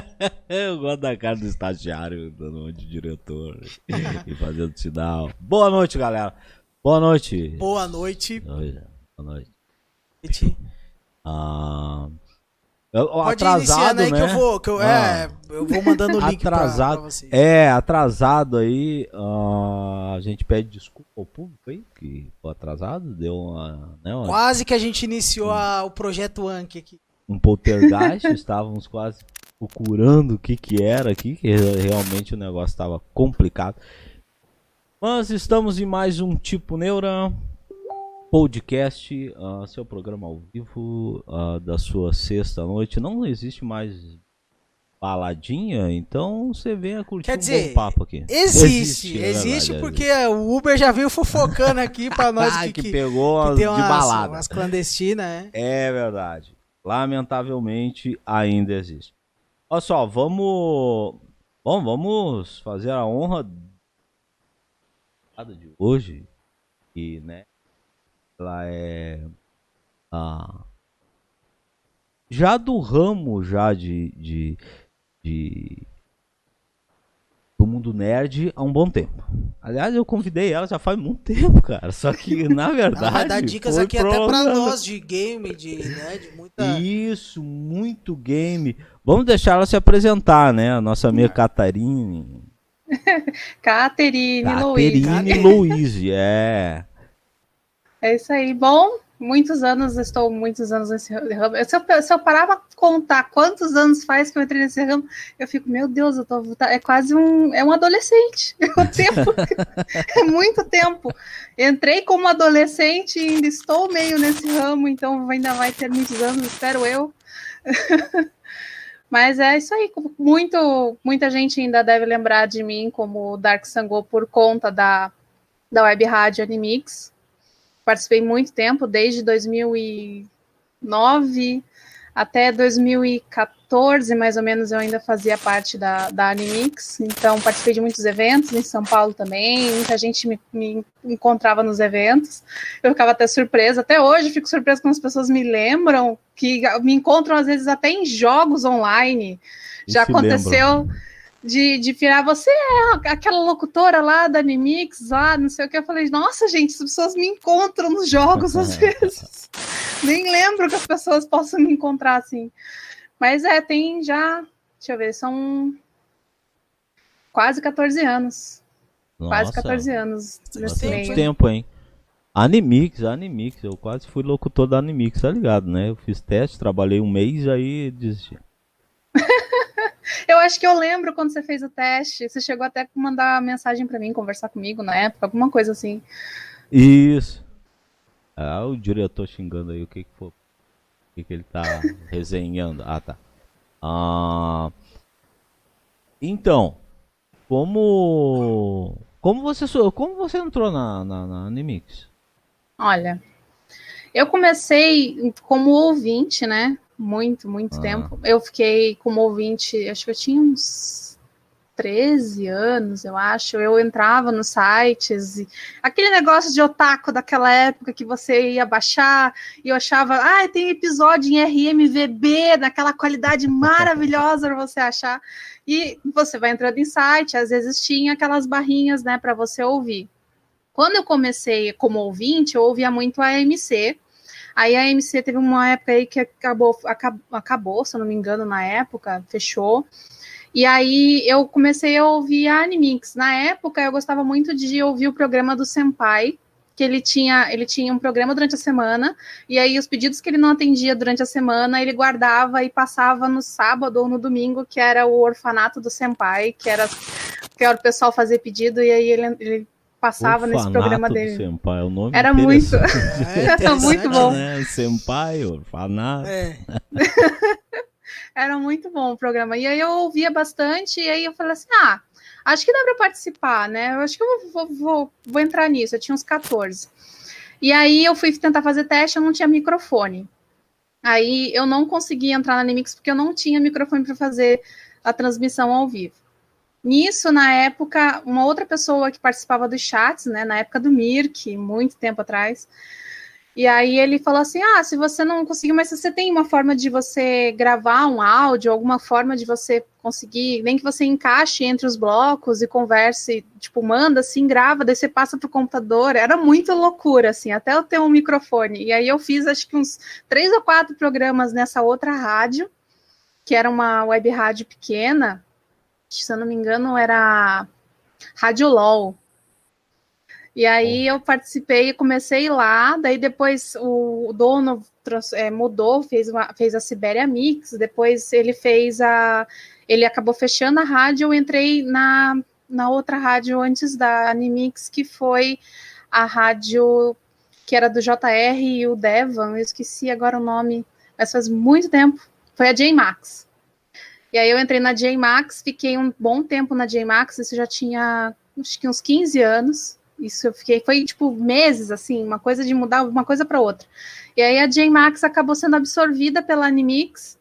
Eu gosto da cara do estagiário, dando um de diretor e fazendo sinal. Boa noite, galera. Boa noite. Boa noite. Boa noite. Ah, eu, Pode atrasado, né? que eu vou, que eu, é, ah. é, eu vou mandando o link atrasado, pra, pra É, atrasado aí, uh, a gente pede desculpa ao público aí, que foi atrasado, deu uma... Né, uma quase que a gente iniciou a, o projeto Anki aqui. Um poltergeist, estávamos quase procurando o que que era aqui, que realmente o negócio estava complicado. Mas estamos em mais um Tipo Neura, podcast, uh, seu programa ao vivo uh, da sua sexta noite. Não existe mais baladinha, então você venha curtir Quer dizer, um bom papo aqui. Existe, existe, é existe verdade, porque existe. o Uber já veio fofocando aqui para nós que, que, pegou que umas, de balada. Umas clandestinas, né? É verdade. Lamentavelmente ainda existe. Olha só, vamos, bom, vamos fazer a honra de hoje e, né, ela é ah, já do ramo já de, de, de do mundo nerd há um bom tempo. Aliás, eu convidei ela já faz muito tempo, cara. Só que, na verdade. Ela vai dar dicas aqui até pra nós de game, de, né, de muita. Isso, muito game. Vamos deixar ela se apresentar, né? A nossa amiga Catarine. Caterine, Caterine Louise, é. É isso aí. Bom, muitos anos, estou muitos anos nesse ramo. Se eu, se eu parar para contar quantos anos faz que eu entrei nesse ramo, eu fico, meu Deus, eu tô, tá, é quase um, é um adolescente. É, um tempo, é muito tempo. Entrei como adolescente e ainda estou meio nesse ramo, então ainda vai ter muitos anos, espero eu. Mas é isso aí, muito, muita gente ainda deve lembrar de mim como Dark Sango por conta da, da web rádio Animix, participei muito tempo, desde 2009 até 2014, mais ou menos, eu ainda fazia parte da, da Animix, então participei de muitos eventos em São Paulo também, muita gente me, me encontrava nos eventos, eu ficava até surpresa, até hoje fico surpresa quando as pessoas me lembram, que me encontram às vezes até em jogos online, já aconteceu... Lembram de, de virar, você é aquela locutora lá da Animix, lá, não sei o que. Eu falei, nossa, gente, as pessoas me encontram nos jogos às vezes. Nem lembro que as pessoas possam me encontrar assim. Mas é, tem já, deixa eu ver, são quase 14 anos. Nossa, quase 14 anos nesse meio. tempo, hein? Animix, Animix, eu quase fui locutor da Animix, tá ligado, né? Eu fiz teste, trabalhei um mês, aí desisti. Eu acho que eu lembro quando você fez o teste. Você chegou até a mandar mensagem para mim, conversar comigo na época, alguma coisa assim. Isso. Ah, o diretor xingando aí o que que foi. O que, que ele tá resenhando. Ah, tá. Ah, então, como como você como você entrou na, na, na Animix? Olha, eu comecei como ouvinte, né? Muito, muito ah. tempo. Eu fiquei como ouvinte, acho que eu tinha uns 13 anos, eu acho. Eu entrava nos sites, e... aquele negócio de otaku daquela época que você ia baixar e eu achava, ah, tem episódio em RMVB, naquela qualidade maravilhosa para você achar. E você vai entrando em site, às vezes tinha aquelas barrinhas, né, para você ouvir. Quando eu comecei como ouvinte, eu ouvia muito a AMC, Aí a MC teve uma época aí que acabou, acabou, acabou, se eu não me engano, na época, fechou. E aí eu comecei a ouvir a Animix. Na época eu gostava muito de ouvir o programa do Senpai, que ele tinha, ele tinha um programa durante a semana, e aí os pedidos que ele não atendia durante a semana, ele guardava e passava no sábado ou no domingo, que era o orfanato do Senpai, que era que era o pessoal fazer pedido, e aí ele, ele passava nesse programa dele. Senpai, o nome Era muito. É Era muito bom. Né? Senpai, orfanato. É. Era muito bom o programa. E aí eu ouvia bastante, e aí eu falei assim: ah, acho que dá para participar, né? Eu acho que eu vou, vou, vou entrar nisso. Eu tinha uns 14. E aí eu fui tentar fazer teste, eu não tinha microfone. Aí eu não consegui entrar na Animix porque eu não tinha microfone para fazer a transmissão ao vivo. Nisso, na época, uma outra pessoa que participava dos chats, né, na época do Mirk, muito tempo atrás, E aí ele falou assim: ah, se você não conseguiu, mas se você tem uma forma de você gravar um áudio, alguma forma de você conseguir, nem que você encaixe entre os blocos e converse, tipo, manda assim, grava, daí você passa pro computador. Era muito loucura, assim, até eu ter um microfone. E aí eu fiz acho que uns três ou quatro programas nessa outra rádio, que era uma web rádio pequena, se eu não me engano, era Rádio LOL. E aí eu participei e comecei lá, daí depois o dono é, mudou, fez, uma, fez a Sibéria Mix, depois ele fez a. Ele acabou fechando a rádio, eu entrei na, na outra rádio antes da Animix, que foi a rádio que era do JR e o Devan, eu esqueci agora o nome, mas faz muito tempo. Foi a J-Max. E aí eu entrei na J-Max, fiquei um bom tempo na J-Max, isso já tinha acho que uns 15 anos. Isso eu fiquei, foi tipo meses, assim, uma coisa de mudar uma coisa para outra. E aí a J-Max acabou sendo absorvida pela Animix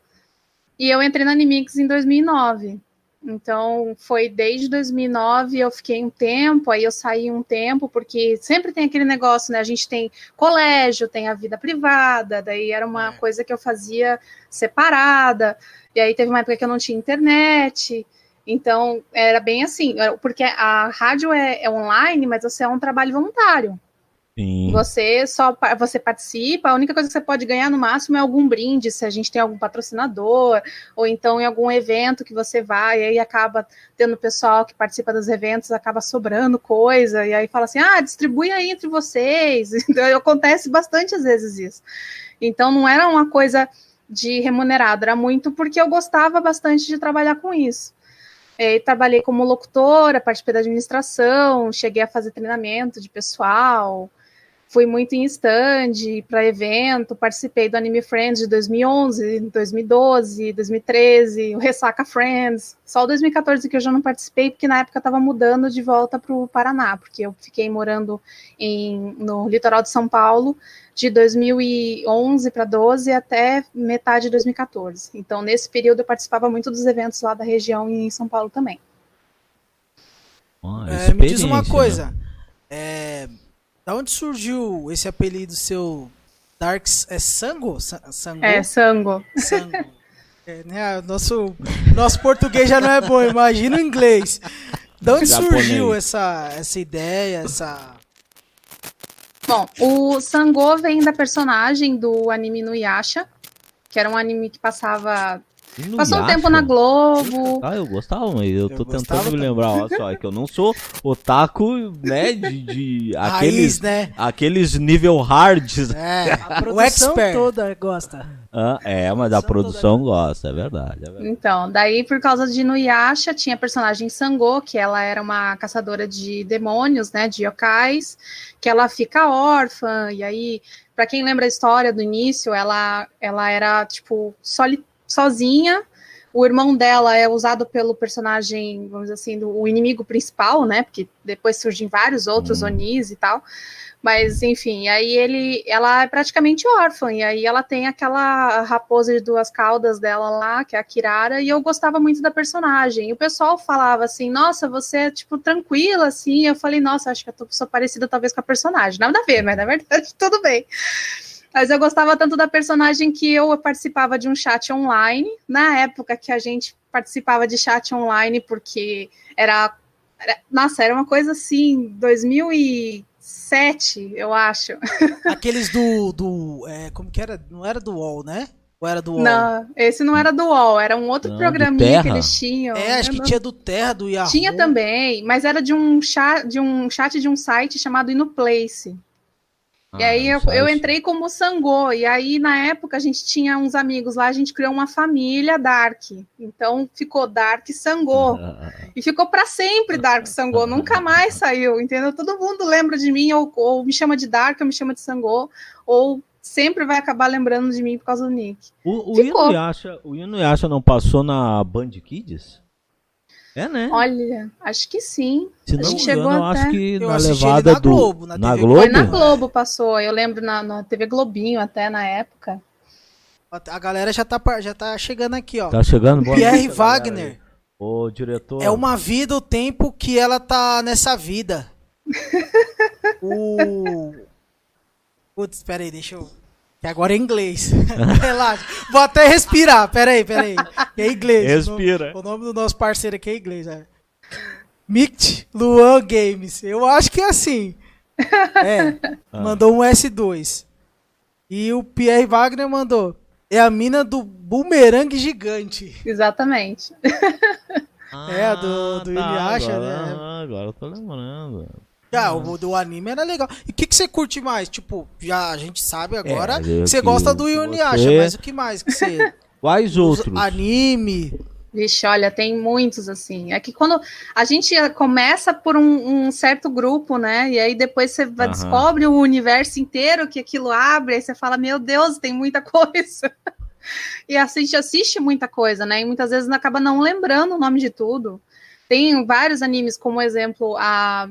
e eu entrei na Animix em 2009. Então foi desde 2009 eu fiquei um tempo, aí eu saí um tempo porque sempre tem aquele negócio, né? A gente tem colégio, tem a vida privada, daí era uma é. coisa que eu fazia separada. E aí teve uma época que eu não tinha internet. Então, era bem assim, porque a rádio é, é online, mas você é um trabalho voluntário. Sim. Você só você participa, a única coisa que você pode ganhar no máximo é algum brinde, se a gente tem algum patrocinador, ou então em algum evento que você vai, e aí acaba tendo pessoal que participa dos eventos, acaba sobrando coisa, e aí fala assim: ah, distribui aí entre vocês. Então, acontece bastante às vezes isso. Então não era uma coisa de remunerado, era muito porque eu gostava bastante de trabalhar com isso. É, trabalhei como locutora, participei da administração, cheguei a fazer treinamento de pessoal, fui muito em stand para evento, participei do Anime Friends de 2011, 2012, 2013, o Ressaca Friends. Só o 2014 que eu já não participei, porque na época estava mudando de volta para o Paraná, porque eu fiquei morando em, no litoral de São Paulo de 2011 para 12 até metade de 2014. Então, nesse período, eu participava muito dos eventos lá da região e em São Paulo também. é, me diz uma coisa. Né? É, da onde surgiu esse apelido seu Darks? É Sango? Sango? É, Sango. Sango. É, né, nosso, nosso português já não é bom, imagina o inglês. De onde surgiu essa, essa ideia, essa, Bom, o Sango vem da personagem do anime no Yasha, que era um anime que passava no Passou um tempo na Globo. Ah, eu gostava, mas eu, eu tô tentando me lembrar, olha só, é que eu não sou otaku, né, de, de Raiz, aqueles, né? aqueles nível hards. É, a produção toda gosta. Ah, é, mas a produção gosta, é verdade, é verdade, Então, daí por causa de Nuyasha, tinha a personagem Sango, que ela era uma caçadora de demônios, né, de yokais, que ela fica órfã, e aí, para quem lembra a história do início, ela, ela era, tipo, solitária sozinha. O irmão dela é usado pelo personagem, vamos dizer assim, do o inimigo principal, né? Porque depois surgem vários outros hum. Onis e tal. Mas, enfim, aí ele, ela é praticamente órfã, e aí ela tem aquela raposa de duas caudas dela lá, que é a Kirara, e eu gostava muito da personagem. E o pessoal falava assim, nossa, você é, tipo, tranquila, assim. Eu falei, nossa, acho que eu tô, sou parecida talvez com a personagem. Nada a ver, mas na verdade, tudo bem. Mas eu gostava tanto da personagem que eu participava de um chat online, na época que a gente participava de chat online, porque era. era nossa, era uma coisa assim, 2007, eu acho. Aqueles do. do é, como que era? Não era do UOL, né? Ou era do UOL? Não, esse não era do UOL, era um outro não, programinha que eles tinham. É, acho que não... tinha do Terra, do Yahoo. Tinha também, mas era de um chat de um, chat de um site chamado Inoplace e aí ah, eu, eu, entrei como Sangô, e aí na época a gente tinha uns amigos lá, a gente criou uma família Dark. Então ficou Dark Sangô. e ficou para sempre Dark Sangô, nunca mais saiu, entendeu? Todo mundo lembra de mim, ou, ou me chama de Dark, ou me chama de Sangô, ou sempre vai acabar lembrando de mim por causa do Nick. O, o Inuyasha, o Inuyasha não passou na Band Kids? É, né? Olha, acho que sim. Se não chegou engano, até... acho que eu na levada na do... Globo, na, na Globo. Foi na Globo passou, eu lembro na, na TV Globinho até na época. A galera já tá, já tá chegando aqui, ó. Tá chegando? Boa Pierre Wagner. Ô, diretor. É uma vida o tempo que ela tá nessa vida. o... Putz, pera aí, deixa eu. Que agora é inglês. Relaxa. Vou até respirar. Pera aí, pera aí. Que é inglês. Respira. O nome, o nome do nosso parceiro aqui é inglês. É. Mict Luan Games. Eu acho que é assim. É. Ah. Mandou um S2. E o Pierre Wagner mandou. É a mina do bumerangue gigante. Exatamente. É, a do- do Ah, agora, né? Agora eu tô lembrando. Ah, o do anime era legal. E o que, que você curte mais? Tipo, já a gente sabe agora É, que eu- você que gosta do que Inuyasha, você- mas o que mais que você... Quais Os outros? Anime... Vixe, olha, tem muitos assim. É que quando a gente começa por um, um certo grupo, né? E aí depois você Aham. descobre o universo inteiro que aquilo abre, aí você fala, meu Deus, tem muita coisa. E a gente assiste muita coisa, né? E muitas vezes acaba não lembrando o nome de tudo. Tem vários animes, como exemplo, a.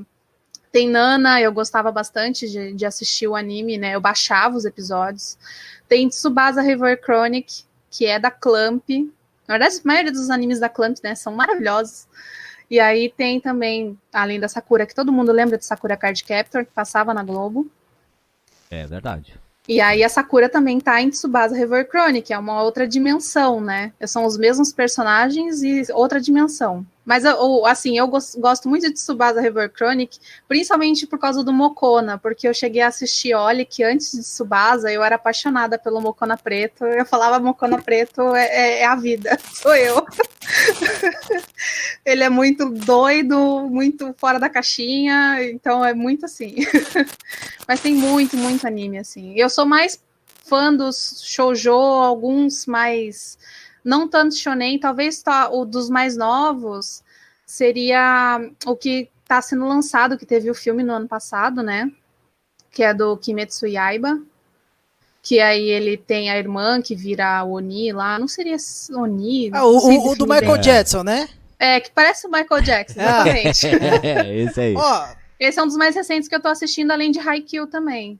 Tem Nana, eu gostava bastante de, de assistir o anime, né? Eu baixava os episódios. Tem Tsubasa River Chronic, que é da Clamp. Na verdade, a maioria dos animes da Clamp, né, são maravilhosos. E aí tem também, além da Sakura, que todo mundo lembra de Sakura Card Captor, que passava na Globo. É verdade. E aí a Sakura também tá em Tsubasa River Chronic, é uma outra dimensão, né? São os mesmos personagens e outra dimensão. Mas, eu- assim, eu gos- gosto muito de Tsubasa River Chronic, principalmente por causa do Mokona, porque eu cheguei a assistir Oli, que antes de Tsubasa eu era apaixonada pelo Mokona Preto. Eu falava Mokona Preto é, é- é a vida, sou eu. Ele é muito doido, muito fora da caixinha, então é muito assim. Mas tem muito, muito anime, assim. Eu sou mais fã dos shoujo, alguns mais. Não tanto shonen, talvez tá, o dos mais novos seria o que está sendo lançado, que teve o filme no ano passado, né? Que é do Kimetsu Yaiba. Que aí ele tem a irmã que vira Oni lá. Não seria Oni? Ah, o, o- o do Michael bem. Jackson, né? É, que parece o Michael Jackson, Ah. exatamente. É, esse aí. Ó, Esse é um dos mais recentes que eu tô assistindo, além de Haikyuu também.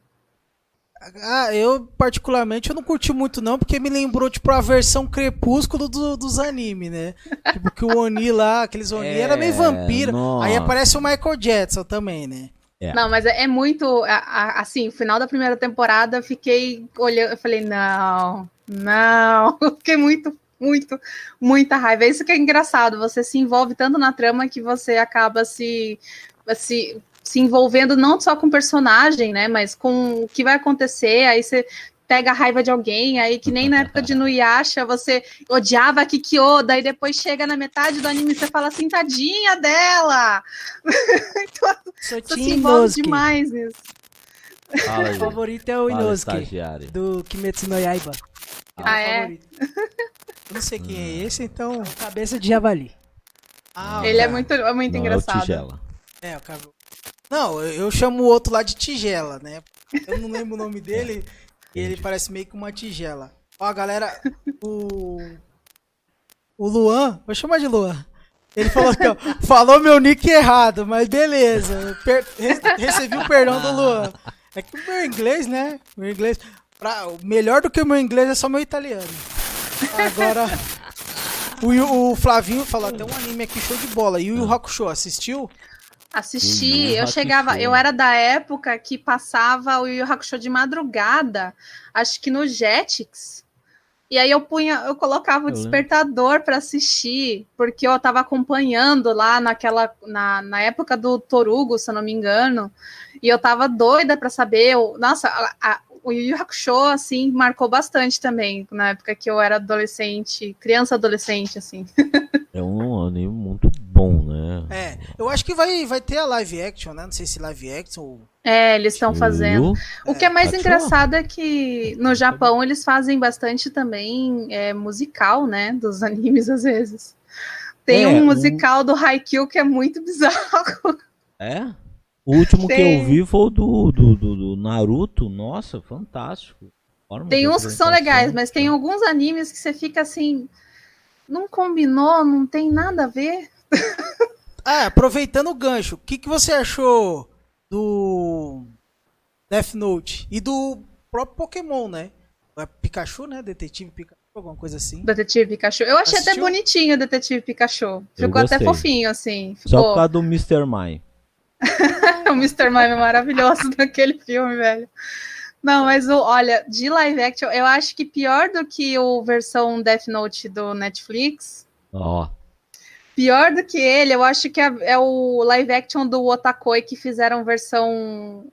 Ah, eu particularmente eu não curti muito não, porque me lembrou tipo a versão crepúsculo do- dos animes, né? Tipo que o Oni lá, aqueles Oni É, era meio vampiro. nossa. Aí aparece o Michael Jackson também, né? É. Não, mas é, é muito. Assim, o final da primeira temporada, eu fiquei olhando. Eu falei, não, não. Eu fiquei muito, muito, muita raiva. É isso que é engraçado. Você se envolve tanto na trama que você acaba se. se se envolvendo não só com o personagem, né, mas com o que vai acontecer, aí você pega a raiva de alguém, aí que nem na época de Nuyasha, você odiava a Kikyo, daí depois chega na metade do anime e você fala assim, tadinha dela! então, Sou você se envolve demais nisso. Fala. Meu favorito é o Inosuke, do Kimetsu no Yaiba. Ah, é? favorito. Não sei quem é esse, então... Cabeça de javali. Ah, Ele é cara. muito, é muito Não, é o engraçado. Tigela. É, o cabelo. Não, eu, chamo o outro lá de tigela, né? Eu não lembro o nome dele. e ele parece meio que uma tigela. Ó, galera, o. O Luan, vou chamar de Luan. Ele falou ó. Falou meu nick errado, mas beleza. Per- re- recebi o perdão do Luan. É que o meu inglês, né? Meu inglês. Pra, o melhor do que o meu inglês é só meu italiano. Agora. O, o Flavinho falou, tem um anime aqui show de bola. Yu Yu Hakusho, assistiu? Assisti, Yu eu chegava, eu era da época que passava o Yu Hakusho de madrugada, acho que no Jetix. E aí eu punha, eu colocava o Eu despertador para assistir, porque eu tava acompanhando lá naquela na, na época do Torugo, se eu não me engano, e eu tava doida para saber, o- nossa, a- a- o Yu Yu Hakusho assim marcou bastante também, na época que eu era adolescente, criança adolescente assim. É um anime muito bom, né? É, eu acho que vai, vai ter a live action, né? Não sei se live action ou. É, eles estão fazendo. O que é mais Achou? engraçado é que no Japão eles fazem bastante também é, musical, né? Dos animes, às vezes. Tem É, um um- musical do Haikyuu que é muito bizarro. É? O último que eu vi foi o do, do, do, do Naruto. Nossa, fantástico. Forma Tem uns que são legais, mas tem alguns animes que você fica assim. Não combinou, não tem nada a ver. Ah, aproveitando o gancho, o que, que você achou do Death Note e do próprio Pokémon, né? É Pikachu, né? Detetive Pikachu, alguma coisa assim. Detetive Pikachu. Eu achei até Assistiu? bonitinho o Detetive Pikachu. Ficou até gostei. fofinho, assim. Só por Ficou... causa do Mr. Mime. o Mr. Mime é maravilhoso naquele filme, velho. Não, mas o, olha, de live action, eu acho que pior do que o versão Death Note do Netflix. Ó. Pior do que ele, eu acho que é, é o live action do Otakoi que fizeram versão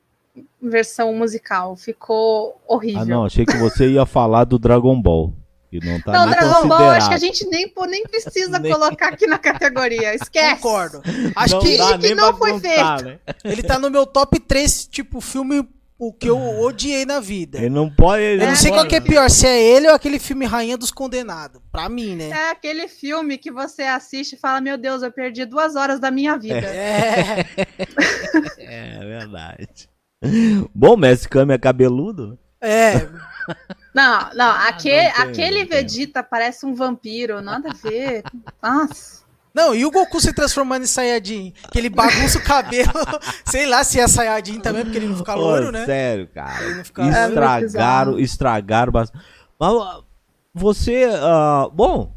versão musical. Ficou horrível. Ah, não, achei que você ia falar do Dragon Ball. E não tá não, nem Dragon Ball, acho que a gente nem, nem precisa Nem- colocar aqui na categoria. Esquece. Concordo. Acho não que dá que nem não foi contar, feito. né? ele tá no meu top 3, tipo, filme o que eu odiei na vida. Ele não pode. ele Eu não sei qual que é pior, se é ele ou aquele filme Rainha dos Condenados. Pra mim, né? É aquele filme que você assiste e fala: Meu Deus, eu perdi duas horas da minha vida. É. É verdade. Bom, Messi Kami é cabeludo. É. Não, não, aquele, não tem, aquele não tem. Vegeta parece um vampiro, nada a ver. Nossa. Não, e o Goku se transformando em Saiyajin? Que ele bagunça o cabelo. Sei lá se é Saiyajin também, porque ele não fica Ô, loiro, né? Sério, cara. Ele não fica- É Estragaram, bizarro. estragaram bastante. Mas ah, você. ah, bom,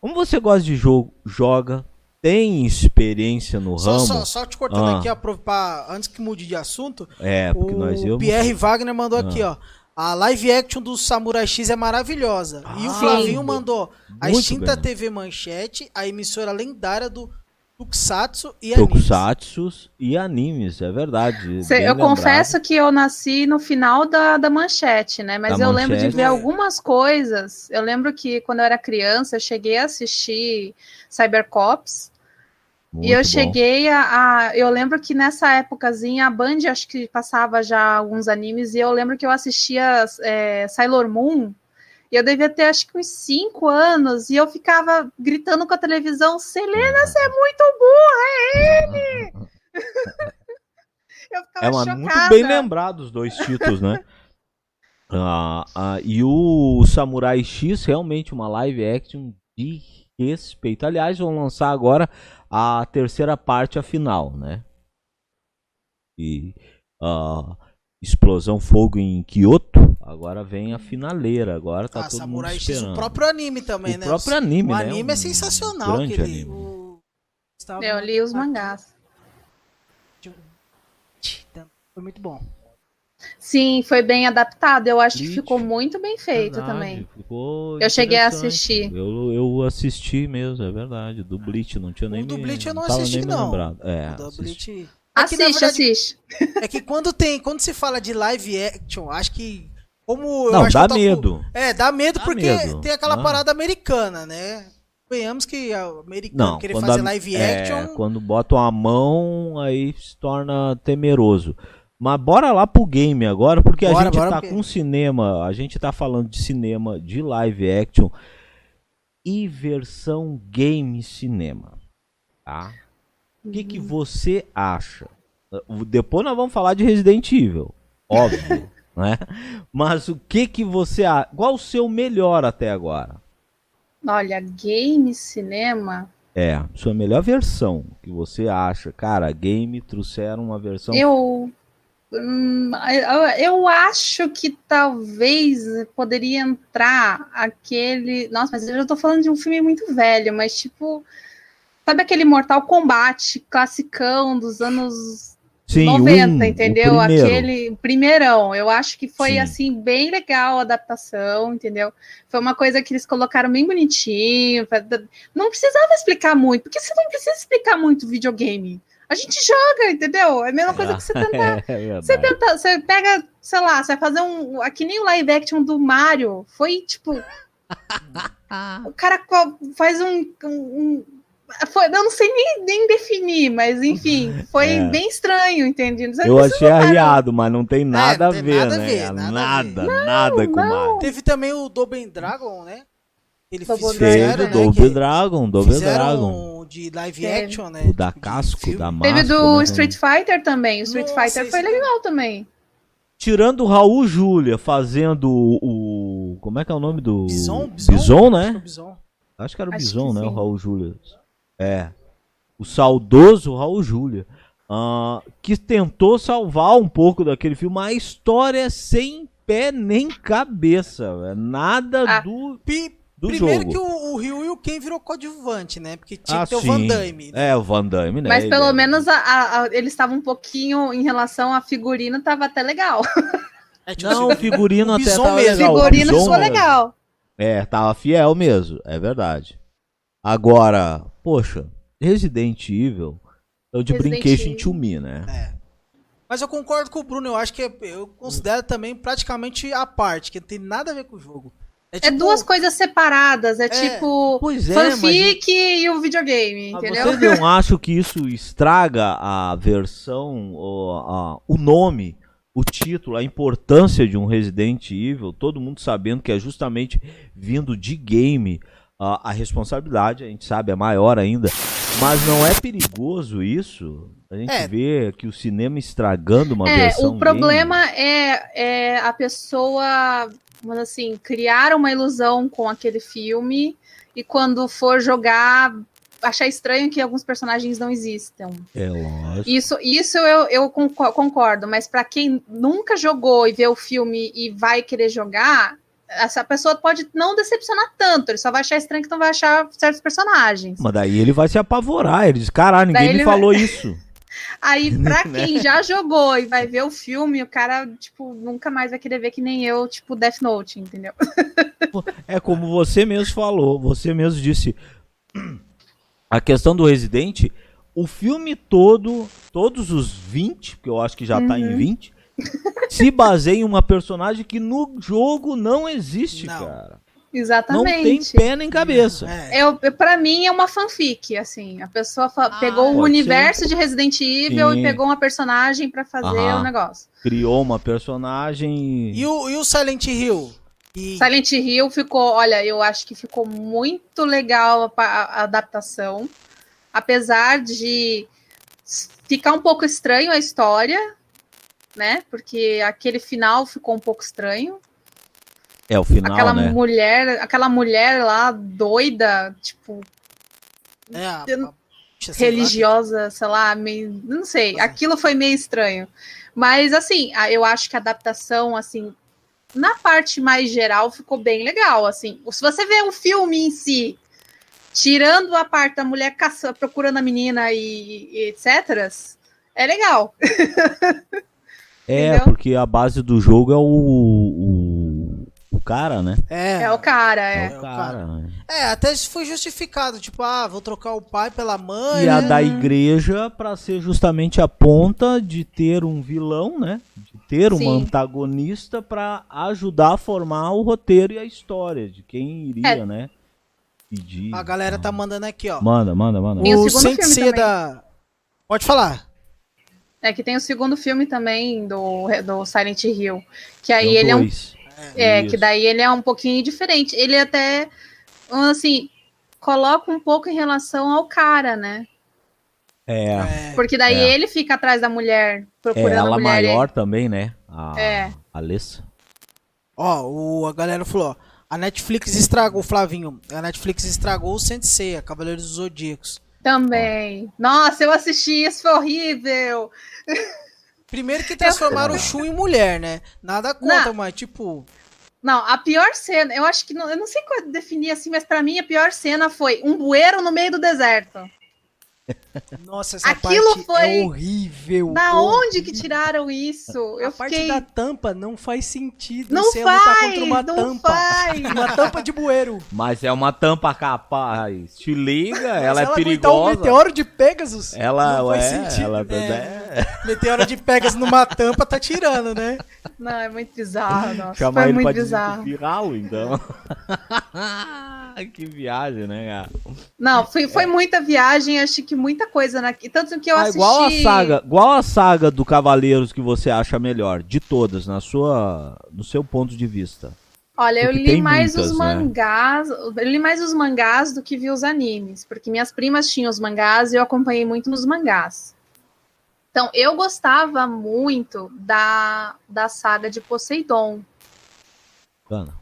como você gosta de jogo, joga, tem experiência no Só, ramo. só, só te cortando Ah. aqui, ó, pra- antes que mude de assunto. É, porque o nós eu. Pierre Wagner mandou Ah. aqui, ó. A live action do Samurai X é maravilhosa. e o Ah, Flavinho sim. mandou a Muito extinta bem. TV Manchete, a emissora lendária do Tokusatsu e animes. Tokusatsu e animes, é verdade. Cê- eu lembrado. confesso que eu nasci no final da, da manchete, né? Mas Da eu lembro de Manchete. ver algumas coisas. Eu lembro que quando eu era criança, eu cheguei a assistir Cybercops. Muito e eu bom. cheguei a, a- Eu lembro que nessa épocazinha a Band acho que passava já alguns animes. E eu lembro que eu assistia é, Sailor Moon. E eu devia ter acho que uns 5 anos. E eu ficava gritando com a televisão: Selena, você é muito burra, é ele! eu ficava É chocada. muito bem lembrado os dois títulos, né? Ah, ah, e o Samurai X, realmente uma live action de respeito. Aliás, vão lançar agora a terceira parte, a final, né? E ah, Explosão Fogo em Kyoto, agora vem a finaleira. Agora tá Ah, todo Samurai mundo X, esperando. o próprio anime também, O né? próprio anime, o né? anime é Um sensacional. grande aquele- anime. o- Estava- Eu li os mangás. Foi muito bom. Sim, foi bem adaptado. Eu acho que ficou muito bem feito Verdade, também. ficou Eu cheguei a assistir. Eu, eu assisti mesmo, é verdade. Do Bleach, não tinha O nem do me- Bleach eu não assisti, não. lembrado. É, O assisti. Bleach- É que, Assiste, verdade, assiste. É que quando tem, quando se fala de live action, acho que como eu Não, acho dá que eu tô com- medo. É, dá medo Dá porque medo. tem aquela Ah. parada americana, né? Venhamos que a americano Não, querer quando, fazer a- live é, action, quando botam a mão, aí se torna temeroso. Mas bora lá pro game agora, porque a Bora, gente bora, tá porque- com cinema, a gente tá falando de cinema, de live action e versão game cinema, tá? O que, que você acha? Depois nós vamos falar de Resident Evil, óbvio, né? Mas o que que você acha? Qual o seu melhor até agora? Olha, game, cinema. É, sua melhor versão que você acha. Cara, game trouxeram uma versão. Eu. Hum, eu, acho que talvez poderia entrar aquele. Nossa, mas eu já tô falando de um filme muito velho, mas tipo. Sabe aquele Mortal Kombat classicão dos anos Sim, 90, um, o entendeu? primeiro. Aquele primeirão. Eu acho que foi Sim. assim bem legal a adaptação, entendeu? Foi uma coisa que eles colocaram bem bonitinho. Não precisava explicar muito, porque você não precisa explicar muito videogame. A gente joga, entendeu? É a mesma coisa que você tentar. É, é Você, tenta, você pega, sei lá, você vai fazer um. Aqui nem o live action do Mario. Foi tipo. o cara faz um. um- foi, eu não sei nem, nem definir, mas enfim, foi É. bem estranho, entende? Você Eu achei arriado, mas não tem nada não a ver, nada a né? ver, nada a nada, ver. nada com não. Mario. teve também o Double Dragon, né? Ele Double fizeram, o né? Double Dragon, Double fizeram Dragon. de live Teve. action, né? O da casco, da máscara. Teve do como é que é? Street Fighter também. O Street Nossa, Fighter foi legal também. Tirando o Raul Júlia fazendo o, o- Como é que é o nome do. Bison? Bison? Bison, Acho né? que é o Bison. Acho que era o Acho Bison, né? O sim. Raul Júlia. É. O saudoso Raul Júlia. ah, que tentou salvar um pouco daquele filme. Mas a história é sem pé nem cabeça. É nada Ah. do, Pi- do Primeiro jogo. que o, o Ryu e o Ken virou coadjuvante, né? Porque tinha Ah, que ter o sim. Van Damme. né? É, o Van Damme, né? Mas Ele pelo é- menos a- a- a- eles estavam um pouquinho em relação a figurino, tava até legal. É, tipo Não, o assim, figurino o até tava mesmo. legal. o Figurino Bison ficou legal. É, tava fiel mesmo, é verdade. Agora, poxa, Resident Evil é o de Resident Brincation Evil. to Me, né? É. Mas eu concordo com o Bruno, eu acho que é- eu considero também praticamente a parte, que não tem nada a ver com o jogo. É tipo- duas coisas separadas, é, tipo Pois é, fanfic e o videogame, Mas entendeu? Vocês não acham que isso estraga a versão, o, a- o nome, o título, a importância de um Resident Evil? Todo mundo sabendo que é justamente vindo de game. A, a responsabilidade, a gente sabe, é maior ainda. Mas não é perigoso isso? A gente É. vê que o cinema estragando uma É, versão o problema é, é a pessoa, vamos assim, criar uma ilusão com aquele filme e quando for jogar, achar estranho que alguns personagens não existam. É lógico. Isso, isso eu, eu conco- concordo, mas para quem nunca jogou e vê o filme e vai querer jogar, essa pessoa pode não decepcionar tanto, ele só vai achar estranho que não vai achar certos personagens. Mas daí ele vai se apavorar. Ele diz: caralho, ninguém Daí me falou isso. Aí, pra Né? quem já jogou e vai ver o filme, o cara, tipo, nunca mais vai querer ver que nem eu, tipo, Death Note, entendeu? É como você mesmo falou, você mesmo disse. A questão do Resident, o filme todo, todos os 20, porque eu acho que já tá em Uhum. 20, se baseia em uma personagem que no jogo não existe, Não. cara. Não tem Exatamente. pé nem cabeça. É. Eu, pra mim é uma fanfic, assim. A pessoa fa- pegou o Ah, universo de Resident Evil Sim. e pegou uma personagem pra fazer Aham. o negócio. Criou uma personagem. E o, e o Silent Hill? E, Silent Hill ficou, olha, eu acho que ficou muito legal a, a adaptação. Apesar de ficar um pouco estranho a história, né? Porque aquele final ficou um pouco estranho. É o final, aquela né? mulher, aquela mulher lá doida, tipo, é, a, religiosa, sei lá, meio, não sei. Aquilo foi meio estranho. Mas assim, eu acho que a adaptação assim, na parte mais geral ficou bem legal, assim. Se você vê o filme em si, tirando a parte da mulher caça, procurando a menina e, e etc, é legal. É, entendeu? porque a base do jogo é o. cara, né? É, É o cara, É, é. o cara. né? é, até isso foi justificado. Tipo, ah, vou trocar o pai pela mãe. E a né? da igreja pra ser justamente a ponta de ter um vilão, né? De ter uma Sim. antagonista pra ajudar a formar o roteiro e a história de quem iria, É. né? Pedir. A galera tá mandando aqui, ó. Manda, manda, manda. O O Sensei da. Pode falar. É que tem o segundo filme também do, do Silent Hill. Que aí ele é um. É, Isso. que daí ele é um pouquinho diferente. Ele até, assim, coloca um pouco em relação ao cara, né? É, É, Porque daí É. ele fica atrás da mulher, é procurando ela a mulher. maior também, né? A É. Alessa. Ó, o, a galera falou, ó. A Netflix estragou, Flavinho. A Netflix estragou o Sensei, a Cavaleiros dos Zodíacos. Também. Nossa, eu assisti isso, foi horrível. Primeiro que transformaram o Shun em mulher, né? Nada contra, Não. mas tipo. Não, a pior cena, eu acho que, não, eu não sei qual definir assim, mas pra mim a pior cena foi um bueiro no meio do deserto. Nossa, essa Aquilo parte foi- é horrível. Da Hor- onde que tiraram isso? Eu a parte fiquei... da tampa não faz sentido. Não você lutar faz, contra uma não tampa. faz. Uma tampa de bueiro. Mas é uma tampa capaz. Te liga, Mas ela é um perigosa. meteoro de Pegasus. Ela, não faz é, sentido. ela É, é. Meteoro de Pegasus numa tampa tá tirando, né? Não, é muito bizarro, nossa. Chamar foi ele muito pra bizarro. desentupirá-lo, então. que viagem, né, cara? Não, foi, foi muita viagem, acho que muita coisa na... Tanto que eu Ah, assisti. igual a saga, igual a saga do Cavaleiros que você acha melhor, de todas, na sua, no seu ponto de vista. Olha, eu li mais muitas, os né? mangás. Eu li mais os mangás do que vi os animes. Porque minhas primas tinham os mangás e eu acompanhei muito nos mangás. Então, eu gostava muito da, da saga de Poseidon. Ana.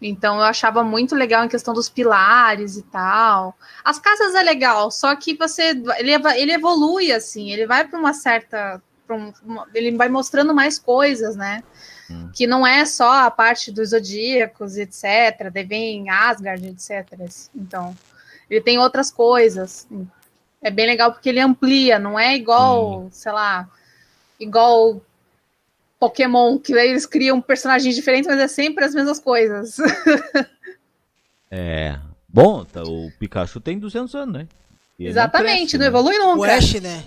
Então eu achava muito legal em questão dos pilares e tal. As casas é legal, só que você ele, ele evolui assim, ele vai para uma certa um- ele vai mostrando mais coisas, né? Hum. Que não é só a parte dos zodíacos, etc. Daí vem Asgard, etc. Então, ele tem outras coisas. É bem legal porque ele amplia, não é igual, sei lá, igual Pokémon, que aí eles criam personagens diferentes, mas é sempre as mesmas coisas. É. Bom, tá, o Pikachu tem 200 anos, né? Ele Exatamente, não, cresce, né? evolui nunca. O Ash, né?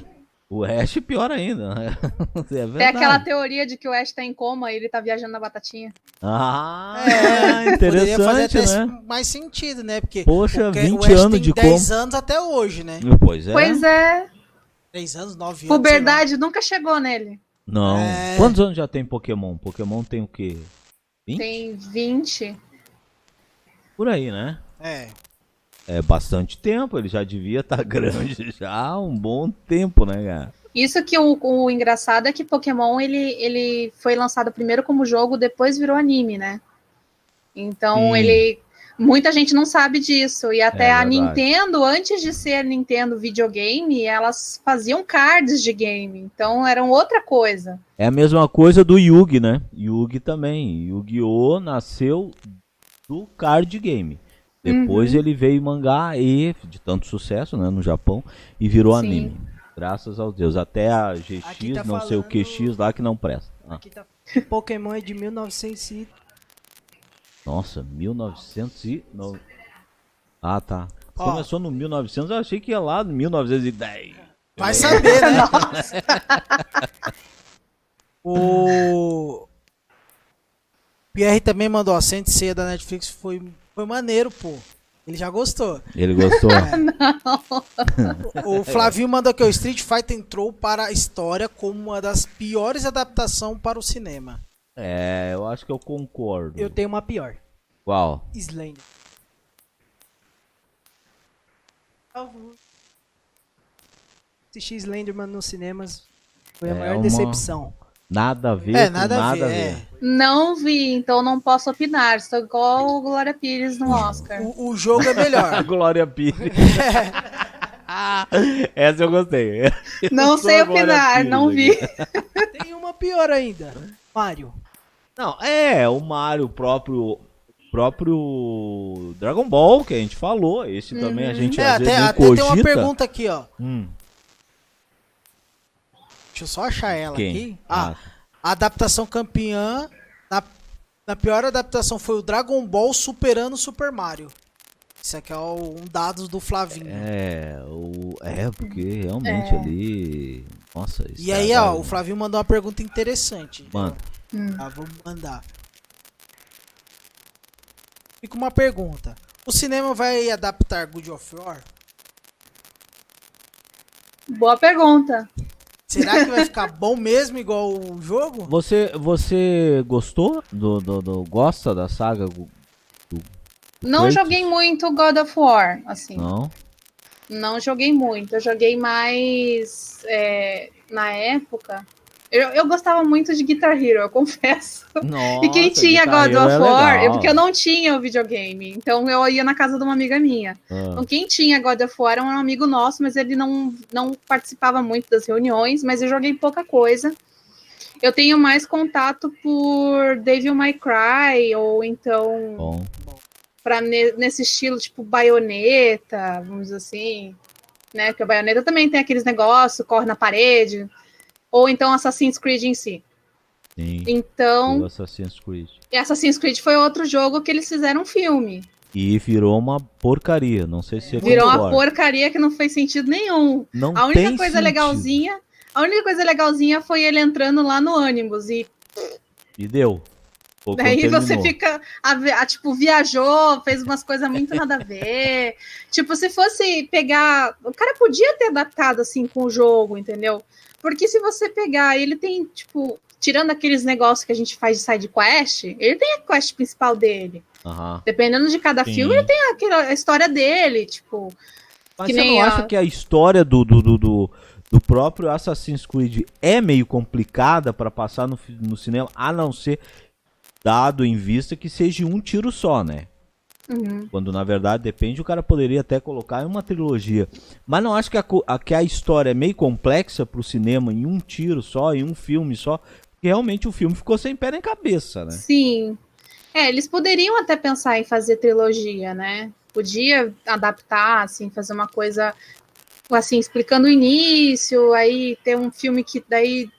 O Ash pior ainda. né? É verdade. aquela teoria de que o Ash tá em coma e ele tá viajando na batatinha. Ah, É, Poderia fazer interessante, até né? mais sentido, né? Porque Poxa, o, Ke- 20 o Ash anos tem de 10 anos até hoje, né? Pois é. Pois é, 10 anos, 9 anos. puberdade nunca chegou nele. Não. É. Quantos anos já tem Pokémon? Pokémon tem o quê? 20? Tem 20. Por aí, né? É. É bastante tempo, ele já devia estar grande já há um bom tempo, né, cara? Isso que o, o engraçado é que Pokémon ele, ele foi lançado primeiro como jogo, depois virou anime, né? Então Sim. ele. Muita gente não sabe disso. E até É a. Nintendo, antes de ser Nintendo videogame, elas faziam cards de game. Então eram outra coisa. É a mesma coisa do Yugi, né? Yugi também. Yu-Gi-Oh! nasceu do card game. Depois Uhum. ele veio em mangá e, de tanto sucesso, né, no Japão, e virou Sim. anime. Graças ao Deus. Até a GX, tá não sei o falando- QX lá que não presta. Ah, Aqui tá. Pokémon é de 1900 e... nossa, 1900 e... no- Ah, tá. Ó. Começou no 1900, eu achei que ia lá no 1910. Vai saber, né? o Pierre também mandou a ceia da Netflix, foi, foi maneiro, pô. Ele já gostou. Ele gostou? O Flavinho mandou aqui, o Street Fighter entrou para a história como uma das piores adaptações para o cinema. É, eu acho que eu concordo. Eu tenho uma pior. Qual? Slender. Assisti Slenderman nos cinemas. Foi a É maior uma- decepção. Nada a ver É, com nada, a ver. é. Não vi, então não posso opinar. Estou igual o Glória Pires no Oscar. O, o jogo é A melhor. Glória Pires. Essa eu gostei. Não Eu sei a Glória opinar, Pires não vi. Tem uma pior ainda. Mario. Não, é, o Mario, próprio próprio Dragon Ball que a gente falou, esse também a gente É, às vezes até, não até tem uma cogita. pergunta aqui, ó. Hum, Deixa eu só achar ela quem? aqui. Ah, a adaptação campeã. Na, na pior adaptação foi o Dragon Ball superando o Super Mario. Isso aqui é um dados do Flavinho. É, o, é, porque realmente ali. Nossa, e aí, ó, estragaram. o Flavinho mandou uma pergunta interessante. Manda. Hum. Tá, vou mandar. Fica uma pergunta. O cinema vai adaptar Good of War? Boa pergunta. Será que vai ficar bom mesmo igual o jogo? Você, você gostou do, do, do- Gosta da saga? Não Kratos? joguei muito God of War, assim. Não? Não joguei muito. Eu joguei mais é, na época. Eu, eu gostava muito de Guitar Hero, eu confesso. Nossa, e quem tinha Guitar God of é War, é porque eu não tinha o videogame. Então eu ia na casa de uma amiga minha. Ah, Então quem tinha God of War era um amigo nosso, mas ele não, não participava muito das reuniões, mas eu joguei pouca coisa. Eu tenho mais contato por Devil May Cry, ou então bom. Para nesse estilo tipo baioneta, vamos dizer assim, né? Porque a baioneta também tem aqueles negócios, corre na parede, ou então Assassin's Creed em si. Sim. Então, Assassin's Creed. Assassin's Creed foi outro jogo que eles fizeram um filme. E virou uma porcaria. Não sei se você Virou uma porcaria que não fez sentido nenhum. Não A única coisa sentido. legalzinha, a única coisa legalzinha foi ele entrando lá no ônibus e E deu. Daí você fica, a, a, tipo, viajou, fez umas coisas muito nada a ver. tipo, se fosse pegar, o cara podia ter adaptado assim com o jogo, entendeu? Porque se você pegar, ele tem, tipo, tirando aqueles negócios que a gente faz de side quest, ele tem a quest principal dele. Aham. Dependendo de cada Sim. filme, ele tem aquela, a história dele, tipo, Mas Que você nem não a- acha que a história do, do, do, do, do próprio Assassin's Creed é meio complicada para passar no, no cinema, a não ser dado em vista que seja um tiro só, né? uhum. Quando na verdade depende, o cara poderia até colocar em uma trilogia. Mas não acho que a, a- que a história é meio complexa pro cinema em um tiro só, em um filme só. Porque realmente o filme ficou sem pé nem cabeça, né? Sim. É, eles poderiam até pensar em fazer trilogia, né? Podia adaptar, assim, fazer uma coisa assim, explicando o início, aí ter um filme que daí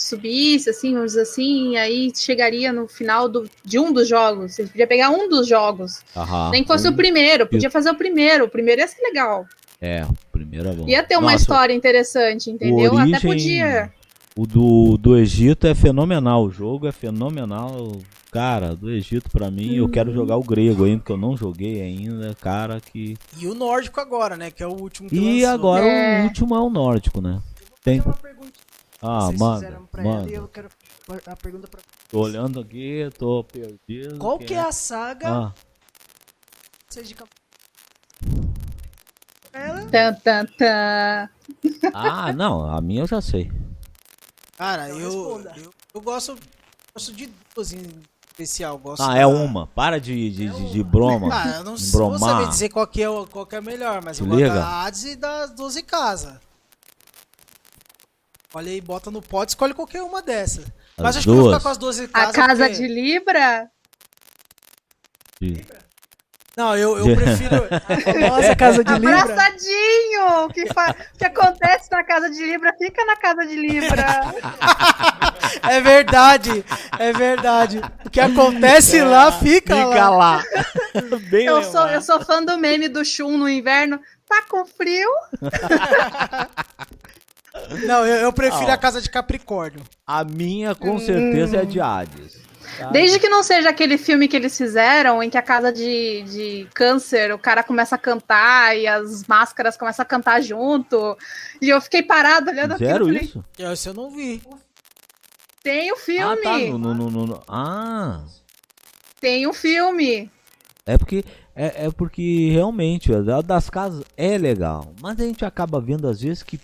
subisse, assim, vamos dizer assim, e aí chegaria no final do, de um dos jogos. Você podia pegar um dos jogos. Aham. Nem que fosse Um- o primeiro, podia fazer o primeiro. O primeiro ia ser legal. É, o primeiro é bom. Ia ter uma Nossa, história interessante, entendeu? Até Origem- podia. O do, do Egito é fenomenal. O jogo é fenomenal. Cara, do Egito pra mim, eu Uhum. quero jogar o grego ainda, que eu não joguei ainda. Cara, que. E o nórdico agora, né? Que é o último que E lançou. agora É. o último é o nórdico, né? Tem. Uma pergunta Ah, vocês manda. fizeram pra ela e Manda. eu quero a pergunta pra Tô olhando aqui, tô perdido. Qual que é a saga Ah, vocês de? Ela Tan, tan, tan. ah, não, a minha eu já sei. Cara, Então eu, responda. eu, eu gosto, gosto de duas em especial. Gosto Ah, da- é uma. Para de, de, de, de broma. Ah, eu não sei vou saber dizer qual que é, o- qual que é a melhor, mas eu Se gosto liga. da Hades e das 12 casas. Olha aí, bota no pote, escolhe qualquer uma dessas. Mas As acho que eu vou duas. ficar com as 12 A casas. casa porque- de Libra? De- Não, eu, eu prefiro. Nossa, casa de Libra. Abraçadinho! O que, fa... o que acontece na casa de Libra, fica na casa de Libra. É verdade, é verdade. O que acontece lá fica, Fica lá. lá. Bem Eu sou, eu sou fã do meme do Shun no inverno. Tá com frio? Não, eu, eu prefiro Ah. a casa de Capricórnio. A minha com certeza é a de Hades. tá? Desde que não seja aquele filme que eles fizeram, em que a casa de, de câncer, o cara começa a cantar e as máscaras começam a cantar junto. E eu fiquei parado olhando aquilo. Zero e falei, isso? Esse eu não vi. Tem o Ah, filme! tá. No, no, no, no- no- Ah, Tem o filme! é porque é, é porque realmente a das casas é legal, mas a gente acaba vendo às vezes que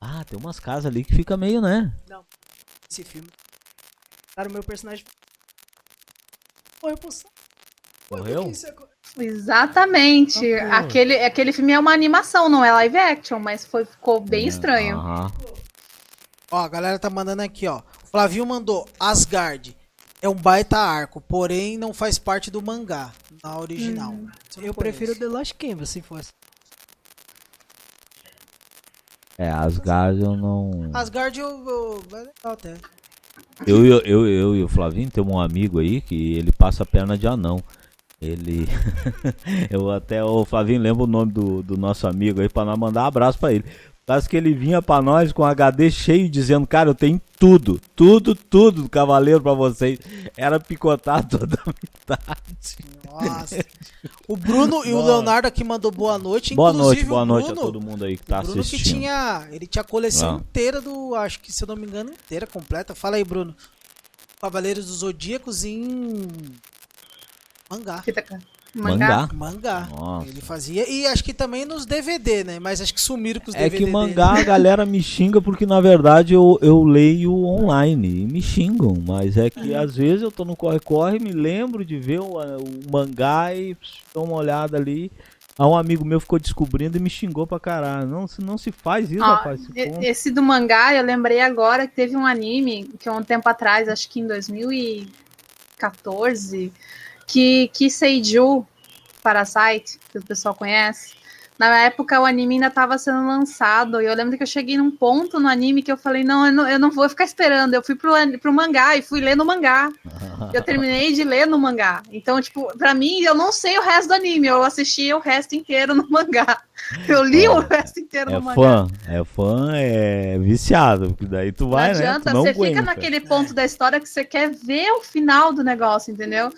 ah, tem umas casas ali que fica meio, né? Esse filme. Cara, o meu personagem. Foi pro Morreu? é Exatamente. Ah, aquele, aquele filme é uma animação, não é live action, mas foi, ficou bem É, estranho. aham. Ó, a galera tá mandando aqui, ó. O Flavinho mandou Asgard. É um baita arco, porém não faz parte do mangá, na original. Hum. Não Eu prefiro. The Lost Canvas, se fosse. É, Asgard eu não. Asgard eu, eu... é legal até. Eu, eu, eu, eu e o Flavinho tem um amigo aí que ele passa a perna de anão. Ele. eu até, o Flavinho lembra o nome do, do nosso amigo aí pra nós mandar um abraço pra ele. Parece que ele vinha pra nós com HD cheio dizendo, cara, eu tenho tudo, tudo, tudo do Cavaleiro pra vocês. Era picotado toda a metade. Nossa. O Bruno e o. Leonardo aqui mandou boa noite. Boa Inclusive, noite, boa o noite a Bruno, todo mundo aí que tá o Bruno assistindo. que tinha. Ele tinha a coleção Ah. inteira do. Acho que se eu não me engano, inteira, completa. Fala aí, Bruno. Cavaleiros dos Zodíacos em. Mangá. Fita Mangá. Mangá. Nossa. Ele fazia. E acho que também nos DVD, né? Mas acho que sumiram com os É DVD. que mangá a galera me xinga porque na verdade eu, eu leio online e me xingam, mas é que às vezes eu tô no corre-corre, me lembro de ver o, o mangá e pss, dou uma olhada ali. Aí um amigo meu ficou descobrindo e me xingou pra caralho. Não, se- não se faz isso, Ó, rapaz. esse do mangá, eu lembrei agora que teve um anime que um tempo atrás, acho que em 2014, que que Seiju Parasite, que o pessoal conhece. Na época o anime ainda estava sendo lançado e eu lembro que eu cheguei num ponto no anime que eu falei, não, eu não, eu não vou ficar esperando. Eu fui pro, pro mangá e fui ler no mangá. Eu terminei de ler no mangá. Então, tipo, pra mim, eu não sei o resto do anime. Eu assisti o resto inteiro no mangá. Eu li o resto inteiro É no mangá. fã, é fã, é viciado, porque daí tu vai, não né? adianta, Tu não você aguenta. fica naquele ponto da história que você quer ver o final do negócio, entendeu?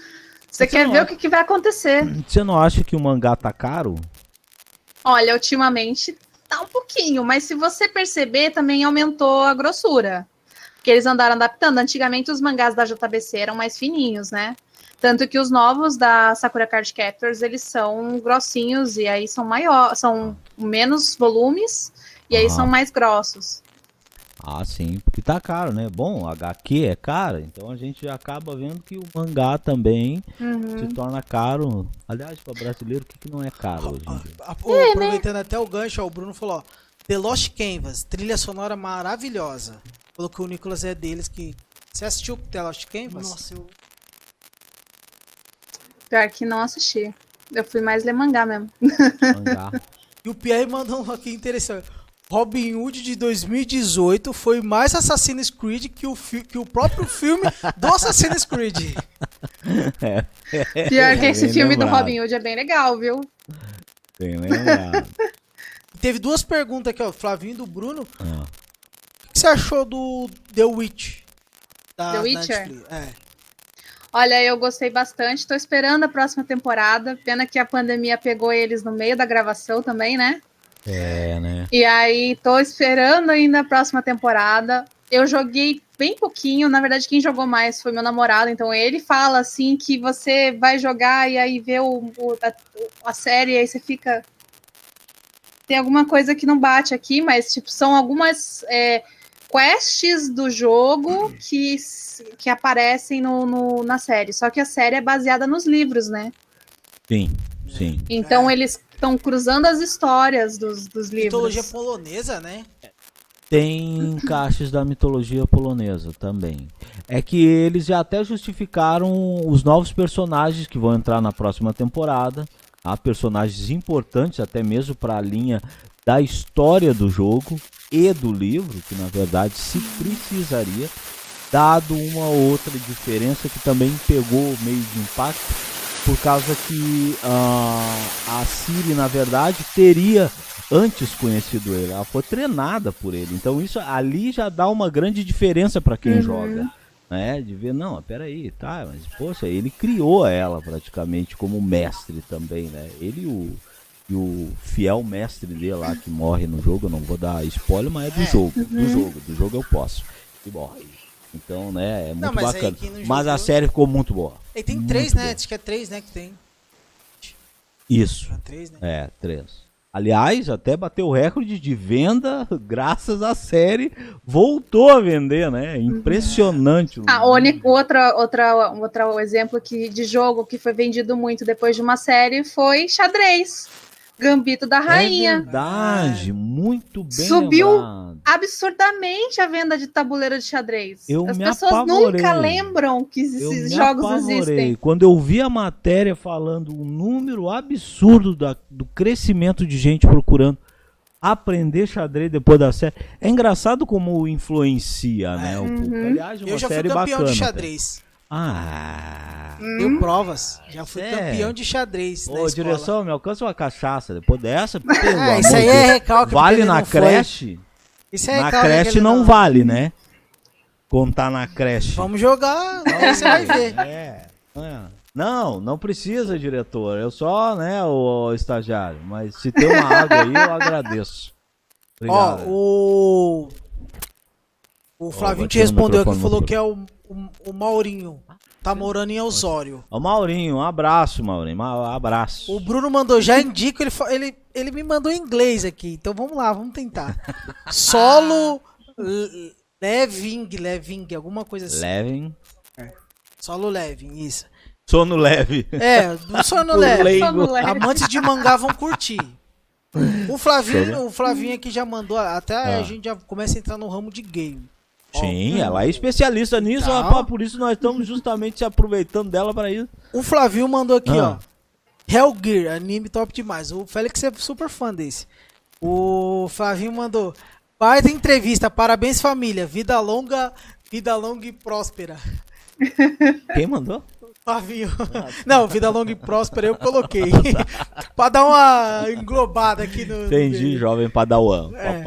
Você Você quer ver acha- o que, que vai acontecer. Você não acha que o mangá tá caro? Olha, ultimamente tá um pouquinho, mas se você perceber, também aumentou a grossura. Porque eles andaram adaptando. Antigamente os mangás da JBC eram mais fininhos, né? Tanto que os novos da Sakura Card Captors, eles são grossinhos e aí são maiores, são menos volumes e aí Aham. são mais grossos. Ah, sim, porque tá caro, né? Bom, HQ é caro, então a gente acaba vendo que o mangá também Uhum. se torna caro. Aliás, para brasileiro, o que, que não é caro hoje dia? A- pô, aproveitando até o gancho, ó, o Bruno falou, ó, The Lost Canvas, trilha sonora maravilhosa. Falou que o Nicolas é deles que. Você assistiu The Lost Canvas? Nossa, eu. Pior que não assisti. Eu fui mais ler mangá mesmo. Mangá. E o Pierre mandou um aqui interessante. Robin Hood de 2018 foi mais Assassin's Creed que o, que o próprio filme do Assassin's Creed. É. Pior que esse filme lembrado. do Robin Hood é bem legal, viu? Bem lembrado. Teve duas perguntas aqui, ó. Flavinho do Bruno. Ah. O que você achou do The Witch? Da The Witcher? É. Olha, eu gostei bastante. Tô esperando a próxima temporada. Pena que a pandemia pegou eles no meio da gravação também, né? É, né? E aí, tô esperando ainda a próxima temporada. Eu joguei bem pouquinho. Na verdade, quem jogou mais foi meu namorado. Então, ele fala assim que você vai jogar e aí vê o, o a, a série e aí você fica. Tem alguma coisa que não bate aqui, mas tipo, são algumas. É, quests do jogo que, que aparecem no, no, na série. Só que a série é baseada nos livros, né? Sim, sim. Então é. eles estão cruzando as histórias dos, dos livros. Mitologia polonesa, né? Tem encaixes da mitologia polonesa também. É que eles já até justificaram os novos personagens que vão entrar na próxima temporada. Há personagens importantes, até mesmo para a linha da história do jogo e do livro, que na verdade se precisaria, dado uma outra diferença que também pegou meio de impacto, por causa que uh, a Siri, na verdade, teria antes conhecido ele, ela foi treinada por ele. Então isso ali já dá uma grande diferença para quem uhum. joga. Né, de ver, não, peraí, tá, mas poxa, ele criou ela praticamente como mestre também, né? Ele o, e o fiel mestre dele lá que morre no jogo, eu não vou dar spoiler, mas é do é. jogo, do uhum. jogo, do jogo eu posso. E morre. Então, né, é muito não, mas bacana. Mas a série ficou muito boa. E tem três, né? Boa. Acho que é três, né, que tem. Isso. É, três, né? é, três. Aliás, até bateu o recorde de venda graças à série. Voltou a vender, né? Impressionante. Ah, outra, outra, outro exemplo que, de jogo que foi vendido muito depois de uma série foi xadrez. Gambito da Rainha. É verdade, muito bem Subiu lembrado. absurdamente a venda de tabuleiro de xadrez. Eu As pessoas apavorei. nunca lembram que esses jogos apavorei. existem. Quando eu vi a matéria falando o número absurdo da, do crescimento de gente procurando aprender xadrez depois da série. É engraçado como influencia, né? É. Uhum. Aliás, uma eu já fui campeão bacana, de xadrez. Ah. Deu provas. Já fui é. campeão de xadrez. Ô, direção, me alcança uma cachaça. Depois dessa, pelo é, isso aí é recalque. Vale na creche? Isso é na creche não, não vale, né? Contar na creche. Vamos jogar, aí você vai ver. É. é. Não, não precisa, diretor. Eu só, né, o, o estagiário. Mas se tem uma água aí, eu agradeço. Obrigado. Ó, o. O Flavinho te respondeu aqui, falou que é o o, o Maurinho. Tá morando em Osório. O Maurinho, um abraço, Maurinho. Um abraço. O Bruno mandou, já indico, ele, ele, ele me mandou em inglês aqui. Então vamos lá, vamos tentar. Solo Leving, Leving, alguma coisa assim. Leving. É. Solo Leving, isso. Sono leve. É, do sono leve. Amantes de mangá vão curtir. O Flavinho, o Flavinho aqui já mandou, até ah. a gente já começa a entrar no ramo de game. Sim, ela é especialista nisso, então... rapaz, por isso nós estamos justamente se aproveitando dela para isso. O Flavio mandou aqui, ah. ó. Hellgear, anime top demais. O Félix é super fã desse. O Flavinho mandou. Baita entrevista, parabéns família. Vida longa, vida longa e próspera. Quem mandou? Flavinho. Não, vida longa e próspera eu coloquei. pra dar uma englobada aqui no. Entendi, no... jovem Padawan. É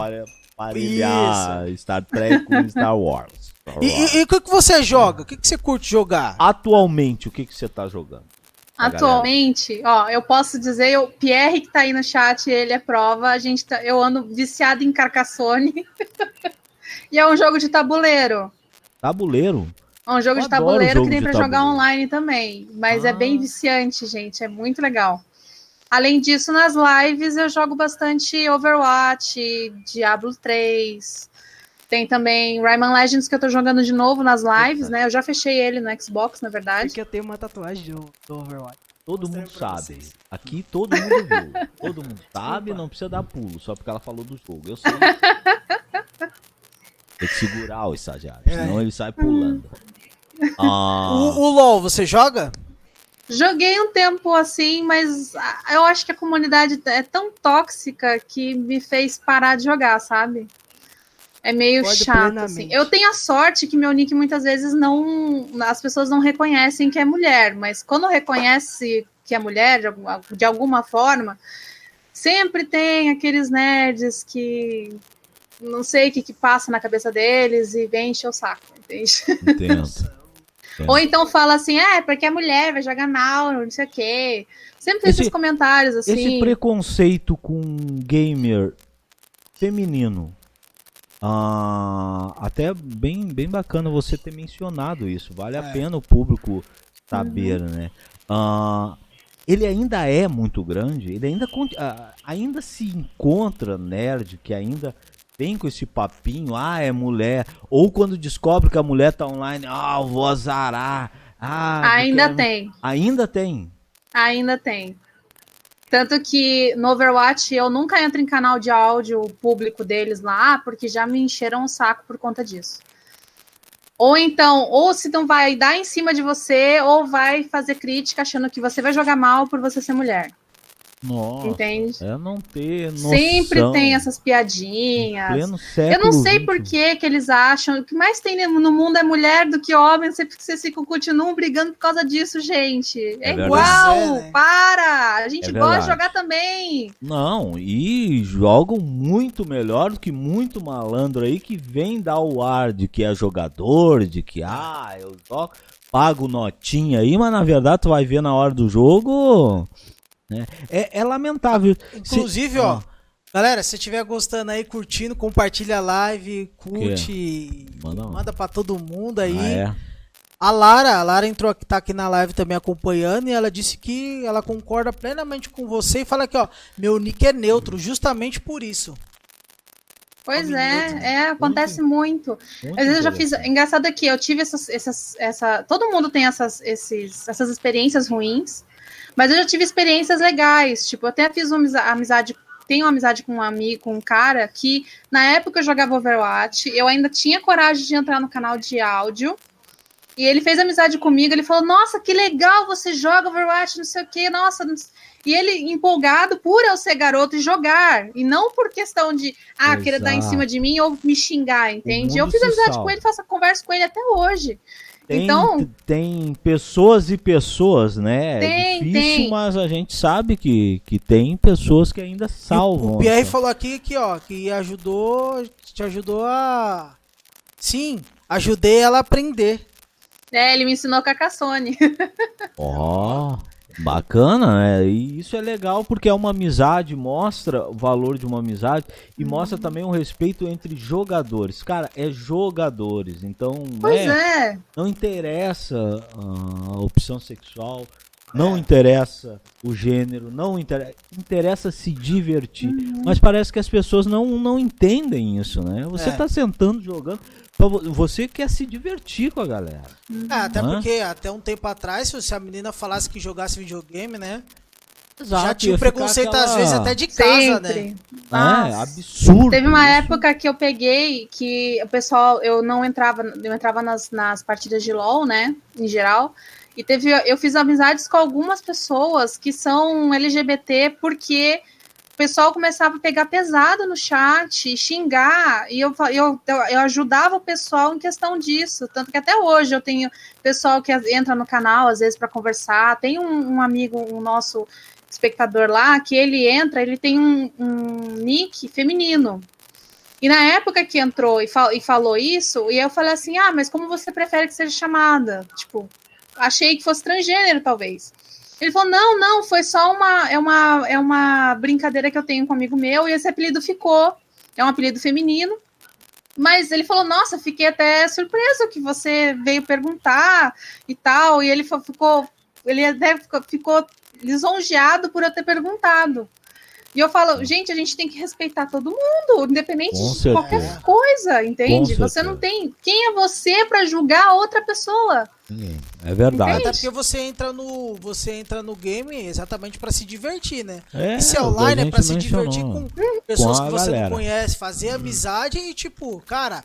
aparelhar Star Trek com Star Wars. Star Wars. E, o que, você joga? O que, você curte jogar? Atualmente, o que, que você tá jogando? Atualmente, ó, eu posso dizer, o Pierre que tá aí no chat, ele é prova, a gente tá, eu ando viciado em Carcassone. e é um jogo de tabuleiro. Tabuleiro? É um jogo eu de tabuleiro jogo que tem para jogar online também, mas ah. é bem viciante, gente, é muito legal. Além disso, nas lives eu jogo bastante Overwatch, Diablo 3. Tem também Rayman Legends que eu tô jogando de novo nas lives, né? Eu já fechei ele no Xbox, na verdade. Porque eu tenho uma tatuagem do, do Overwatch. Todo mundo sabe. Aqui todo mundo viu. Todo mundo sabe, não precisa dar pulo, só porque ela falou do jogo. Eu sei. Tem que segurar o estagiário, é. senão ele sai pulando. Ah. O, o LOL, você joga? Joguei um tempo assim, mas eu acho que a comunidade é tão tóxica que me fez parar de jogar, sabe? É meio Concordo chato, plenamente. assim. Eu tenho a sorte que meu nick muitas vezes não. As pessoas não reconhecem que é mulher, mas quando reconhece que é mulher, de, alguma- de alguma forma, sempre tem aqueles nerds que não sei o que, que passa na cabeça deles e vem encher o saco, entende? Entendo. Ou então fala assim, é, porque é mulher, vai jogar mal, não sei o quê. Sempre tem Esse- esses comentários Esse assim. preconceito com gamer feminino. ah, até bem, bem bacana você ter mencionado isso. Vale a É. pena o público saber, Uhum. né? Ah, ele ainda é muito grande, ele ainda, ah, ainda se encontra nerd que ainda vem com esse papinho, ah, é mulher. Ou quando descobre que a mulher tá online, ah, eu vou azarar. Ah, Ainda tem, Ainda tem. ainda tem. Tanto que no Overwatch eu nunca entro em canal de áudio público deles lá, porque já me encheram o saco por conta disso. Ou então, ou se não vai dar em cima de você, ou vai fazer crítica achando que você vai jogar mal por você ser mulher. Nossa. Entende? É não ter noção. Sempre tem essas piadinhas. Eu não sei por que que eles acham. O que mais tem no mundo é mulher do que homem. Vocês, vocês ficam, continuam brigando por causa disso, gente. É, É igual. É, né? Para! A gente É gosta de jogar também. Não, e jogam muito melhor do que muito malandro aí que vem dar o ar de que é jogador, de que, ah, eu jogo, pago notinha aí, mas na verdade tu vai ver na hora do jogo. Né? É, é lamentável. Se- Inclusive, ó, Ah, galera, se você estiver gostando aí, curtindo, compartilha a live, curte, Manda manda, pra todo mundo aí. ah, é. A Lara, a Lara entrou aqui, tá aqui na live também acompanhando e ela disse que ela concorda plenamente com você e fala que, ó, meu nick é neutro, justamente por isso. Pois é, é, acontece muito. Muito Às vezes eu já fiz. Engraçado aqui, eu tive essas, essas. Essa, todo mundo tem essas, esses, essas experiências ruins, mas eu já tive experiências legais. Tipo, eu até fiz uma amizade. tenho uma amizade com um amigo, com um cara que, na época eu jogava Overwatch, eu ainda tinha coragem de entrar no canal de áudio. E ele fez amizade comigo, ele falou: Nossa, que legal, você joga Overwatch, não sei o quê, nossa. não sei-" E ele empolgado por eu ser garoto e jogar, e não por questão de, ah, querer dar em Exato. cima de mim ou me xingar, entende? Eu fiz amizade salva. com ele, faço conversa com ele até hoje. Tem, Então- tem pessoas e pessoas, né? Tem, é difícil, tem. mas a gente sabe que, que tem pessoas que ainda salvam. o Pierre essa- falou aqui que, ó, que ajudou, te ajudou a... Sim, ajudei ela a aprender. É, ele me ensinou com a Cassone. Ó, bacana, né? E isso é legal porque é uma amizade, mostra o valor de uma amizade e mostra também o respeito entre jogadores. Cara, é jogadores, então Pois né, é. não interessa ah, a opção sexual, não interessa o gênero, não interessa, interessa se divertir. Mas parece que as pessoas não, não entendem isso, né? Você É. tá sentando jogando, você quer se divertir com a galera. É, até Hã? porque até um tempo atrás, se a menina falasse que jogasse videogame, né? Exato, já tinha o preconceito aquela- às vezes até de casa, né? Sempre. É, Nossa. absurdo. Teve uma isso. época que eu peguei que o pessoal, eu não entrava, eu entrava nas, nas partidas de LOL, né, em geral, e teve, eu fiz amizades com algumas pessoas que são LGBT porque o pessoal começava a pegar pesado no chat, xingar, e eu, eu, eu ajudava o pessoal em questão disso, tanto que até hoje eu tenho pessoal que entra no canal às vezes para conversar, tem um, um amigo, um nosso espectador lá, que ele entra, ele tem um, um nick feminino. E na época que entrou e, fal- e falou isso, e eu falei assim: ah, mas como você prefere que seja chamada? Tipo, achei que fosse transgênero, talvez. Ele falou: não, não, foi só uma. É uma, é uma brincadeira que eu tenho com um amigo meu, e esse apelido ficou. É um apelido feminino. Mas ele falou: Nossa, fiquei até surpreso que você veio perguntar e tal. E ele ficou. Ele até ficou lisonjeado por eu ter perguntado. E eu falo, gente, a gente tem que respeitar todo mundo, independente Com de qualquer certeza. coisa, entende? Com Você não tem. Quem é você para julgar a outra pessoa? É verdade. Até porque você entra no, você entra no game exatamente pra se divertir, né? É, E se é online é pra se divertir com pessoas Com que você galera. não conhece, fazer amizade e tipo, cara,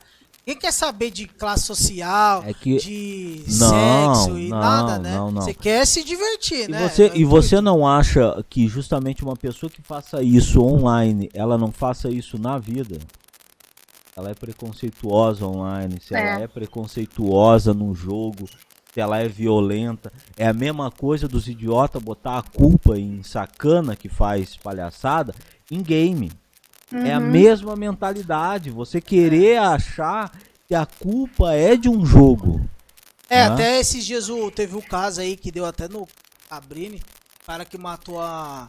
Quem quer saber de classe social, É que de Não, sexo e não, nada, né? não, não. Você quer se divertir, E né? você, É e você não acha que justamente uma pessoa que faça isso online, ela não faça isso na vida? Ela é preconceituosa online, se ela É. é preconceituosa no jogo, se ela é violenta. É a mesma coisa dos idiotas botar a culpa em sacana que faz palhaçada em game. É a Uhum. mesma mentalidade. Você querer achar que a culpa é de um jogo. É, né? até esses dias o, teve o caso aí que deu até no Cabrini, o cara que matou a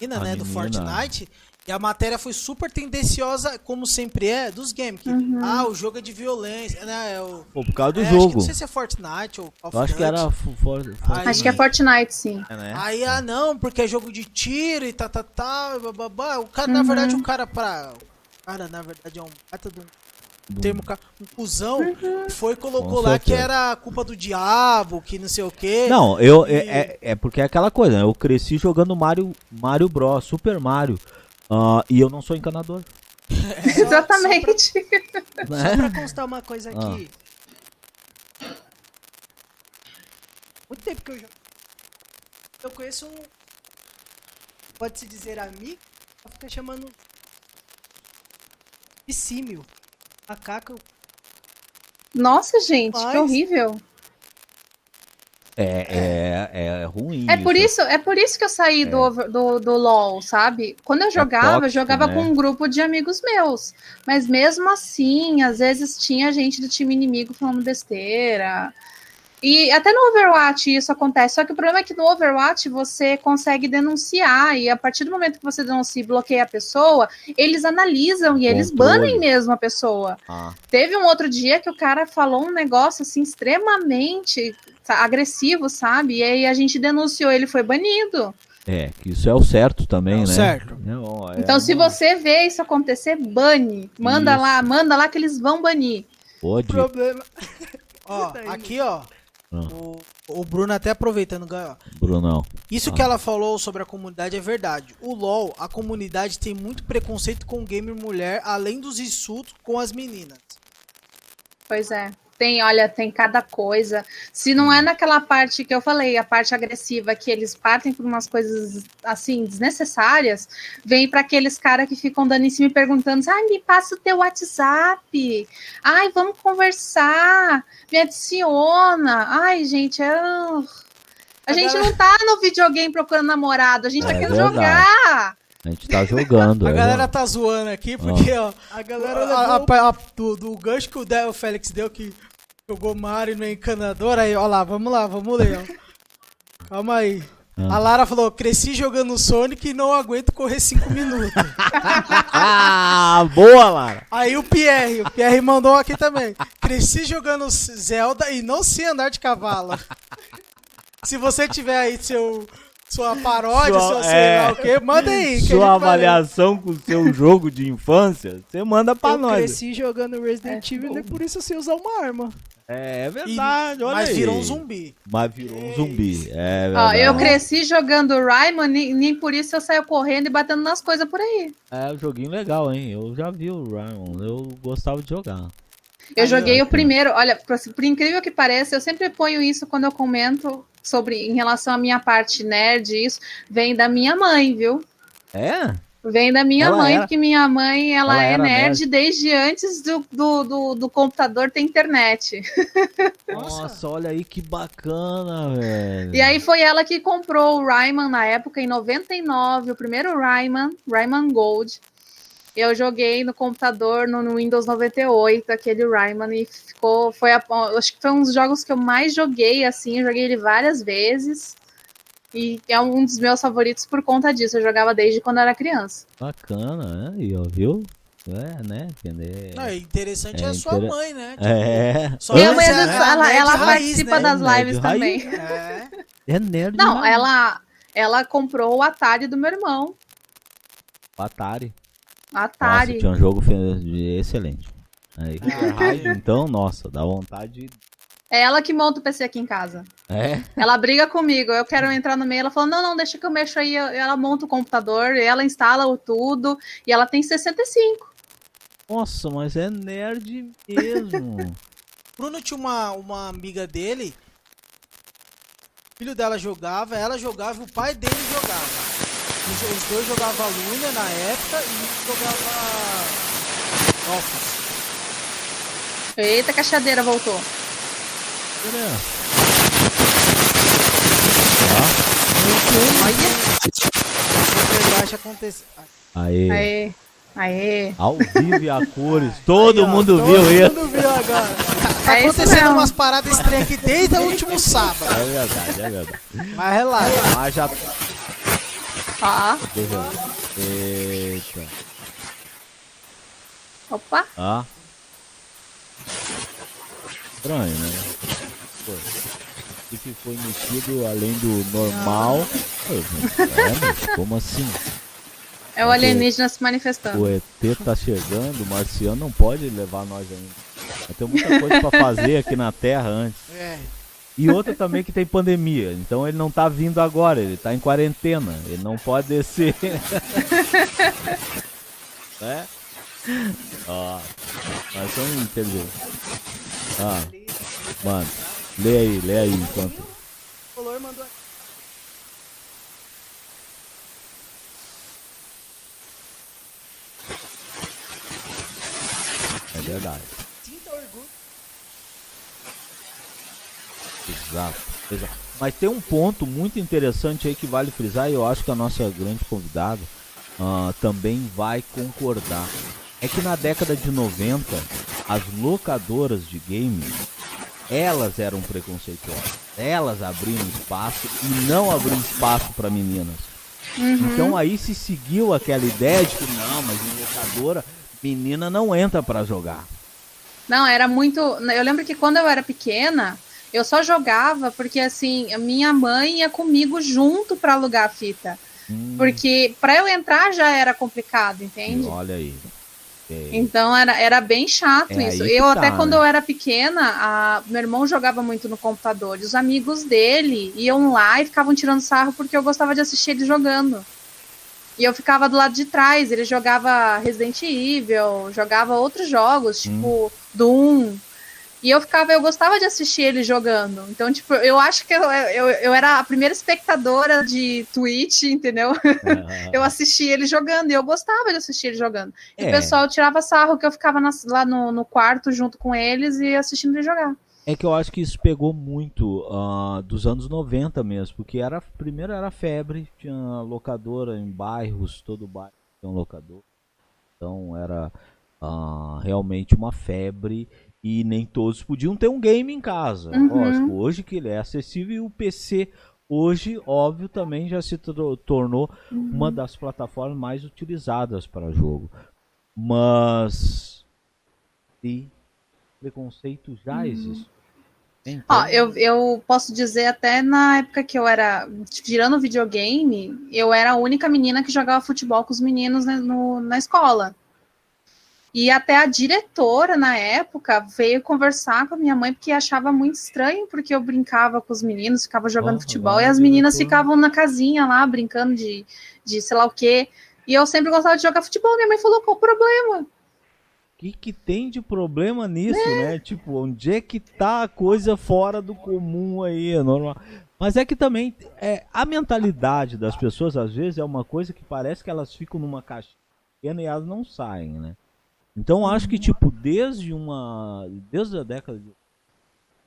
menina, A né, do menina. Fortnite. E a matéria foi super tendenciosa, como sempre é, dos games. Que, Uhum. Ah, o jogo é de violência, né? É o, Pô, por causa do é, acho que jogo. não sei se é Fortnite ou Call acho que era fo- for- Aí- Acho que é Fortnite, sim. É, né? Aí, ah, não, porque é jogo de tiro e tá, tá, tá, bababá. O cara, na verdade, o cara pra... O cara, na verdade, é um um Do- termo, ca- um cuzão, foi e colocou Com lá que era culpa do diabo, que não sei o quê. Não, eu E- é, é, é porque é aquela coisa, né? Eu cresci jogando Mario, Mario Bros, Super Mario. Ah, e eu não sou encanador. Exatamente. Só Né? pra constar uma coisa Ah. aqui. Muito tempo que eu jogo. Eu conheço um. Pode-se dizer amigo, fica chamando. De símio. Macaco. Nossa, gente, que Mas- horrível. É, é, é ruim. É por isso, é por isso que eu saí do, over- do, do LoL, sabe? Quando eu jogava, eu É tóxico, jogava né? com um grupo de amigos meus. Mas mesmo assim, às vezes tinha gente do time inimigo falando besteira. E até no Overwatch isso acontece. Só que o problema é que no Overwatch você consegue denunciar. E a partir do momento que você denuncia e bloqueia a pessoa, eles analisam e eles Controle. banem mesmo a pessoa. Ah, Teve um outro dia que o cara falou um negócio assim extremamente agressivo, sabe? E aí a gente denunciou, ele foi banido. é, que isso é o certo também, É o né? certo. É, ó, é Então, se você vê isso acontecer, bane. Manda Isso. lá, manda lá que eles vão banir. Pode. Problema. Ó, aqui, ó. Ah. O, o Bruno até aproveitando, ganhou. Brunão. Isso Ah. que ela falou sobre a comunidade é verdade. O LoL, a comunidade tem muito preconceito com o gamer mulher, além dos insultos com as meninas. Pois é. Tem, olha, tem cada coisa. Se não é naquela parte que eu falei, a parte agressiva, que eles partem por umas coisas assim, desnecessárias, vem para aqueles caras que ficam dando em cima e perguntando: ai, me passa o teu WhatsApp. Ai, vamos conversar. Me adiciona. Ai, gente, é. A gente não tá no videogame procurando namorado, a gente tá É querendo verdade. jogar. A gente tá jogando. A é, galera tá zoando aqui porque, ó, A galera a- levou. a- a- do, do gancho que o, o Félix deu que jogou Mario no encanador, aí, ó lá, vamos lá, vamos ler, ó. Calma aí. Ah. A Lara falou, cresci jogando Sonic e não aguento correr 5 minutos. Ah, boa, Lara. Aí o Pierre, o Pierre mandou aqui também. Cresci jogando Zelda e não sei andar de cavalo. Se você tiver aí seu, sua paródia, Sua- seu sei é. lá o quê, manda aí. Sua avaliação com o seu jogo de infância, você manda pra eu nós. cresci jogando Resident Evil e por isso eu sei usar uma arma. É, é E- verdade, olha mas aí. virou um zumbi. Mas virou um zumbi. É Ó, verdade. eu cresci jogando Rayman, nem, nem por isso eu saio correndo e batendo nas coisas por aí. É um joguinho legal, hein? Eu já vi o Ryan, eu gostava de jogar. Eu Aí, joguei ó. o primeiro, olha, por, por incrível que pareça, eu sempre ponho isso quando eu comento sobre em relação à minha parte nerd, isso vem da minha mãe, viu? É? Vem da minha Ela mãe, era- porque minha mãe ela, ela é era nerd, nerd. desde antes do, do, do, do computador ter internet. Nossa. olha aí que bacana, velho. E aí foi ela que comprou o Rayman na época, em 99, o primeiro Rayman, Rayman Gold. Eu joguei no computador no, no Windows 98, aquele Rayman, e ficou. Foi a- acho que foi um dos jogos que eu mais joguei, assim, eu joguei ele várias vezes. E é um dos meus favoritos por conta disso. Eu jogava desde quando era criança. Bacana, né? E ó, viu? É, né? Entender. Não, é interessante é, É a sua inter- mãe, né? É. Só Minha ela mãe, é vezes, nerd ela, ela raiz, participa né? das lives raiz. também. É. É nerd. Não, ela, ela comprou o Atari do meu irmão. Atari. Atari. Nossa, tinha um jogo excelente. Aí, Ah. então, nossa, dá vontade. É ela que monta o PC aqui em casa. É? Ela briga comigo, eu quero entrar no meio, ela fala, não, não, deixa que eu mexo aí, ela monta o computador, ela instala o tudo, e ela tem 65. Nossa, mas é nerd mesmo. Bruno tinha uma, uma amiga dele. O filho dela jogava, ela jogava e o pai dele jogava. Os, os dois jogavam Luna na época e jogava Office. Eita, caixadeira voltou. Olha. Verdade aconteceu. Aê. Aê, aê. Ao vivo e a cores. Todo Aí, ó, mundo todo viu isso. mundo viu agora. Tá É acontecendo umas paradas estranhas aqui desde o último sábado. É verdade, é verdade. Mas relaxa. Mas já. Ver. Eita. opa. Ah. Estranho, né? Pô, o que foi mexido além do normal? Pô, é, mas como assim? É o alienígena se manifestando. O ET tá chegando, o marciano não pode levar nós ainda. Tem muita coisa pra fazer aqui na Terra antes. É. E outra também que tem pandemia. Então ele não tá vindo agora, ele tá em quarentena. Ele não pode descer. né? Ó. Nós somos inteligentes. Ah, mano. Lê aí, lê aí enquanto. O color mandou. É verdade. Exato, exato. Mas tem um ponto muito interessante aí que vale frisar e eu acho que a nossa grande convidada ah, também vai concordar. É que na década de 90, as locadoras de games, elas eram preconceituosas. Elas abriam espaço e não abriam espaço para meninas. Então aí se seguiu aquela ideia de que não, mas em locadora, menina não entra para jogar. Não, era muito. Eu lembro que quando eu era pequena, eu só jogava porque assim, minha mãe ia comigo junto pra alugar a fita. Hum, Porque pra eu entrar já era complicado, entende? olha aí. Então era, era bem chato É isso. Eu tá, até quando né? eu era pequena, a- meu irmão jogava muito no computador. E os amigos dele iam lá e ficavam tirando sarro porque eu gostava de assistir ele jogando. E eu ficava do lado de trás. Ele jogava Resident Evil, jogava outros jogos, Hum. tipo Doom. E eu ficava, eu gostava de assistir ele jogando. Então, tipo, eu acho que eu, eu, eu era a primeira espectadora de Twitch, entendeu? Eu assistia ele jogando e eu gostava de assistir ele jogando. E É. o pessoal tirava sarro que eu ficava nas- lá no, no quarto junto com eles e assistindo ele jogar. É que eu acho que isso pegou muito ah, dos anos 90 mesmo, porque era primeiro era febre, tinha locadora em bairros, todo bairro tinha um locador. Então era ah, realmente uma febre e nem todos podiam ter um game em casa. Uhum. Lógico, hoje que ele é acessível e o PC hoje, óbvio, também já se tornou uma das plataformas mais utilizadas para jogo. Mas e preconceito já existe. Então, Ó, eu, eu posso dizer até na época que eu era tirando videogame, eu era a única menina que jogava futebol com os meninos né, no- na escola. E até a diretora, na época, veio conversar com a minha mãe porque achava muito estranho, porque eu brincava com os meninos, ficava jogando futebol, e as meninas ficavam na casinha lá, brincando de, de sei lá o quê. E eu sempre gostava de jogar futebol. Minha mãe falou, qual o problema? O que, que tem de problema nisso, né? Tipo, onde é que tá a coisa fora do comum aí, é normal. Mas é que também é, a mentalidade das pessoas, às vezes, é uma coisa que parece que elas ficam numa caixa pequena e elas não saem, né? Então acho que, tipo, desde uma. Desde a década de.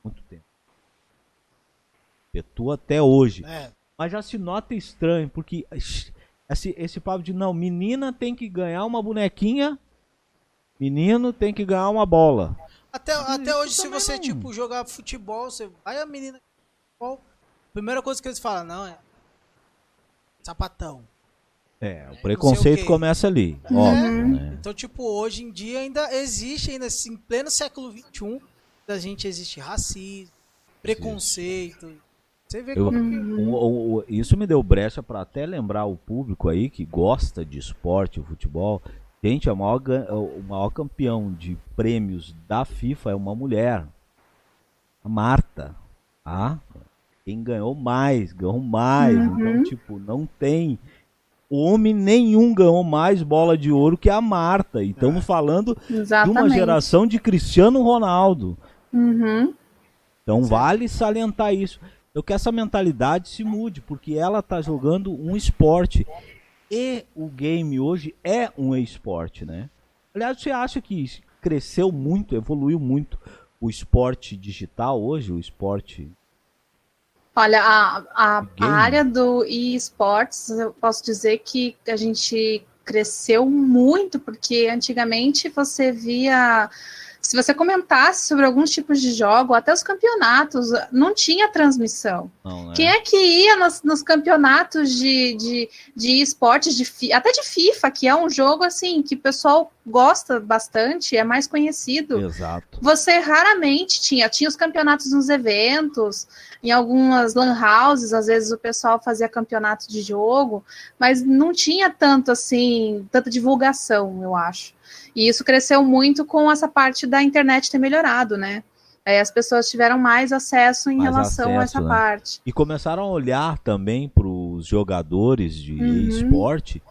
Muito tempo. Perpetua até hoje. É. Mas já se nota estranho, porque esse, esse papo de não, menina tem que ganhar uma bonequinha, menino tem que ganhar uma bola. Até, até isso hoje, se você, não- tipo, jogar futebol, você vai a menina futebol, primeira coisa que eles falam, não, é sapatão. É, o sei o preconceito quê. começa ali, É. óbvio, né? Então, tipo, hoje em dia ainda existe, ainda assim, em pleno século XXI, da gente existe racismo, preconceito. Você vê Eu- como O- o- o- isso me deu brecha para até lembrar o público aí que gosta de esporte, futebol. Gente, a maior, o maior campeão de prêmios da FIFA é uma mulher, a Marta. Ah, quem ganhou mais, ganhou mais. Uhum. Então, tipo, não tem homem nenhum ganhou mais bola de ouro que a Marta. E estamos falando Exatamente. de uma geração de Cristiano Ronaldo. Uhum. Então vale salientar isso. Eu que essa mentalidade se mude, porque ela está jogando um esporte. E o game hoje é um esporte, né? Aliás, você acha que cresceu muito, evoluiu muito o esporte digital hoje, o esporte Olha, a, a, a área do esportes, eu posso dizer que a gente cresceu muito, porque antigamente você via. Se você comentasse sobre alguns tipos de jogo, até os campeonatos, não tinha transmissão. não, né? Quem é que ia nos, nos campeonatos de, de, de esportes, de, até de FIFA, que é um jogo assim que o pessoal gosta bastante, é mais conhecido? Exato. Você raramente tinha, tinha os campeonatos nos eventos, em algumas lan houses, às vezes o pessoal fazia campeonato de jogo, mas não tinha tanto assim, tanta divulgação, eu acho. E isso cresceu muito com essa parte da internet ter melhorado, né? Aí as pessoas tiveram mais acesso em Mais relação a acesso, essa né? parte. E começaram a olhar também para os jogadores de Uhum. esporte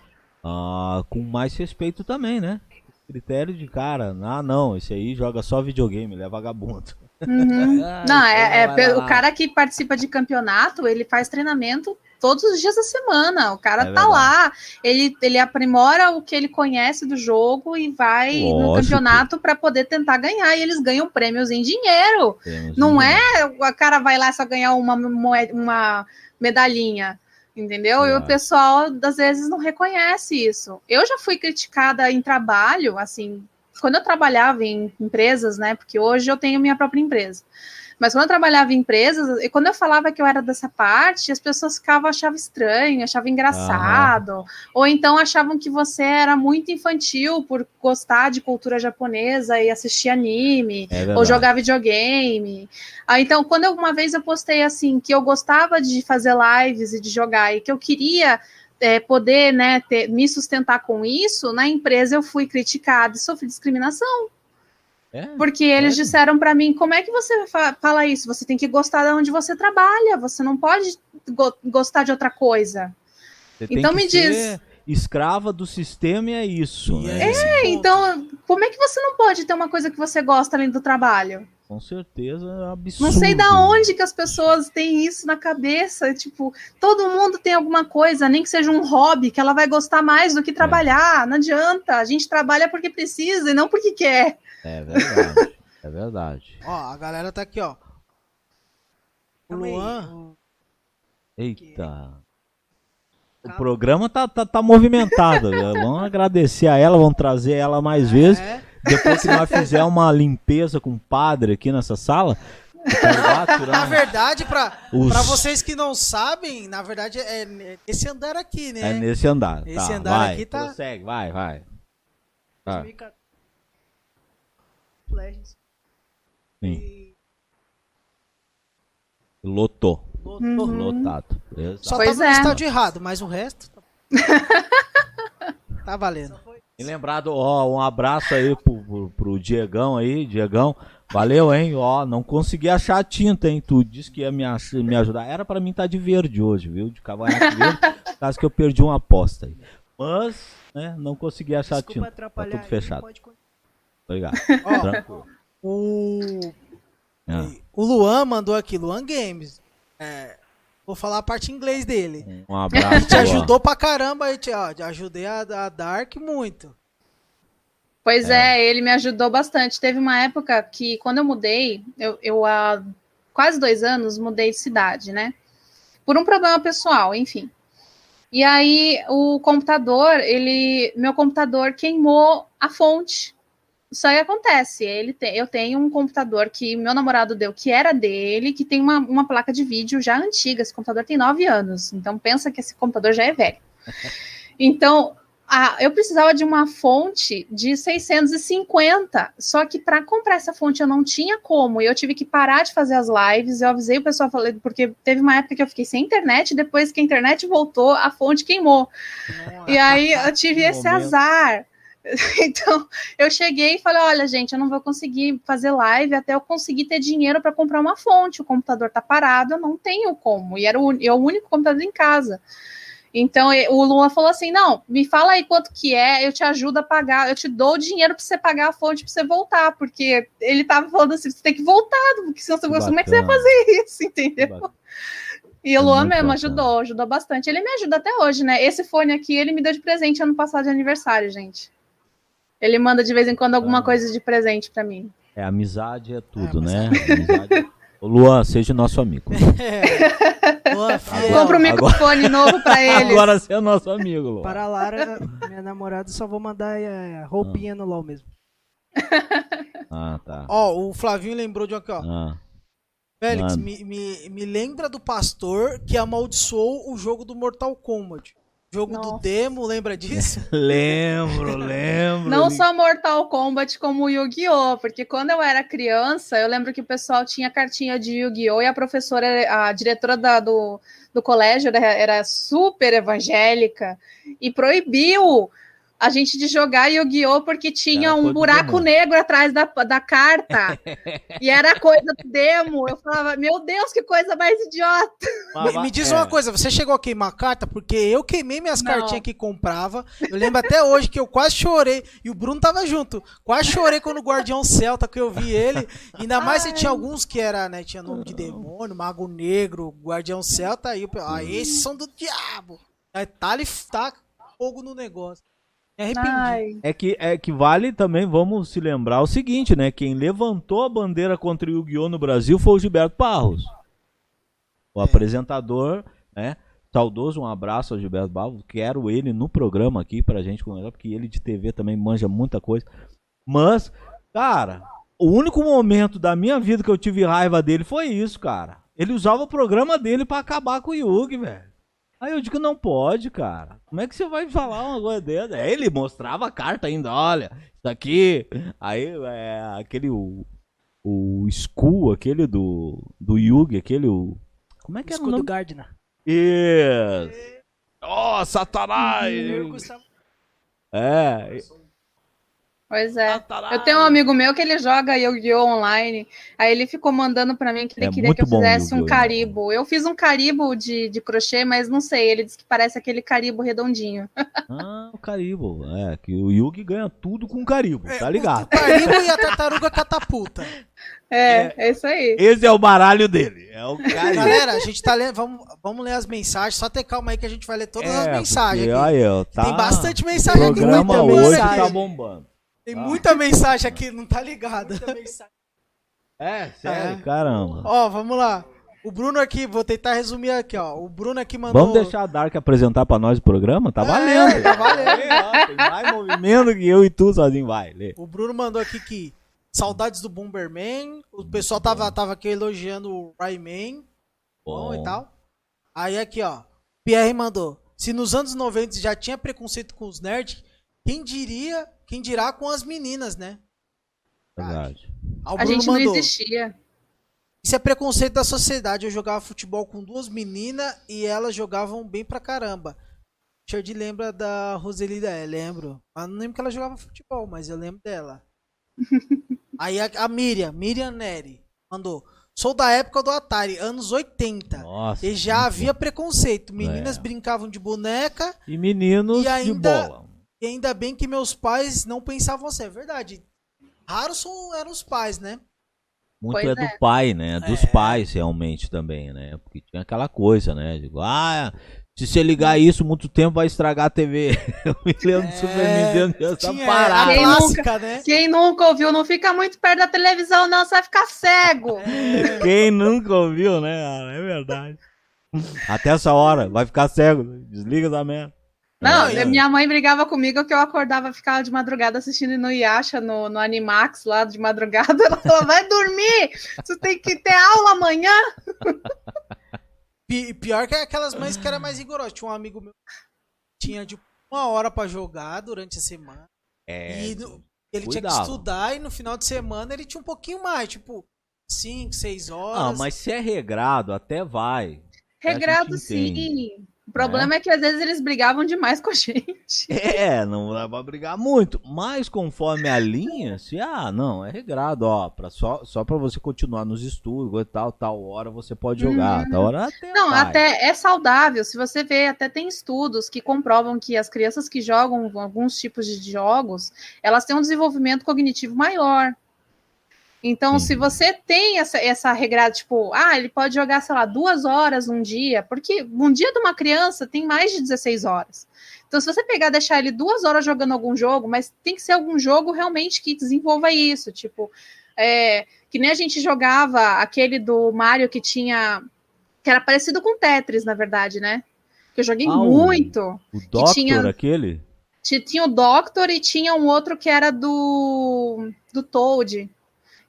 ah, com mais respeito também, né? Critério de cara, ah não, esse aí joga só videogame, ele é vagabundo. Uhum. Ah, Não, é, é então lá. o cara que participa de campeonato, ele faz treinamento todos os dias da semana. O cara É tá verdade. lá, ele, ele aprimora o que ele conhece do jogo e vai no Lógico. campeonato para poder tentar ganhar. E eles ganham prêmios em dinheiro. Temos Não um- é o cara vai lá só ganhar uma, uma medalhinha. Entendeu? E o pessoal, às vezes, não reconhece isso. Eu já fui criticada em trabalho, assim, quando eu trabalhava em empresas, né? Porque hoje eu tenho minha própria empresa. Mas quando eu trabalhava em empresas, e quando eu falava que eu era dessa parte, as pessoas ficavam achavam estranho, achavam engraçado, ou então achavam que você era muito infantil por gostar de cultura japonesa e assistir anime, É ou jogar videogame. Ah, então, quando eu- uma vez eu postei assim que eu gostava de fazer lives e de jogar e que eu queria é, poder né, ter- me sustentar com isso, na empresa eu fui criticada e sofri discriminação. É, Porque eles sério? disseram para mim: como é que você fa- fala isso? Você tem que gostar de onde você trabalha, você não pode go- gostar de outra coisa. você tem então que me ser escrava do sistema e é isso, né? é ponto. Então, como é que você não pode ter uma coisa que você gosta além do trabalho? Com certeza é absurdo. Não sei da onde que as pessoas têm isso na cabeça. Tipo, todo mundo tem alguma coisa, nem que seja um hobby, que ela vai gostar mais do que trabalhar. Não adianta. A gente trabalha porque precisa e não porque quer. É verdade. é verdade. Ó, a galera tá aqui, ó. O Luan. o- Eita. O Calma. programa tá, tá, tá movimentado. né? Vamos agradecer a ela, vamos trazer ela mais vezes. Depois que nós fizer uma limpeza com o padre aqui nessa sala. então na verdade, pra, os- pra vocês que não sabem, na verdade é esse andar aqui, né? É nesse andar. Esse tá, andar vai, aqui tá- Prossegue, vai, vai. Vai, 2014. Legends. sim. E Lotou. Lotou. Uhum. Lotado. Exato. Só Pois tava no é. estádio errado, mas o resto. Tá, tá valendo. E lembrado, ó, um abraço aí pro, pro, pro Diegão aí, Diegão. Valeu, hein? Ó, não consegui achar a tinta, hein? Tu disse que ia me, me ajudar. Era pra mim estar de verde hoje, viu? De cavanhaque verde, caso que eu perdi uma aposta aí. Mas, né, não consegui achar a desculpa tinta. Tá tudo fechado. pode. Obrigado. Ó, o, Ah, o Luan mandou aqui, Luan Games. É, vou falar a parte em inglês dele. Um abraço. Te ó. ajudou pra caramba aí, te, ó, te ajudei a, a Dark muito. Pois é. ele me ajudou bastante. Teve uma época que, quando eu mudei, eu, eu há quase dois anos mudei de cidade, né? Por um problema pessoal, enfim. E aí o computador, ele, meu computador queimou a fonte. Isso aí acontece. Ele eu tenho um computador que meu namorado deu, que era dele, que tem uma, uma placa de vídeo já antiga. Esse computador tem nove anos. Então pensa que esse computador já é velho. Então a- eu precisava de uma fonte de 650. Só que para comprar essa fonte eu não tinha como. E eu tive que parar de fazer as lives. Eu avisei o pessoal, falei, porque teve uma época que eu fiquei sem internet. Depois que a internet voltou, a fonte queimou. E aí eu tive Que esse momento. azar. Então, eu cheguei e falei: olha, gente, eu não vou conseguir fazer live até eu conseguir ter dinheiro para comprar uma fonte. O computador tá parado, eu não tenho como. E era o, eu, o único computador em casa. Então o Luan falou assim: não, me fala aí quanto que é, eu te ajudo a pagar, eu te dou o dinheiro pra você pagar a fonte pra você voltar, porque ele tava falando assim: você tem que voltar, porque senão você como é que você vai Bacana. fazer isso, entendeu? Bacana. E É o Luan muito mesmo bacana. ajudou, ajudou bastante. Ele me ajuda até hoje, né? Esse fone aqui ele me deu de presente ano passado de aniversário, gente. Ele manda de vez em quando alguma Ah. coisa de presente pra mim. É, amizade é tudo, É, né? Amizade... Ô, Luan, seja nosso amigo. É. Luan, fiel. Compra um agora- microfone novo pra ele. Agora você é nosso amigo, Luan. Para a Lara, minha namorada, só vou mandar é, roupinha no LOL mesmo. Ah, tá. Ó, o Flavinho lembrou de um aqui, ó. Ah, Félix, me, me, me lembra do pastor que amaldiçoou o jogo do Mortal Kombat. Jogo do Nossa. demo, lembra disso? lembro, lembro. Não só Mortal Kombat como Yu-Gi-Oh! Porque quando eu era criança, eu lembro que o pessoal tinha cartinha de Yu-Gi-Oh! e a professora, a diretora da- do, do colégio era, era super evangélica e proibiu a gente de jogar Yu-Gi-Oh! porque tinha Era um buraco negro atrás da, da carta. e era coisa do demo. Eu falava, meu Deus, que coisa mais idiota. Me, me diz É. uma coisa, você chegou a queimar a carta? Porque eu queimei minhas Não. cartinhas que comprava. Eu lembro até hoje que eu quase chorei. E o Bruno tava junto. Quase chorei quando o Guardião Celta que eu vi ele. Ainda mais se tinha alguns que era, né? Tinha nome de demônio, Mago Negro, Guardião Celta. Aí, eu, ah, esses são do diabo. Aí tá ali, tá fogo no negócio. Me arrependi. Ai, É que, é que vale também, vamos se lembrar o seguinte, né? Quem levantou a bandeira contra o Yu-Gi-Oh! no Brasil foi o Gilberto Barros. O É. apresentador, né? Saudoso, um abraço ao Gilberto Barros. Quero ele no programa aqui pra gente conversar, porque ele de TV também manja muita coisa. Mas, cara, o único momento da minha vida que eu tive raiva dele foi isso, cara. Ele usava o programa dele pra acabar com o Yugi, velho. Aí eu digo, não pode, cara. Como é que você vai falar uma coisa dessa? Aí ele mostrava a carta ainda, olha, isso aqui. Aí é aquele, o, o Skull, aquele do, do Yugi, aquele, o... Como é que era o Escudo nome? Gardner. Isso! Oh, Satanás! É, pois é. Eu tenho um amigo meu que ele joga Yu-Gi-Oh! online. Aí ele ficou mandando pra mim que ele É queria que eu fizesse um caribo. Eu fiz um caribo de, de crochê, mas não sei. Ele disse que parece aquele caribo redondinho. Ah, o Caribo. É, que o Yugi ganha tudo com o Caribo, tá ligado? O Caribo e a tartaruga catapulta. É, é, isso aí. Esse é o baralho dele. É o Caribo. Galera, a gente tá lendo. Vamos, vamos ler as mensagens. Só ter calma aí que a gente vai ler todas as É, mensagens porque, aqui. Aí, ó, tá... Tem bastante O mensagem aqui. programa hoje mensagem. tá bombando. Tem Ah. muita mensagem aqui, não tá ligado. É, sério? Caramba. Ó, vamos lá. O Bruno aqui, vou tentar resumir aqui, ó. O Bruno aqui mandou. Vamos deixar a Dark apresentar pra nós o programa? Tá É, valendo. tá valendo. Tem mais movimento que eu e tu sozinho. Vai, lê. O Bruno mandou aqui que saudades do Bomberman. O pessoal tava, tava aqui elogiando o Rayman. Bom e tal. Aí aqui, ó. Pierre mandou. Se nos anos 90 já tinha preconceito com os nerds, quem diria, quem dirá com as meninas, né? Verdade. O A gente não mandou. existia. Isso é preconceito da sociedade. Eu jogava futebol com duas meninas e elas jogavam bem pra caramba. Richard lembra da Roselida? É, lembro. Mas não lembro que ela jogava futebol, mas eu lembro dela. Aí a, a Miriam, Miriam Neri, mandou. Sou da época do Atari, anos 80. Nossa. E já havia preconceito. Meninas É. brincavam de boneca. E meninos E de ainda- bola. E ainda bem que meus pais não pensavam assim. É verdade. Raros eram os pais, né? Muito Pois é do é. pai, né? Dos É. pais, realmente, também, né? Porque tinha aquela coisa, né? Digo, ah, se você ligar isso muito tempo vai estragar a TV. Eu me lembro do Super Nintendo tinha parada. Quem clássica, né? Quem nunca ouviu, não fica muito perto da televisão, não, você vai ficar cego. Quem nunca ouviu, né? cara? É verdade. Até essa hora, vai ficar cego. Desliga da merda. Não, É. minha mãe brigava comigo que eu acordava, ficava de madrugada assistindo no Yasha, no, no Animax, lá de madrugada. Ela falou, vai dormir, você tem que ter aula amanhã. Pi- Pior que aquelas mães que era mais rigorosas. Tinha um amigo meu que tinha de uma hora pra jogar durante a semana. É. e no- ele tinha que estudar e no final de semana ele tinha um pouquinho mais, tipo 5, 6 horas. Ah, mas se é regrado, até vai. Regrado sim. O problema é. é que às vezes eles brigavam demais com a gente. É, não dá pra brigar muito. Mas conforme a linha, se ah, não, é regrado, ó, pra só, só pra você continuar nos estudos e tal, tal hora você pode jogar. Uhum. Tal hora até. Não, vai. até é saudável. Se você vê, até tem estudos que comprovam que as crianças que jogam alguns tipos de jogos, elas têm um desenvolvimento cognitivo maior. Então, se você tem essa, essa regra, tipo, ah, ele pode jogar, sei lá, duas horas um dia, porque um dia de uma criança tem mais de 16 horas. Então, se você pegar deixar ele duas horas jogando algum jogo, mas tem que ser algum jogo realmente que desenvolva isso, tipo, é, que nem a gente jogava aquele do Mario que tinha. que era parecido com Tetris, na verdade, né? Que eu joguei ah, muito. O, o Doctor, tinha, aquele? Tinha o Doctor e tinha um outro que era do. do Toad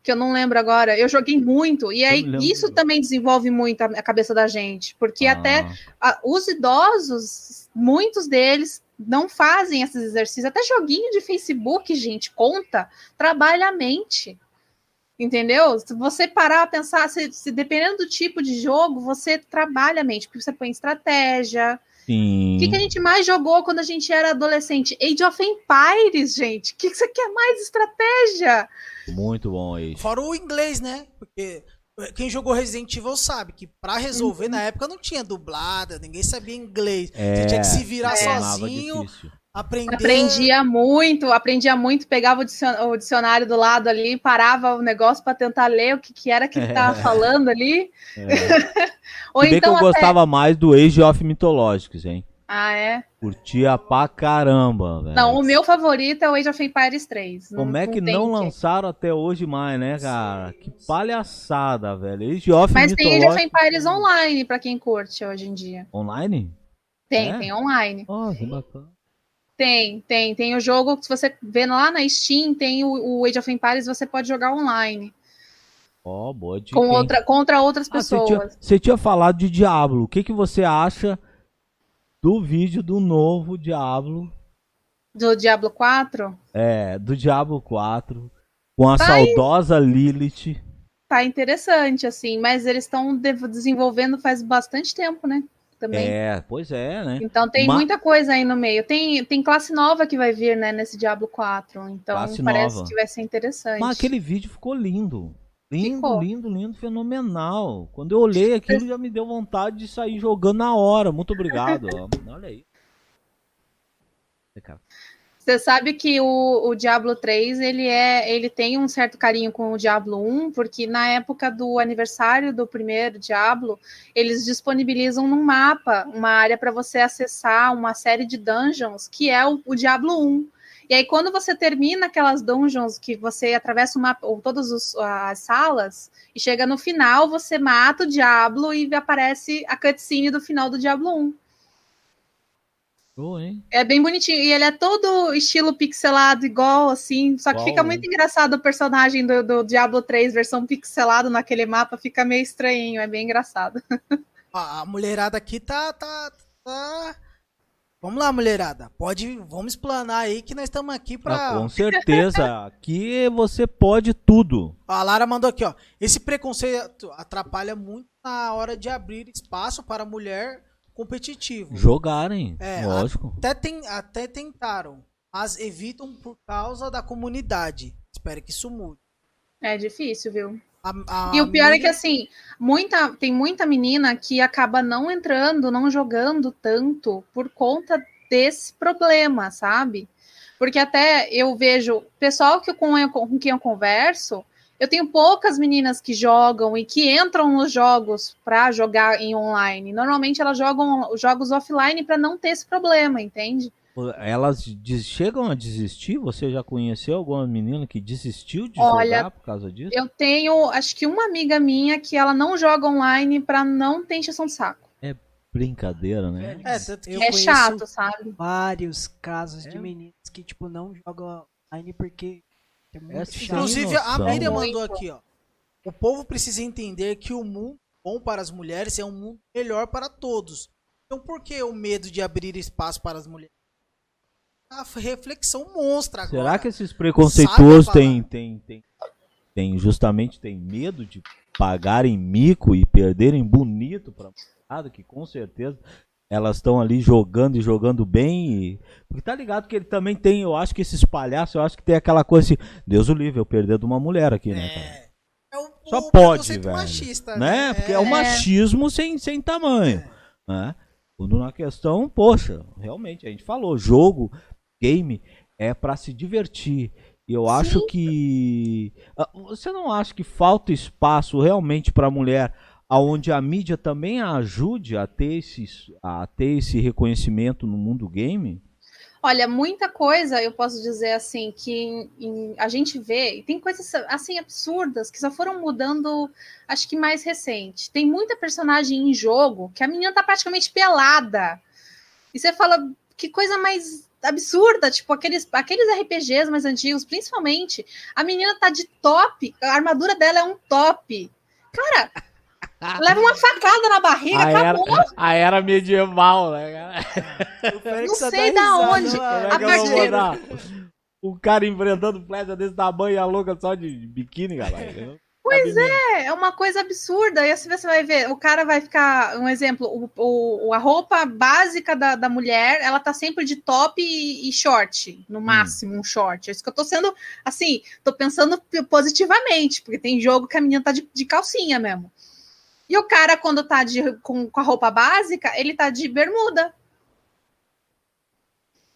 que eu não lembro agora. Eu joguei muito, e aí isso também desenvolve muito a, a cabeça da gente, porque ah. até a, os idosos, muitos deles não fazem esses exercícios. Até joguinho de Facebook, gente, conta, trabalha a mente. Entendeu? Se você parar a pensar, se, se dependendo do tipo de jogo, você trabalha a mente, porque você põe estratégia, Sim. O que, que, a gente mais jogou quando a gente era adolescente? Age of Empires, gente. O que, que você quer mais estratégia? Muito bom aí. Fora o inglês, né? Porque quem jogou Resident Evil sabe que para resolver uhum. na época não tinha dublada, ninguém sabia inglês. É, Você tinha que se virar é. sozinho. Aprender... Aprendia muito, aprendia muito, pegava o dicionário do lado ali, parava o negócio para tentar ler o que, que era que ele estava é. falando ali. É. Ou então que eu até... gostava mais do Age of Mythologics, hein? Ah, é? Curtia pra caramba, velho. Não, o meu favorito é o Age of Empires 3. Como não, é que não, não lançaram até hoje mais, né, cara? Que palhaçada, velho. Age of Mas tem Age of Empires online pra quem curte hoje em dia. Online? Tem, é? tem online. Oh, que bacana. Tem, tem. Tem o jogo, se você vê lá na Steam, tem o, o Age of Empires, você pode jogar online. Ó, oh, boa dica. Com outra, contra outras ah, pessoas. Você tinha, você tinha falado de Diablo. O que, que você acha do vídeo do novo Diablo. Do Diablo 4? É, do Diablo 4. Com a tá saudosa in... Lilith. Tá interessante, assim, mas eles estão desenvolvendo faz bastante tempo, né? Também. É, pois é, né? Então tem muita coisa aí no meio. Tem, tem classe nova que vai vir, né, nesse Diablo 4. Então classe parece nova. que vai ser interessante. Mas aquele vídeo ficou lindo. Lindo, Ficou. lindo, lindo, fenomenal. Quando eu olhei aquilo, já me deu vontade de sair jogando na hora. Muito obrigado. Olha aí. Você sabe que o, o, Diablo 3 ele é, ele tem um certo carinho com o Diablo 1, porque na época do aniversário do primeiro Diablo, eles disponibilizam num mapa uma área para você acessar uma série de dungeons que é o, o Diablo 1. E aí, quando você termina aquelas dungeons que você atravessa uma, ou todas os, as salas e chega no final, você mata o Diablo e aparece a cutscene do final do Diablo 1. Oh, é bem bonitinho. E ele é todo estilo pixelado, igual, assim. Só que Uau, fica muito engraçado o personagem do, do, Diablo 3, versão pixelado naquele mapa, fica meio estranho, é bem engraçado. A mulherada aqui tá, tá, tá Vamos lá, mulherada. Pode, vamos explanar aí que nós estamos aqui para. Ah, com certeza. aqui você pode tudo. A Lara mandou aqui, ó. Esse preconceito atrapalha muito na hora de abrir espaço para mulher competitivo. Jogarem, é, lógico. Até, tem, até tentaram, mas evitam por causa da comunidade. Espero que isso mude. É difícil, viu? A, a e o pior é que assim, muita, tem muita menina que acaba não entrando, não jogando tanto por conta desse problema, sabe? Porque até eu vejo pessoal que com, com quem eu converso, eu tenho poucas meninas que jogam e que entram nos jogos para jogar em online. Normalmente elas jogam jogos offline para não ter esse problema, entende? Elas chegam a desistir? Você já conheceu alguma menina que desistiu de Olha, jogar por causa disso? Eu tenho, acho que uma amiga minha que ela não joga online para não ter encheção de saco. É brincadeira, né? É, é chato, sabe? Vários casos é. de meninas que tipo não jogam online porque é muito chato. Inclusive a Miriam mandou aqui, ó. O povo precisa entender que o mundo bom para as mulheres é um mundo melhor para todos. Então por que o medo de abrir espaço para as mulheres? A reflexão monstra agora. Será que esses preconceituosos têm, têm, têm, têm, justamente têm medo de pagarem mico e perderem bonito para que com certeza elas estão ali jogando e jogando bem. E... Porque tá ligado que ele também tem, eu acho que esses palhaços, eu acho que tem aquela coisa assim, Deus o livre, eu perder de uma mulher aqui, né, cara? É. É o, Só o pode, velho. machista, né? Porque é o É. machismo sem, sem tamanho, né? Quando na questão, poxa, realmente, a gente falou, jogo, game, é pra se divertir. E eu acho Sim. que. ah, Você não acha que falta espaço realmente pra mulher, aonde a mídia também a ajude a ter, esses, a ter esse reconhecimento no mundo game? Olha, muita coisa eu posso dizer assim que em- em- a gente vê, e tem coisas assim absurdas que só foram mudando, acho que mais recente. Tem muita personagem em jogo que a menina tá praticamente pelada. E você fala, que coisa mais absurda, tipo aqueles, aqueles RPGs mais antigos, principalmente, a menina tá de top, a armadura dela é um top. Cara, leva uma facada na barriga, acabou. a era medieval, né, cara? Não tá sei dando da risada, onde. é A partir- o cara enfrentando flecha desse tamanho e a louca só de biquíni, galera? Pois é, é uma coisa absurda. E assim você vai ver, o cara vai ficar, um exemplo, o, o- a roupa básica da, da mulher, ela tá sempre de top e, e short, no máximo um short. É isso que eu tô sendo, assim, tô pensando positivamente, porque tem jogo que a menina tá de, de calcinha mesmo. E o cara, quando tá de, com, com a roupa básica, ele tá de bermuda.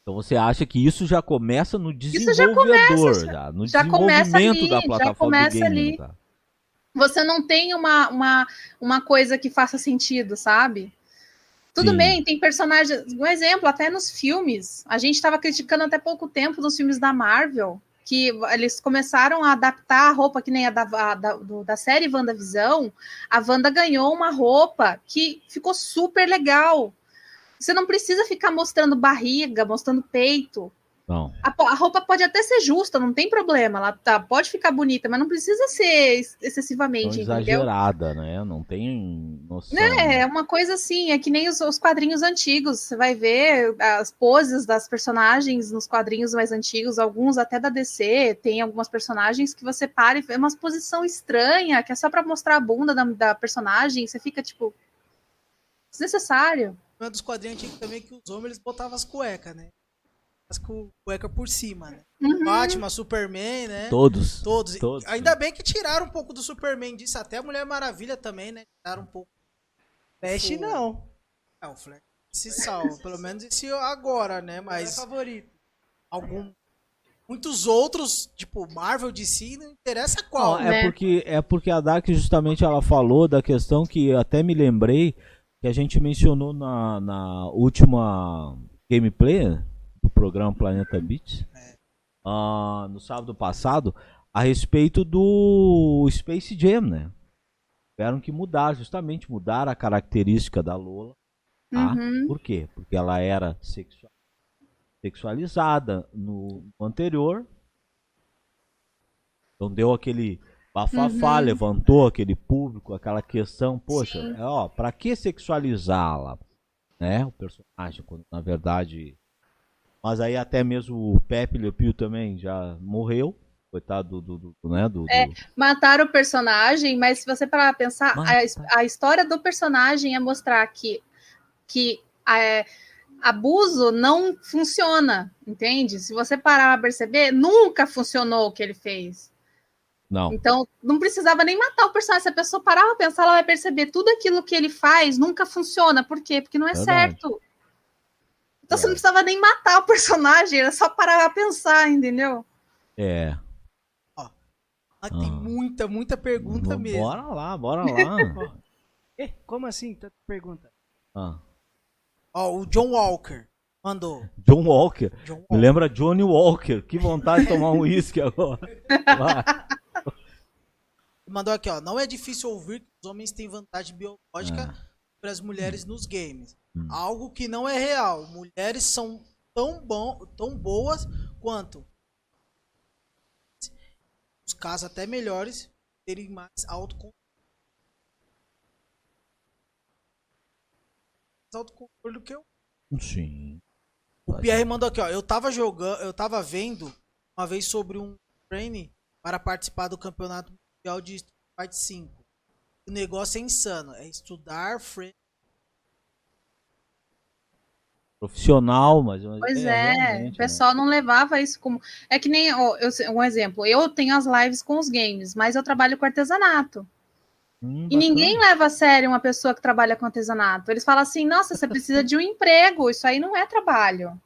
Então você acha que isso já começa no Isso já desenvolvedor, começa, já, no já começa desenvolvimento ali, da já plataforma começa do game, ali. tá? Você não tem uma, uma, uma coisa que faça sentido, sabe? Tudo Sim. bem, tem personagens. Um exemplo, até nos filmes. A gente estava criticando até pouco tempo nos filmes da Marvel, que eles começaram a adaptar a roupa, que nem a da, a da, do- da série WandaVisão. A Wanda ganhou uma roupa que ficou super legal. Você não precisa ficar mostrando barriga, mostrando peito. Não. A, a roupa pode até ser justa, não tem problema. Ela tá, pode ficar bonita, mas não precisa ser excessivamente, entendeu? exagerada, né? Não tem noção. É, é uma coisa assim, é que nem os, os quadrinhos antigos. Você vai ver as poses das personagens nos quadrinhos mais antigos, alguns até da DC, tem algumas personagens que você para e vê uma posição estranha, que é só pra mostrar a bunda da, da personagem, você fica tipo. Desnecessário. Uma dos quadrinhos antigos também que os homens eles botavam as cuecas, né? Cu- cueca por cima, né? Uhum. Batman, Superman, né? Todos. Todos. Todos, Ainda bem que tiraram um pouco do Superman disso, até a Mulher Maravilha também, né? Tiraram um pouco. Flash Isso- não. É, o Flash se salva. Pelo menos esse agora, né? Mas... É favorito. algum. Muitos outros, tipo Marvel, DC, não interessa qual. Não, é né? porque é porque a Dark justamente ela falou da questão que eu até me lembrei que a gente mencionou na, na última gameplay do programa Planeta Beats ah, no sábado passado a respeito do Space Jam, né? Tiveram que mudar, justamente mudar a característica da Lola. Tá? Uhum. Por quê? Porque ela era sexua- sexualizada no anterior. Então deu aquele bafafá, Uhum. levantou aquele público, aquela questão, poxa, Sim. é, ó, pra que sexualizá-la? Né? O personagem, quando na verdade. Mas aí até mesmo o Pepe Le Pew também já morreu. Coitado do, do, do, né? do, do- É, Mataram o personagem, mas se você parar pra pensar, a, his- Mataram. a história do personagem é mostrar que, que é, abuso não funciona, entende? Se você parar pra perceber, nunca funcionou o que ele fez. Não. Então, não precisava nem matar o personagem. Se a pessoa parar pra pensar, ela vai perceber tudo aquilo que ele faz nunca funciona. Por quê? Porque não é Verdade. certo. Então você É. não precisava nem matar o personagem, era só parar pra pensar, entendeu? É. Ah, tem muita, muita pergunta Bora mesmo. lá, bora lá. Eh, como assim? Tanta pergunta. Ah. Ó, o John Walker mandou. John Walker. John Me Walker. lembra Johnny Walker. Que vontade de tomar um uísque agora. Vai. Mandou aqui, ó. Não é difícil ouvir que os homens têm vantagem biológica Ah. Sobre as mulheres nos games. Hum. Algo que não é real. Mulheres são tão, bom, tão boas quanto. Os casos até melhores terem mais autocontrole. Mais autocontrole do que eu. Sim. O Pierre mandou aqui, ó. Eu tava jogando, eu tava vendo uma vez sobre um training para participar do campeonato mundial de Street Fighter 5. O negócio é insano, é estudar frame profissional, mas. Pois é, realmente, o né? pessoal não levava isso como. É que nem ó, eu, um exemplo, eu tenho as lives com os games, mas eu trabalho com artesanato. Hum, E ninguém leva a sério uma pessoa que trabalha com artesanato. Eles falam assim, nossa, você precisa de um emprego, isso aí não é trabalho.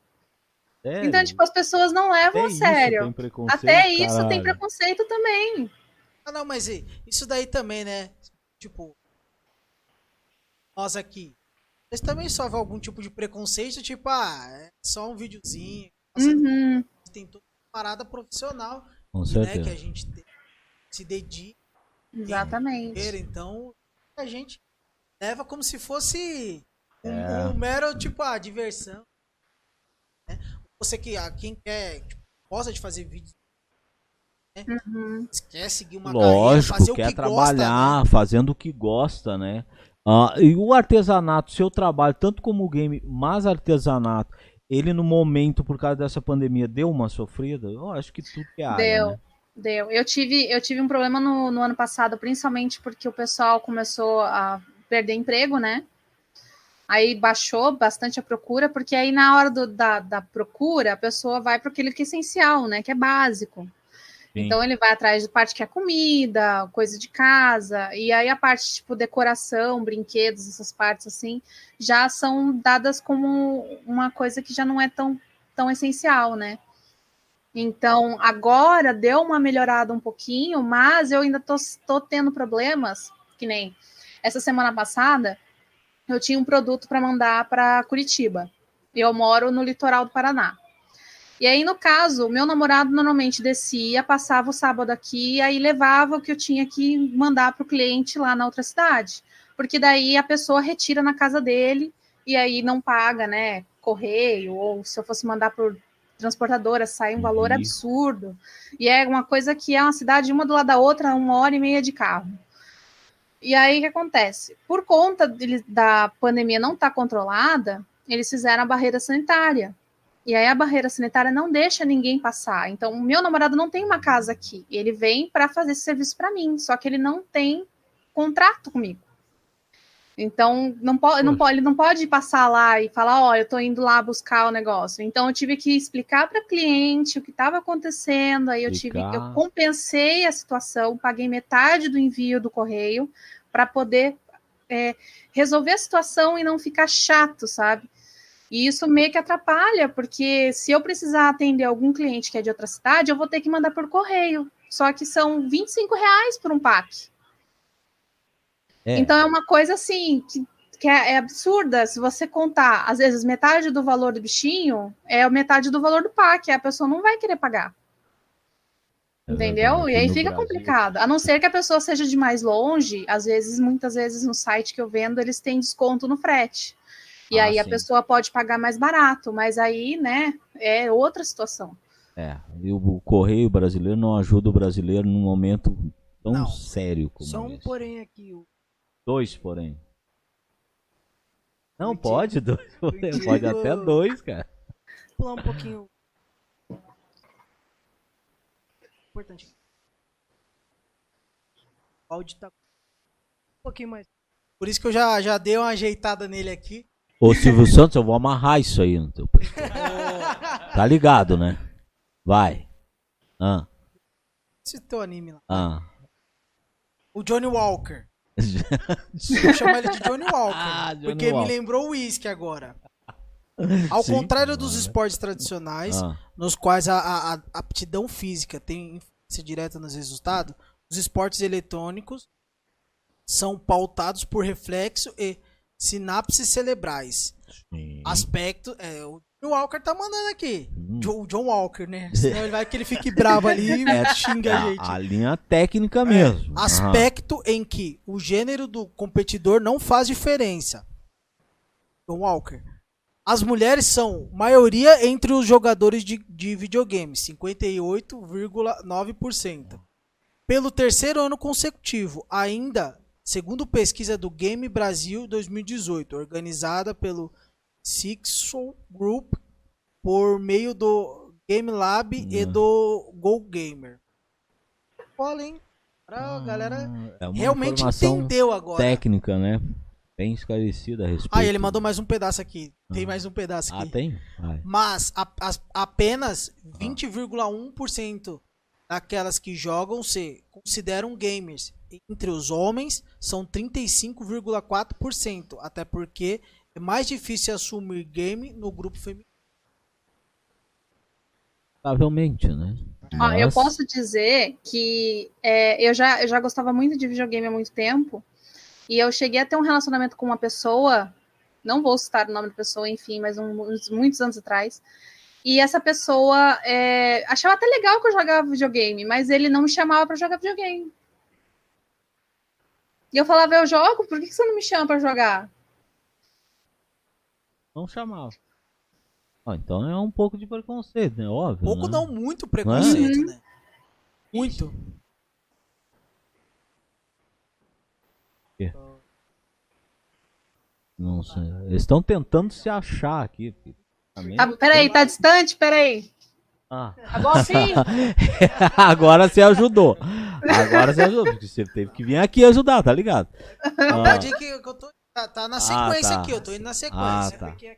Sério? Então, tipo, as pessoas não levam Até a isso sério. Até isso tem preconceito também. Ah, não, mas isso daí também, né? Tipo, nós aqui. Eles também sofrem algum tipo de preconceito, tipo, ah, é só um videozinho. Uhum. Tem toda uma parada profissional, Com né? certeza. Que a gente tem- se dedica, Exatamente. então a gente leva como se fosse um, É. um mero, tipo, a diversão. né? Você que, ah, quem quer, tipo, gosta de fazer vídeos, Uhum. quer seguir uma carreira, Lógico, o quer que trabalhar gosta, né? fazendo o que gosta, né? Ah, e o artesanato, seu trabalho, tanto como o game, mas artesanato, ele no momento, por causa dessa pandemia, deu uma sofrida? Eu acho que tudo que é área, Deu. né? Deu. Eu tive, eu tive um problema no, no ano passado, principalmente porque o pessoal começou a perder emprego, né? Aí baixou bastante a procura, porque aí na hora do- da, da procura, a pessoa vai para aquele que é essencial, né? Que é básico. Então ele vai atrás de parte que é comida, coisa de casa, e aí a parte tipo decoração, brinquedos, essas partes assim, já são dadas como uma coisa que já não é tão, tão essencial, né? Então agora deu uma melhorada um pouquinho, mas eu ainda tô, tô tendo problemas, que nem essa semana passada eu tinha um produto para mandar para Curitiba. Eu moro no litoral do Paraná. E aí, no caso, o meu namorado normalmente descia, passava o sábado aqui, e aí levava o que eu tinha que mandar para o cliente lá na outra cidade. Porque daí a pessoa retira na casa dele e aí não paga, né? Correio, ou se eu fosse mandar por transportadora, sai um valor Uhum. absurdo. E é uma coisa que é uma cidade uma do lado da outra, uma hora e meia de carro. E aí o que acontece? Por conta dele- da pandemia não estar controlada, eles fizeram a barreira sanitária. E aí a barreira sanitária não deixa ninguém passar. Então, o meu namorado não tem uma casa aqui. Ele vem para fazer esse serviço para mim, só que ele não tem contrato comigo. Então, não pode, não pode, ele não pode passar lá e falar, ó, eu tô indo lá buscar o negócio. Então, eu tive que explicar para cliente o que estava acontecendo. Aí eu tive, eu compensei a situação, paguei metade do envio do correio para poder é, resolver a situação e não ficar chato, sabe? E isso meio que atrapalha, porque se eu precisar atender algum cliente que é de outra cidade, eu vou ter que mandar por correio. Só que são 25 reais por um pack. É. Então é uma coisa assim que, que é, é absurda. Se você contar, às vezes, metade do valor do bichinho é metade do valor do pack. A pessoa não vai querer pagar. Entendeu? E aí fica Brasil, complicado. A não ser que a pessoa seja de mais longe, às vezes, muitas vezes no site que eu vendo, eles têm desconto no frete. E Ah, aí a sim. pessoa pode pagar mais barato, mas aí, né, é outra situação. É, e o correio brasileiro não ajuda o brasileiro num momento tão Não. sério como Só um esse. porém aqui. O Dois, porém. Não pode dois, porém. Pode até dois, cara. pular um pouquinho. Importante. O áudio tá um pouquinho mais. Por isso que eu já, já dei uma ajeitada nele aqui. Ô Silvio Santos, eu vou amarrar isso aí no teu peito. Tá ligado, né? Vai. Ah, Esse teu anime lá. ah. O Johnny Walker. Eu chamo ele de Johnny Walker. Ah, Johnny porque Walker. me lembrou o uísque agora. Ao Sim, contrário dos né? esportes tradicionais, ah. nos quais a, a- a aptidão física tem influência direta nos resultados, os esportes eletrônicos são pautados por reflexo e sinapses cerebrais. Sim. Aspecto. É, o John Walker tá mandando aqui. Hum. O John Walker, né? Senão ele vai que ele fique bravo ali e É, xinga a gente. a, a linha técnica mesmo. Aham. Aspecto em que o gênero do competidor não faz diferença. John Walker. As mulheres são maioria entre os jogadores de, de videogame, 58,9%. Pelo terceiro ano consecutivo, ainda segundo pesquisa do Game Brasil 2018, organizada pelo Sixo Group por meio do Game Lab e Hum. do Go Gamer. Olha, hein? Pra galera É realmente entendeu agora. técnica, né? bem esclarecida a respeito. Ah, ele mandou mais um pedaço aqui. Tem Ah. mais um pedaço Ah, aqui. tem? Vai. Mas a- as- apenas 20,1% daquelas que jogam se consideram gamers. Entre os homens, são 35,4%. Até porque é mais difícil assumir game no grupo feminino. Provavelmente, né? Ó, eu posso dizer que é, eu, já, eu já gostava muito de videogame há muito tempo. E eu cheguei a ter um relacionamento com uma pessoa, não vou citar o nome da pessoa, enfim, mas um- muitos anos atrás. E essa pessoa é, achava até legal que eu jogava videogame, mas ele não me chamava pra jogar videogame. E eu falava, eu jogo, por que você não me chama pra jogar? Não chamava. Ah, então é um pouco de preconceito, né? Óbvio. Pouco né? não, muito preconceito, Uhum. né? Muito. Não sei. Eles estão tentando se achar aqui. filho. Ah, peraí, tá distante? Peraí. Ah. Agora sim? Agora você ajudou. Agora você ajudou, porque você teve que vir aqui ajudar, tá ligado? Ah, eu tô. Tá, tá na sequência tá. aqui, eu tô indo na Ah, sequência. tá. Porque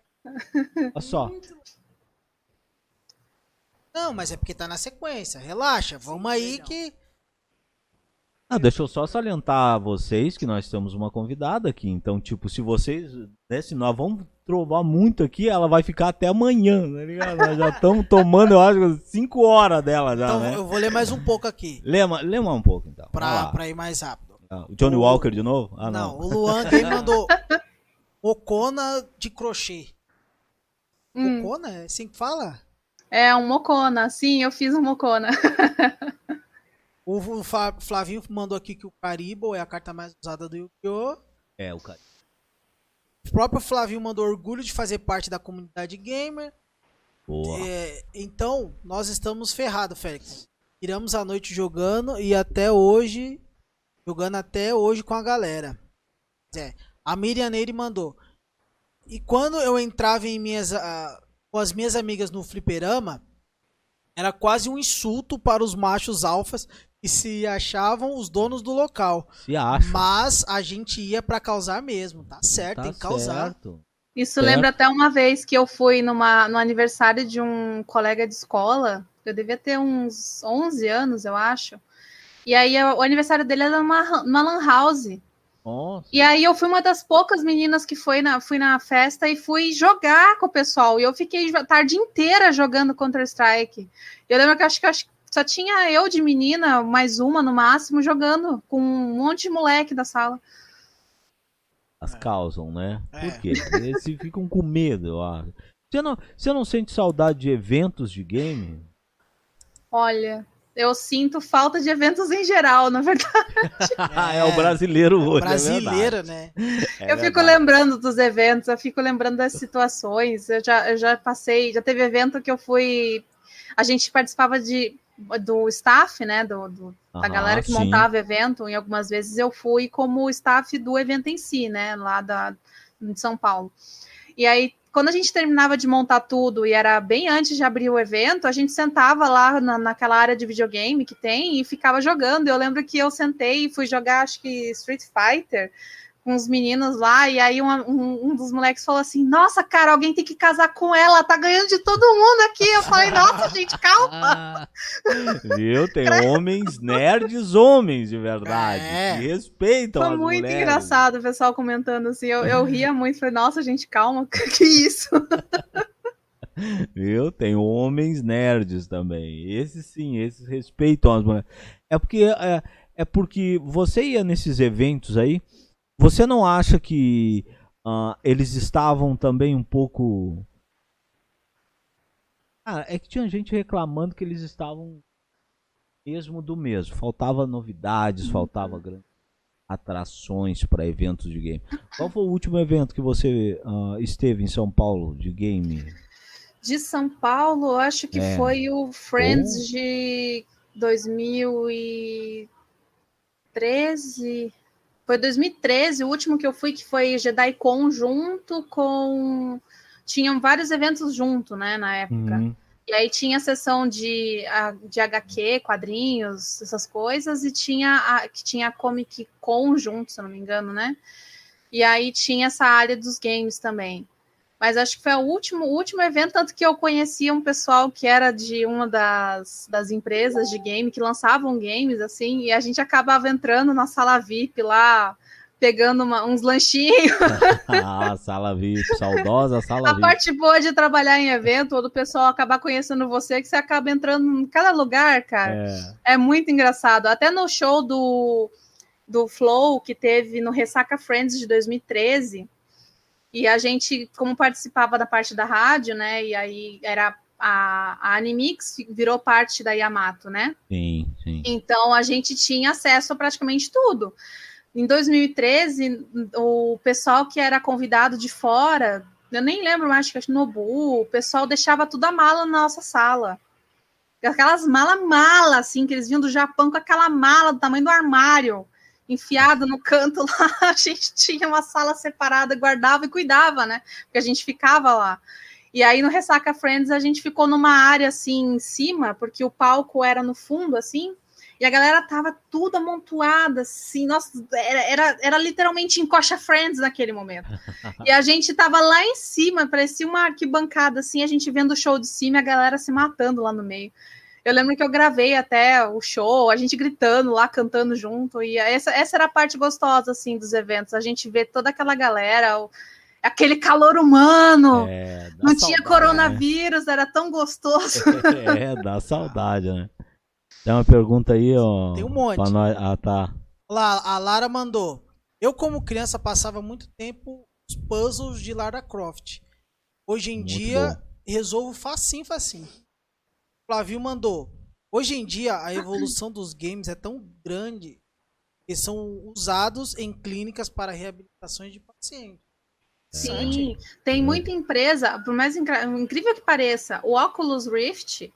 olha só. Não, mas é porque tá na sequência. Relaxa, vamos aí que. Ah, deixa eu só salientar a vocês que nós temos uma convidada aqui. Então, tipo, se vocês. Né, se nós vamos trovar muito aqui, ela vai ficar até amanhã, tá ligado? Nós já estamos tomando, eu acho, 5 horas dela já, Então né? eu vou ler mais um pouco aqui. Lema, lema um pouco, então. Pra, pra ir mais rápido. Ah, O Johnny o- Walker de novo? Ah, não. não. o Luan Game mandou Ocona de crochê. Hum, Ocona? É assim que fala? é um mocona, sim, eu fiz um mocona. O Flavinho mandou aqui que o Caribou é a carta mais usada do Yu-Gi-Oh! É, o cara. O próprio Flavinho mandou orgulho de fazer parte da comunidade gamer. Boa. É, então, nós estamos ferrados, Félix. Tiramos a noite jogando e até hoje. Jogando até hoje com a galera. É, a Miriam Neire mandou. E quando eu entrava em minhas, ah, com as minhas amigas no fliperama, era quase um insulto para os machos alfas que se achavam os donos do local. Se acha. Mas a gente ia pra causar mesmo, tá certo, Tá tem que causar. certo. Isso Certo. lembra até uma vez que eu fui numa, no aniversário de um colega de escola. Eu devia ter uns 11 anos, eu acho. E aí o aniversário dele era numa, numa lan house. Nossa. E aí eu fui uma das poucas meninas que foi na, fui na festa e fui jogar com o pessoal. E eu fiquei a tarde inteira jogando Counter-Strike. Eu lembro que eu acho que eu acho que só tinha eu de menina, mais uma no máximo, jogando com um monte de moleque da sala. As causam, né? É. Por quê? Eles ficam com medo, eu acho. Você não, você não sente saudade de eventos de game? Olha, eu sinto falta de eventos em geral, na verdade. Ah, é, o brasileiro hoje. é Brasileiro, né? verdade. É eu fico verdade. lembrando dos eventos, eu fico lembrando das situações. Eu já, eu já passei, já teve evento que eu fui. A gente participava de, do staff, né? Do, do- da Aham, galera que sim. montava evento. E algumas vezes eu fui como staff do evento em si, né? Lá da, de São Paulo. E aí, quando a gente terminava de montar tudo, e era bem antes de abrir o evento, a gente sentava lá na, naquela área de videogame que tem e ficava jogando. Eu lembro que eu sentei e fui jogar, acho que Street Fighter com os meninos lá, e aí uma- um, um dos moleques falou assim: Nossa, cara, alguém tem que casar com ela, tá ganhando de todo mundo aqui. Eu falei, nossa, gente, calma. Ah, viu? Tem homens nerds, homens de verdade. É. Que respeitam Foi as muito mulheres. engraçado o pessoal comentando assim. Eu, eu ria muito, falei, nossa, gente, calma, que isso? Viu? Tem homens nerds também. Esses sim, esses respeitam as mulheres. É porque é, é porque você ia nesses eventos aí, você não acha que ah, eles estavam também um pouco. Ah, é que tinha gente reclamando que eles estavam mesmo do mesmo. Faltava novidades, faltava grandes atrações para eventos de game. Qual foi o último evento que você ah, esteve em São Paulo de game? De São Paulo, acho que É. foi o Friends Oh. de 2013. Foi 2013, o último que eu fui, que foi JediCon junto com. Tinham vários eventos junto, né, na época. Uhum. E aí tinha a sessão de, de HQ, quadrinhos, essas coisas, e tinha a, que tinha a Comic Con junto, se não me engano, né? E aí tinha essa área dos games também. Mas acho que foi o último, o último evento, tanto que eu conhecia um pessoal que era de uma das, das empresas de game que lançavam games, assim, e a gente acabava entrando na sala VIP lá, pegando uma, uns lanchinhos. ah, sala VIP, saudosa sala a VIP. parte boa de trabalhar em evento, ou do pessoal acabar conhecendo você, que você acaba entrando em cada lugar, cara. É, é muito engraçado. Até no show do, do Flow, que teve no Ressaca Friends de 2013, e a gente, como participava da parte da rádio, né? E aí era a, a Animix virou parte da Yamato, né? Sim, sim. Então a gente tinha acesso a praticamente tudo. Em 2013, o pessoal que era convidado de fora, eu nem lembro mais, acho que Nobu, o pessoal deixava tudo a mala na nossa sala. Aquelas mala-mala, assim, que eles vinham do Japão com aquela mala do tamanho do armário enfiado no canto lá, a gente tinha uma sala separada, guardava e cuidava, né? Porque a gente ficava lá. E aí no Ressaca Friends a gente ficou numa área assim em cima, porque o palco era no fundo assim, e a galera tava tudo amontoada assim, nossa, era, era, era literalmente encoxa Friends naquele momento. E a gente tava lá em cima, parecia uma arquibancada assim, a gente vendo o show de cima e a galera se matando lá no meio. Eu lembro que eu gravei até o show, a gente gritando lá, cantando junto, e essa, essa era a parte gostosa, assim, dos eventos, a gente vê toda aquela galera, o, aquele calor humano, É, não saudade, tinha coronavírus, era tão gostoso. É, dá saudade, né? Tem uma pergunta aí, ó. Tem um monte. pra nós- Ah, tá. Lá, a Lara mandou. Eu, como criança, passava muito tempo os puzzles de Lara Croft. Hoje em Muito dia, bom. resolvo facinho, facinho. Flavio mandou. Hoje em dia, a evolução dos games é tão grande que são usados em clínicas para reabilitações de pacientes. Sim, tem muita empresa, por mais incrível que pareça, o Oculus Rift,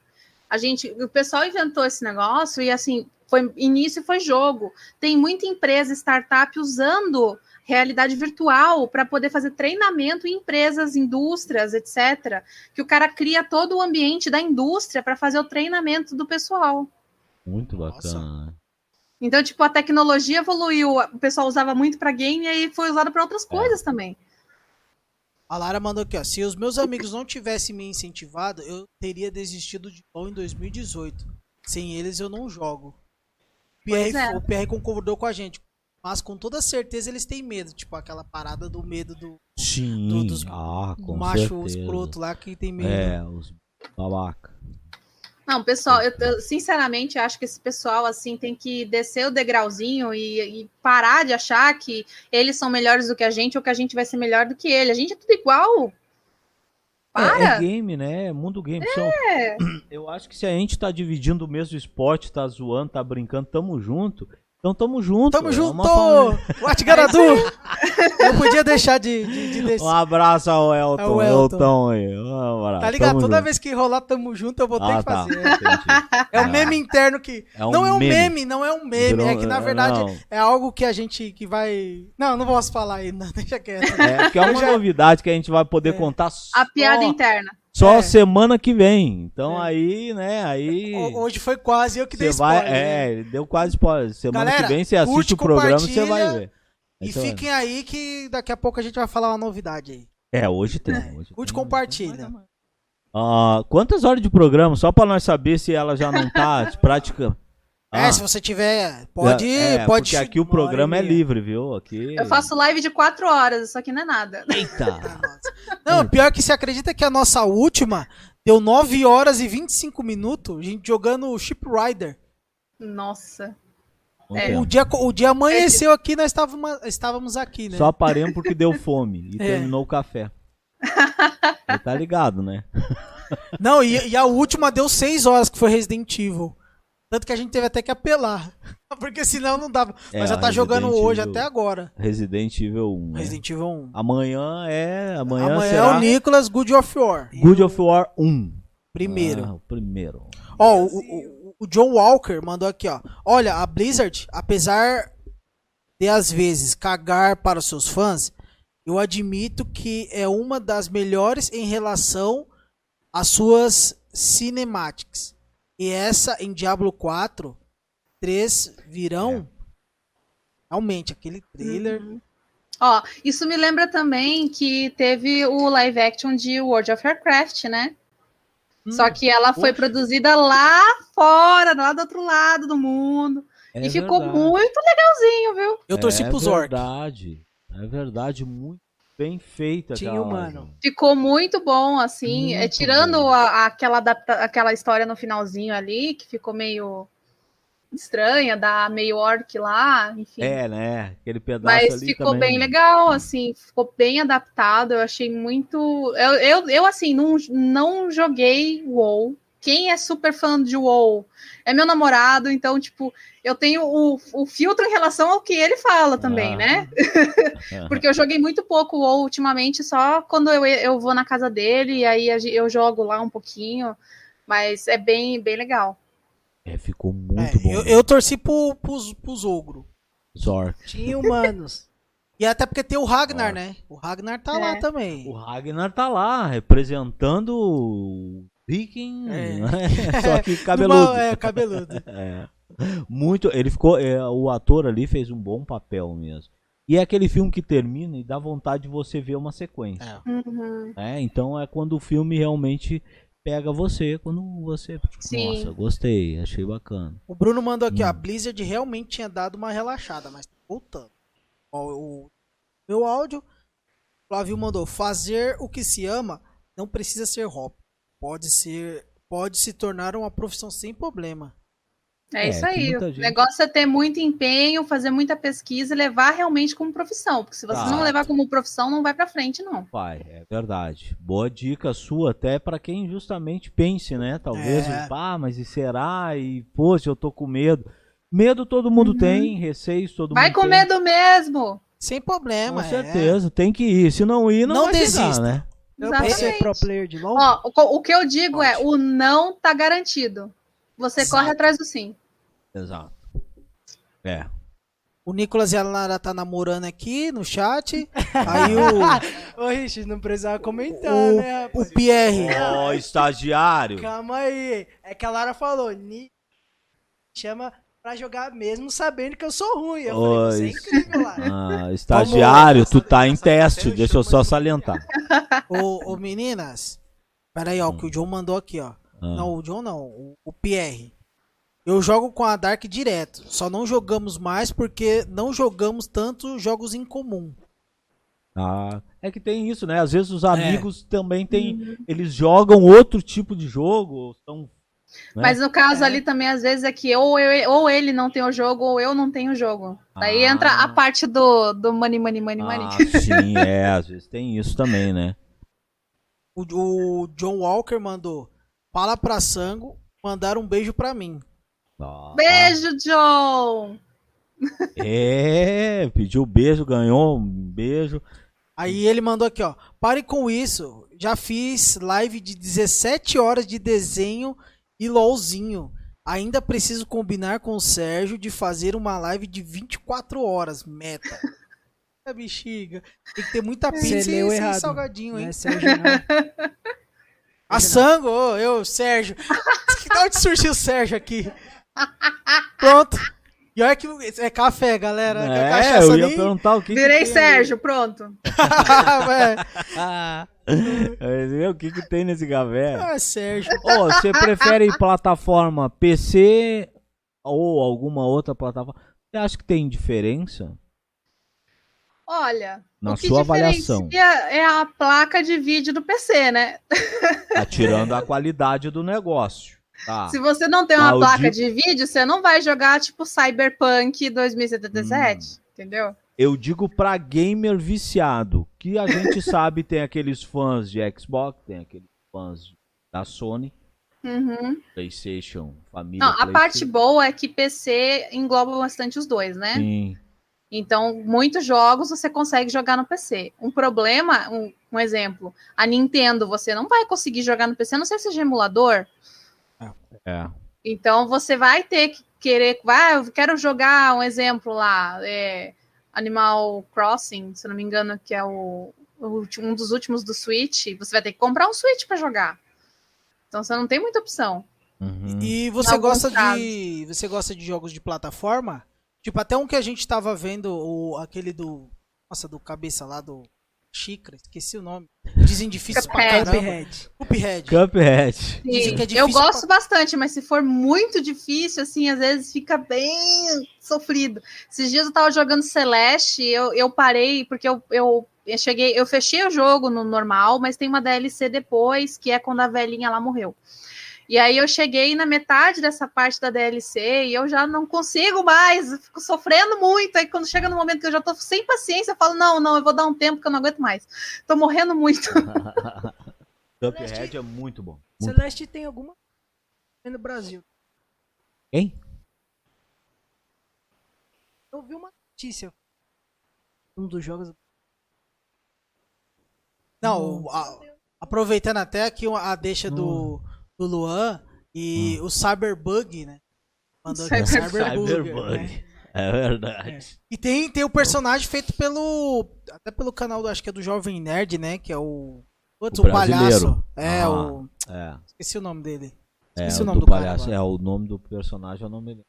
a gente, o pessoal inventou esse negócio e assim, foi início foi jogo. Tem muita empresa, startup usando realidade virtual para poder fazer treinamento em empresas, indústrias, etc. Que o cara cria todo o ambiente da indústria para fazer o treinamento do pessoal. Muito bacana? Então, tipo, a tecnologia evoluiu, o pessoal usava muito para game e aí foi usado para outras coisas também. A Lara mandou aqui, ó. Se os meus amigos não tivessem me incentivado, eu teria desistido de LoL em 2018. Sem eles eu não jogo. O PR, é. O PR concordou com a gente. Mas com toda certeza eles têm medo. Tipo aquela parada do medo do, Sim. do- dos- ah, macho escroto lá que tem medo. É, os babaca. Não, pessoal, eu, eu, sinceramente acho que esse pessoal assim tem que descer o degrauzinho e, e parar de achar que eles são melhores do que a gente ou que a gente vai ser melhor do que ele. A gente é tudo igual. É, é Para! game, né? É mundo game. São- É. Eu acho que se a gente tá dividindo o mesmo esporte, tá zoando, tá brincando, tamo junto. Então tamo junto. Tamo é junto! uma família. What Garadu! Não podia deixar de, de, de Um abraço ao Elton. Ao Elton. Elton aí. Um abraço. Tá ligado? Tamo Toda junto. vez que rolar tamo junto, eu vou ter ah, que tá. fazer. É um meme interno que. É um não é um meme. meme, não é um meme. É que na verdade não. é algo que a gente que vai. Não, não posso falar aí, não, deixa quieto. É, que é uma Eu já- novidade que a gente vai poder contar só, A piada interna. Só É. semana que vem. Então É. aí, né, aí Ho- Hoje foi quase eu que dei vai, spoiler. né? é, ele deu quase spoiler. Semana Galera, que vem você assiste o programa, você vai ver. E você vai- fiquem aí que daqui a pouco a gente vai falar uma novidade aí. É, hoje tem. Hoje Curte, tem. compartilha. Ah, quantas horas de programa? Só pra nós saber se ela já não tá de prática. É, se você tiver, pode, é, pode. Porque aqui o programa é livre, viu? Aqui. Eu faço live de quatro horas, isso aqui não é nada. Eita! Não, pior que você acredita que a nossa última deu 9 horas e 25 minutos, a gente jogando Ship Rider. Nossa. É. O dia, o dia amanheceu aqui, nós estávamos, estávamos aqui, né? Só paremos porque deu fome e É. terminou o café. Você tá ligado, né? Não, e, e a última deu 6 horas, que foi Resident Evil. Tanto que a gente teve até que apelar. Porque senão não dava. É, Mas já tá Resident jogando hoje Evil. até agora. Resident Evil 1. né? Resident Evil 1. Amanhã é. Amanhã, Amanhã é será o Nicolas Good of War. Good of War 1. Primeiro. Ah, o primeiro. Ó, o, o, o John Walker mandou aqui, ó. Olha, a Blizzard, apesar de às vezes cagar para os seus fãs, eu admito que é uma das melhores em relação às suas cinematics. E essa em Diablo 4, 3 virão. Realmente, aquele trailer. Uhum. Ó, isso me lembra também que teve o live action de World of Warcraft, né? Hum, Só que ela foi poxa. produzida lá fora, lá do outro lado do mundo. É e ficou verdade. muito legalzinho, viu? Eu torci é pros orcs. verdade. É verdade, muito bem feita. Tinha aquela humano. Ficou muito bom, assim. é, Muito tirando bom. a- aquela, adapta- aquela história no finalzinho ali, que ficou meio estranha, da meio orc lá, enfim. É, né? Aquele pedaço Mas ali ficou também. bem legal, assim, ficou bem adaptado. Eu achei muito. Eu, eu, eu assim, não, não joguei WoW. Quem é super fã de WoW é meu namorado, então, tipo, eu tenho o, o filtro em relação ao que ele fala também, Ah. né? Porque eu joguei muito pouco WoW ultimamente, só quando eu, eu vou na casa dele, e aí eu jogo lá um pouquinho. Mas é bem, bem legal. É, ficou É, muito bom. eu, eu torci pro, pros, pros ogro. Zork. Tinha humanos. E até porque tem o Ragnar, né? O Ragnar tá É. lá também. O Ragnar tá lá, representando Viking, É. só que cabeludo. Numa- É, cabeludo. É. Muito, ele ficou, é, o ator ali fez um bom papel mesmo. E é aquele filme que termina e dá vontade de você ver uma sequência. É. Uhum. né? Então é quando o filme realmente pega você, quando você, tipo, Sim. nossa, gostei, achei bacana. O Bruno mandou aqui, ó. A Hum. Blizzard realmente tinha dado uma relaxada, mas voltando. Ó, o meu áudio. O Flávio mandou: fazer o que se ama não precisa ser hobby. Pode ser. Pode se tornar uma profissão sem problema. É, É, isso aí. O gente- negócio é ter muito empenho, fazer muita pesquisa e levar realmente como profissão. Porque se você Tá. não levar como profissão, não vai pra frente, não. Pai, é verdade. Boa dica sua até pra quem justamente pense, né? Talvez, É. pá, mas e será? E, poxa, eu tô com medo. Medo todo mundo Uhum. tem, receios todo vai mundo com tem. medo mesmo. Sem problema. Com é. certeza, tem que ir. Se não ir, não, Não vai chegar, desista. né? Eu posso ser Exatamente. pro player de LoL? Ó, o, o que eu digo é, o não tá garantido. Você Exato. corre atrás do sim. Exato. É. O Nicolas Yalara tá namorando aqui no chat. Aí o, Ô, Rich, não precisava comentar, o, né, rapaz? o Pierre. Ó, estagiário. Calma aí. É que a Lara falou, Ni chama pra jogar mesmo sabendo que eu sou ruim. Eu falei, você é incrível, Lara. Ah, estagiário, tu tá em teste, deixa eu só salientar. Ô, ô, meninas. Pera aí, ó. O que o John mandou aqui, ó. Ah. Não, o John não. O, o Pierre. Eu jogo com a Dark direto. Só não jogamos mais porque não jogamos tanto jogos em comum. Ah, é que tem isso, né? Às vezes os amigos também Uhum. têm. Eles jogam outro tipo de jogo, ou são. Né? Mas no caso É. ali também, às vezes, é que ou, eu- ou ele não tem o jogo, ou eu não tenho o jogo. Daí Ah. entra a parte do, do money, money, money, money. Ah, sim, é, às vezes tem isso também, né? O, o John Walker mandou. Fala pra Sango mandar um beijo pra mim. Ah, Beijo, John! É, pediu beijo, ganhou um beijo. Aí ele mandou aqui, ó. Pare com isso. Já fiz live de 17 horas de desenho e LOLzinho. Ainda preciso combinar com o Sérgio de fazer uma live de 24 horas, meta. É bexiga. Tem que ter muita pizza e errado. salgadinho, Não hein? é Sérgio, não. A Sango, ô, eu, Sérgio. Que onde surgiu o Sérgio aqui? Pronto. E olha que é café, galera. que a É, eu ia nem- perguntar o que. que Virei tem Sérgio, pronto. é. o que, que tem nesse café? ah, Sérgio. Ô, você prefere plataforma PC ou alguma outra plataforma? Você acha que tem diferença Olha, na o que sua avaliação? é a placa de vídeo do PC, né? Tá tirando a qualidade do negócio. Tá. Se você não tem uma o placa de vídeo, você não vai jogar tipo Cyberpunk Hum. 2077, entendeu? Eu digo pra gamer viciado, que a gente sabe tem aqueles fãs de Xbox, tem aqueles fãs da Sony, Uhum. PlayStation, família. Não, a parte PlayStation. boa é que PC engloba bastante os dois, né? Sim. Então, muitos jogos você consegue jogar no PC. Um problema, um, um exemplo, a Nintendo, você não vai conseguir jogar no PC, a não ser que seja emulador. É. Então, você vai ter que querer. Vai, eu quero jogar um exemplo lá, é, Animal Crossing, se não me engano, que é o, o último- um dos últimos do Switch. Você vai ter que comprar um Switch para jogar. Então, você não tem muita opção. Uhum. E você gosta de. Você gosta de jogos de plataforma? Tipo, até um que a gente tava vendo, o, aquele do Nossa, do cabeça lá do Xícara, esqueci o nome. Dizem difícil pra Cuphead. caramba. Cuphead. Cuphead. Cuphead. Dizem Sim, que é eu gosto bastante, mas se for muito difícil, assim, às vezes fica bem sofrido. Esses dias eu tava jogando Celeste, eu, eu parei, porque eu, eu, eu cheguei, eu fechei o jogo no normal, mas tem uma DLC depois, que é quando a velhinha lá morreu. E aí eu cheguei na metade dessa parte da DLC e eu já não consigo mais, fico sofrendo muito. Aí quando chega no momento que eu já tô sem paciência, eu falo, não, não, eu vou dar um tempo que eu não aguento mais. Tô morrendo muito. Cuphead é muito bom. Muito. Celeste tem alguma no Brasil. Quem? Eu vi uma notícia. Um dos jogos. Não, a- aproveitando até aqui a deixa do, do Luan e o Cyberbug, né? Mandou aqui o Cyberbug. Cyberbug. né? É verdade. E tem, tem o personagem feito pelo. Até pelo canal, do, acho que é do Jovem Nerd, né? Que é o. Putz, O o, palhaço. É, Ah. o. É. Esqueci o nome dele. É, Esqueci o o nome do, do cara palhaço. agora. É, o nome do personagem eu não me lembro.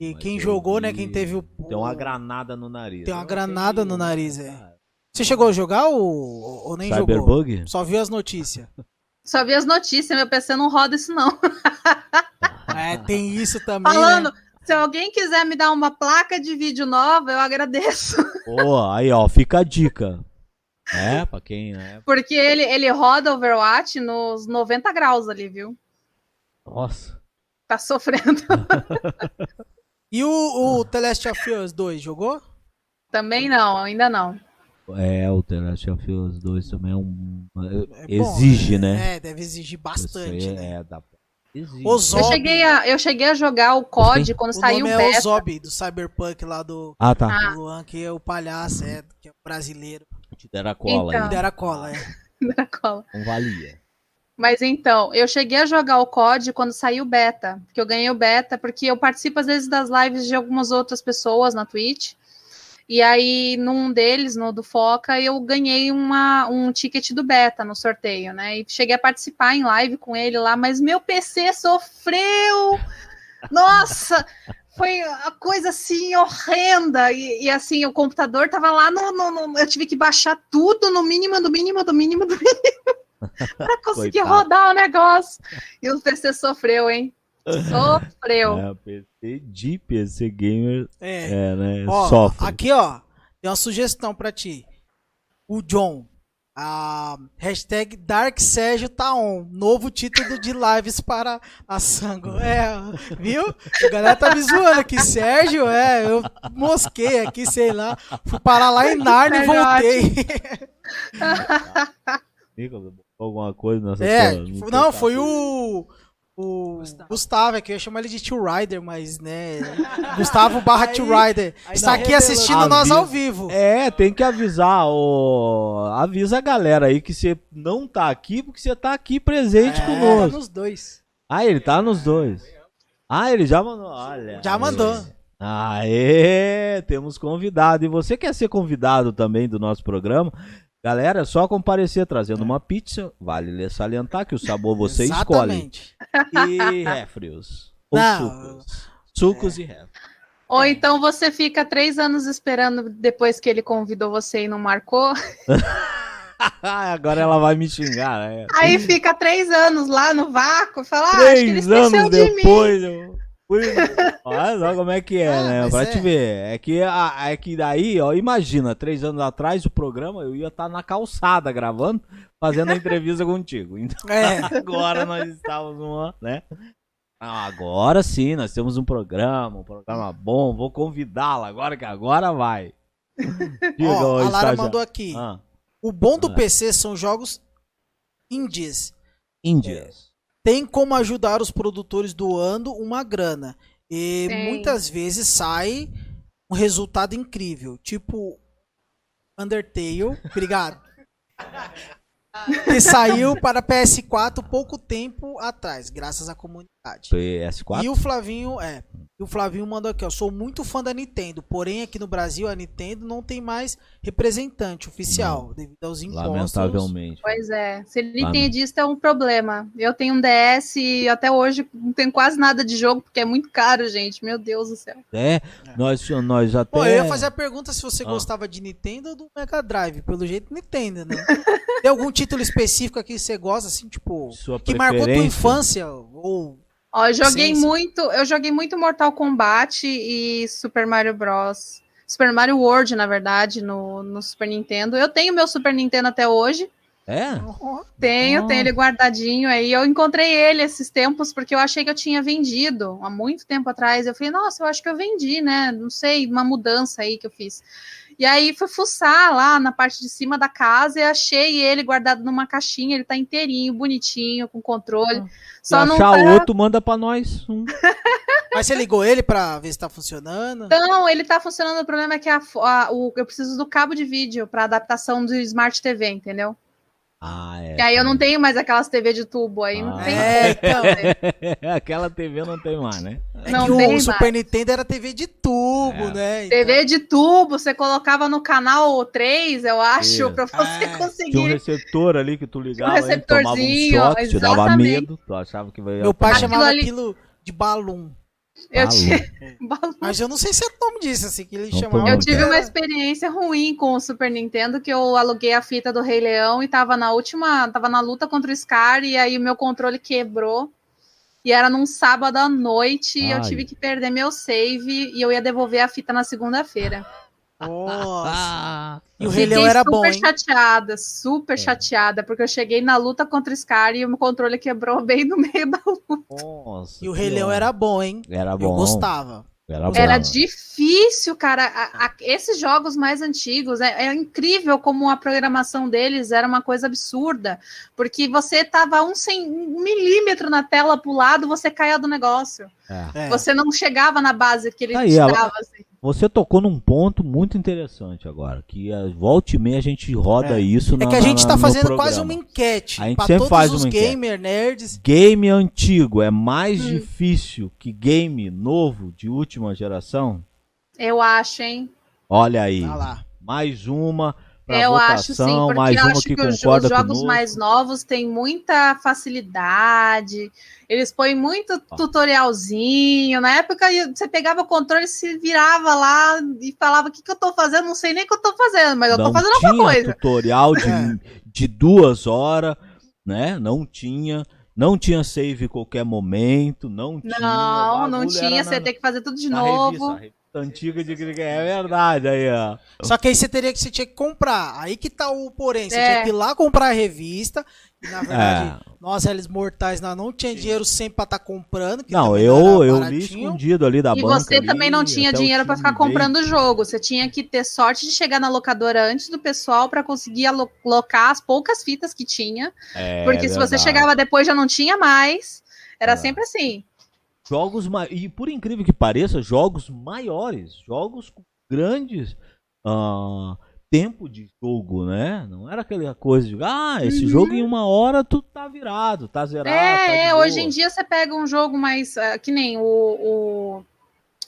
E Mas quem jogou, né? vi- Quem teve o. Tem uma granada no nariz. Tem uma granada no nariz, é. Você chegou a jogar ou, ou nem jogou? Cyberbug? Só viu as notícias. Só vi as notícias, meu PC não roda isso não. É, tem isso também. Falando, Né? se alguém quiser me dar uma placa de vídeo nova, eu agradeço. Pô, aí ó, fica a dica. É, pra quem, né? Porque ele, ele roda Overwatch nos 90 graus ali, viu? Nossa. Tá sofrendo. E o, o The Last of Us 2, jogou? Também não, ainda não. É, o The Last of Us 2 também é um. É bom, exige, né? É, deve exigir bastante, Você- né? É, dá Exige. Eu cheguei, a, eu cheguei a jogar o COD quando o saiu nome o é beta. Ozob, do Cyberpunk lá do Ah, tá. Ah. Luan, que é o palhaço, é, que é o brasileiro. Te deram a cola Então. aí. Dera cola, é. da cola. Não valia. Mas então, eu cheguei a jogar o COD quando saiu o beta, porque eu ganhei o beta, porque eu participo às vezes das lives de algumas outras pessoas na Twitch. E aí, num deles, no do Foca, eu ganhei uma, um ticket do beta no sorteio, né? E cheguei a participar em live com ele lá, mas meu PC sofreu! Nossa! Foi a coisa assim horrenda. E, e, assim, o computador tava lá no, no- no- Eu tive que baixar tudo no mínimo, do mínimo, do mínimo, do mínimo. pra conseguir Coitado. rodar o negócio. E o PC sofreu, hein? Sofreu. É, PC de PC Gamer. É. É, né? Ó, Sofre. aqui, ó, tem uma sugestão pra ti. O John. A hashtag Dark Sérgio tá on. Novo título de lives para a Sango. É, viu? A galera tá me zoando aqui. Sérgio, é, eu mosquei aqui, sei lá. Fui parar lá em Narnia e voltei. Nicolas, alguma coisa nessa É, sua- não, foi o. O Gustavo. Gustavo, é que eu ia chamar ele de Tio Rider, mas né. Gustavo barra Tio Rider. Está não aqui assistindo nós ao vivo. É, tem que avisar, o... avisa a galera aí que você não tá aqui porque você tá aqui presente É. Tá conosco. nos dois. Ah, ele tá nos dois. Ah, ele já mandou. Olha. Já mandou. Aê, temos convidado. E você quer ser convidado também do nosso programa? Galera, é só comparecer trazendo uma pizza. Vale salientar que o sabor você escolhe. E refrios. Ou Não. sucos. Sucos e refrios. Ou então você fica três anos esperando depois que ele convidou você e não marcou. Ah, Agora ela vai me xingar, né? Aí fica três anos lá no vácuo e fala, ah, acho que ele Três esqueceu anos de mim. depois. Eu... Olha só como é que é, Ah, né? Pra é. te ver. É que, é que daí, ó, imagina, três anos atrás o programa eu ia estar na calçada gravando, fazendo a entrevista contigo. Então É. agora nós estávamos numa, né? Ah, agora sim, nós temos um programa, um programa bom. Vou convidá-la agora que agora vai. Diga, Ó, a Lara mandou aqui. Ah, O bom do Ah. PC são jogos indies. Índias. Tem como ajudar os produtores doando uma grana. E Sim. muitas vezes sai um resultado incrível. Tipo Undertale. Obrigado. que saiu para PS4 pouco tempo atrás, graças à comunidade. PS4? E o Flavinho, é. E o Flavinho mandou aqui, ó. Sou muito fã da Nintendo, porém aqui no Brasil a Nintendo não tem mais representante oficial devido aos impostos. Lamentavelmente. Pois é, se ele Lá tem disso é um problema. Eu tenho um DS e até hoje não tenho quase nada de jogo, porque é muito caro, gente. Meu Deus do céu. É, nós, nós até. Pô, eu ia fazer a pergunta se você Ah. gostava de Nintendo ou do Mega Drive. Pelo jeito, Nintendo, né? tem algum título específico aqui que você gosta, assim, tipo, Sua que marcou tua infância? Ou. Ó, eu joguei Sim, sim. muito, eu joguei muito Mortal Kombat e Super Mario Bros. Super Mario World, na verdade, no, no Super Nintendo. Eu tenho meu Super Nintendo até hoje. É? Tenho, Ah. tenho ele guardadinho aí. Eu encontrei ele esses tempos porque eu achei que eu tinha vendido há muito tempo atrás. Eu falei, nossa, eu acho que eu vendi, né? Não sei, uma mudança aí que eu fiz. E aí fui fuçar lá na parte de cima da casa e achei ele guardado numa caixinha. Ele tá inteirinho, bonitinho, com controle. Se Só não achar tá... outro, manda pra nós. um. Mas você ligou ele pra ver se tá funcionando? Não, ele tá funcionando. O problema é que a, a- o, eu preciso do cabo de vídeo para adaptação do Smart TV, entendeu? Ah, é. E aí eu não tenho mais aquelas TV de tubo, aí não Ah. tem. É, então. Aquela TV não tem mais, né? É Não que tem o mais. Super Nintendo era TV de tubo, É. né? Então- TV de tubo, você colocava no canal 3, eu acho, Isso. pra você É, Tinha um conseguir. receptor ali que tu ligava, aí, tomava um receptorzinho, shot, te dava medo, tu achava que vai Meu pai Aquilo chamava ali- aquilo de balum. Eu, Maluco. ti- Balu- Mas eu não sei se é o nome disso, assim, que ele Não chamava. eu tive uma experiência ruim com o Super Nintendo, que eu aluguei a fita do Rei Leão e tava na última, tava na luta contra o Scar, e aí o meu controle quebrou. E era num sábado à noite, e eu Ai. tive que perder meu save, e eu ia devolver a fita na segunda-feira. Nossa. Ah, E o Rei Fiquei Leão era super bom, hein? chateada, super É. chateada, porque eu cheguei na luta contra o Scar e o meu controle quebrou bem no meio da luta. nossa. E o Rei Leão era bom, hein? Era bom. Eu gostava. Era bom. Era difícil, cara. A- a- esses jogos mais antigos, é, é incrível como a programação deles era uma coisa absurda. Porque você tava um, cen- um milímetro na tela pro lado, você caía do negócio. É. É. Você não chegava na base que ele Aí, te ela- dava. assim. Você tocou num ponto muito interessante agora, que a volta e meia a gente roda É. isso na É que a gente tá no fazendo quase uma enquete. A gente pra sempre todos faz os uma enquete. gamer nerds. Game antigo é mais Hum. difícil que game novo de última geração? Eu acho, hein? Olha aí, Tá lá. mais uma pra eu votação, acho sim, porque mais eu uma acho que, que, os jogos conosco. mais novos têm muita facilidade. Eles põem muito tutorialzinho. Na época você pegava o controle, se virava lá e falava: O que, que eu tô fazendo? Não sei nem o que eu tô fazendo, mas eu tô não fazendo tinha alguma coisa. tutorial de, É. de duas horas, né? Não tinha. Não tinha save em qualquer momento, não tinha. Não, não tinha. Você na- tem que fazer tudo de novo. Revista antiga de É verdade, aí, ó. Só que aí você teria que você tinha que comprar. Aí que tá o porém. Você É. tinha que ir lá comprar a revista. E na verdade, É. nós, eles mortais, nós não tinha dinheiro sempre pra estar comprando. que Não, eu, era eu li escondido ali da E banca. você ali, também não tinha dinheiro pra time ficar comprando o jogo. Você tinha que ter sorte de chegar na locadora antes do pessoal pra conseguir alocar as poucas fitas que tinha. É, Porque se você chegava depois já não tinha mais. Era É. sempre assim. Jogos. E por incrível que pareça, jogos maiores, jogos com grandes ah, tempo de jogo, né? Não era aquela coisa de, ah, esse Uhum. jogo em uma hora tu tá virado, tá zerado. tá É, de é, hoje em dia você pega um jogo mais. ah, que nem o, o,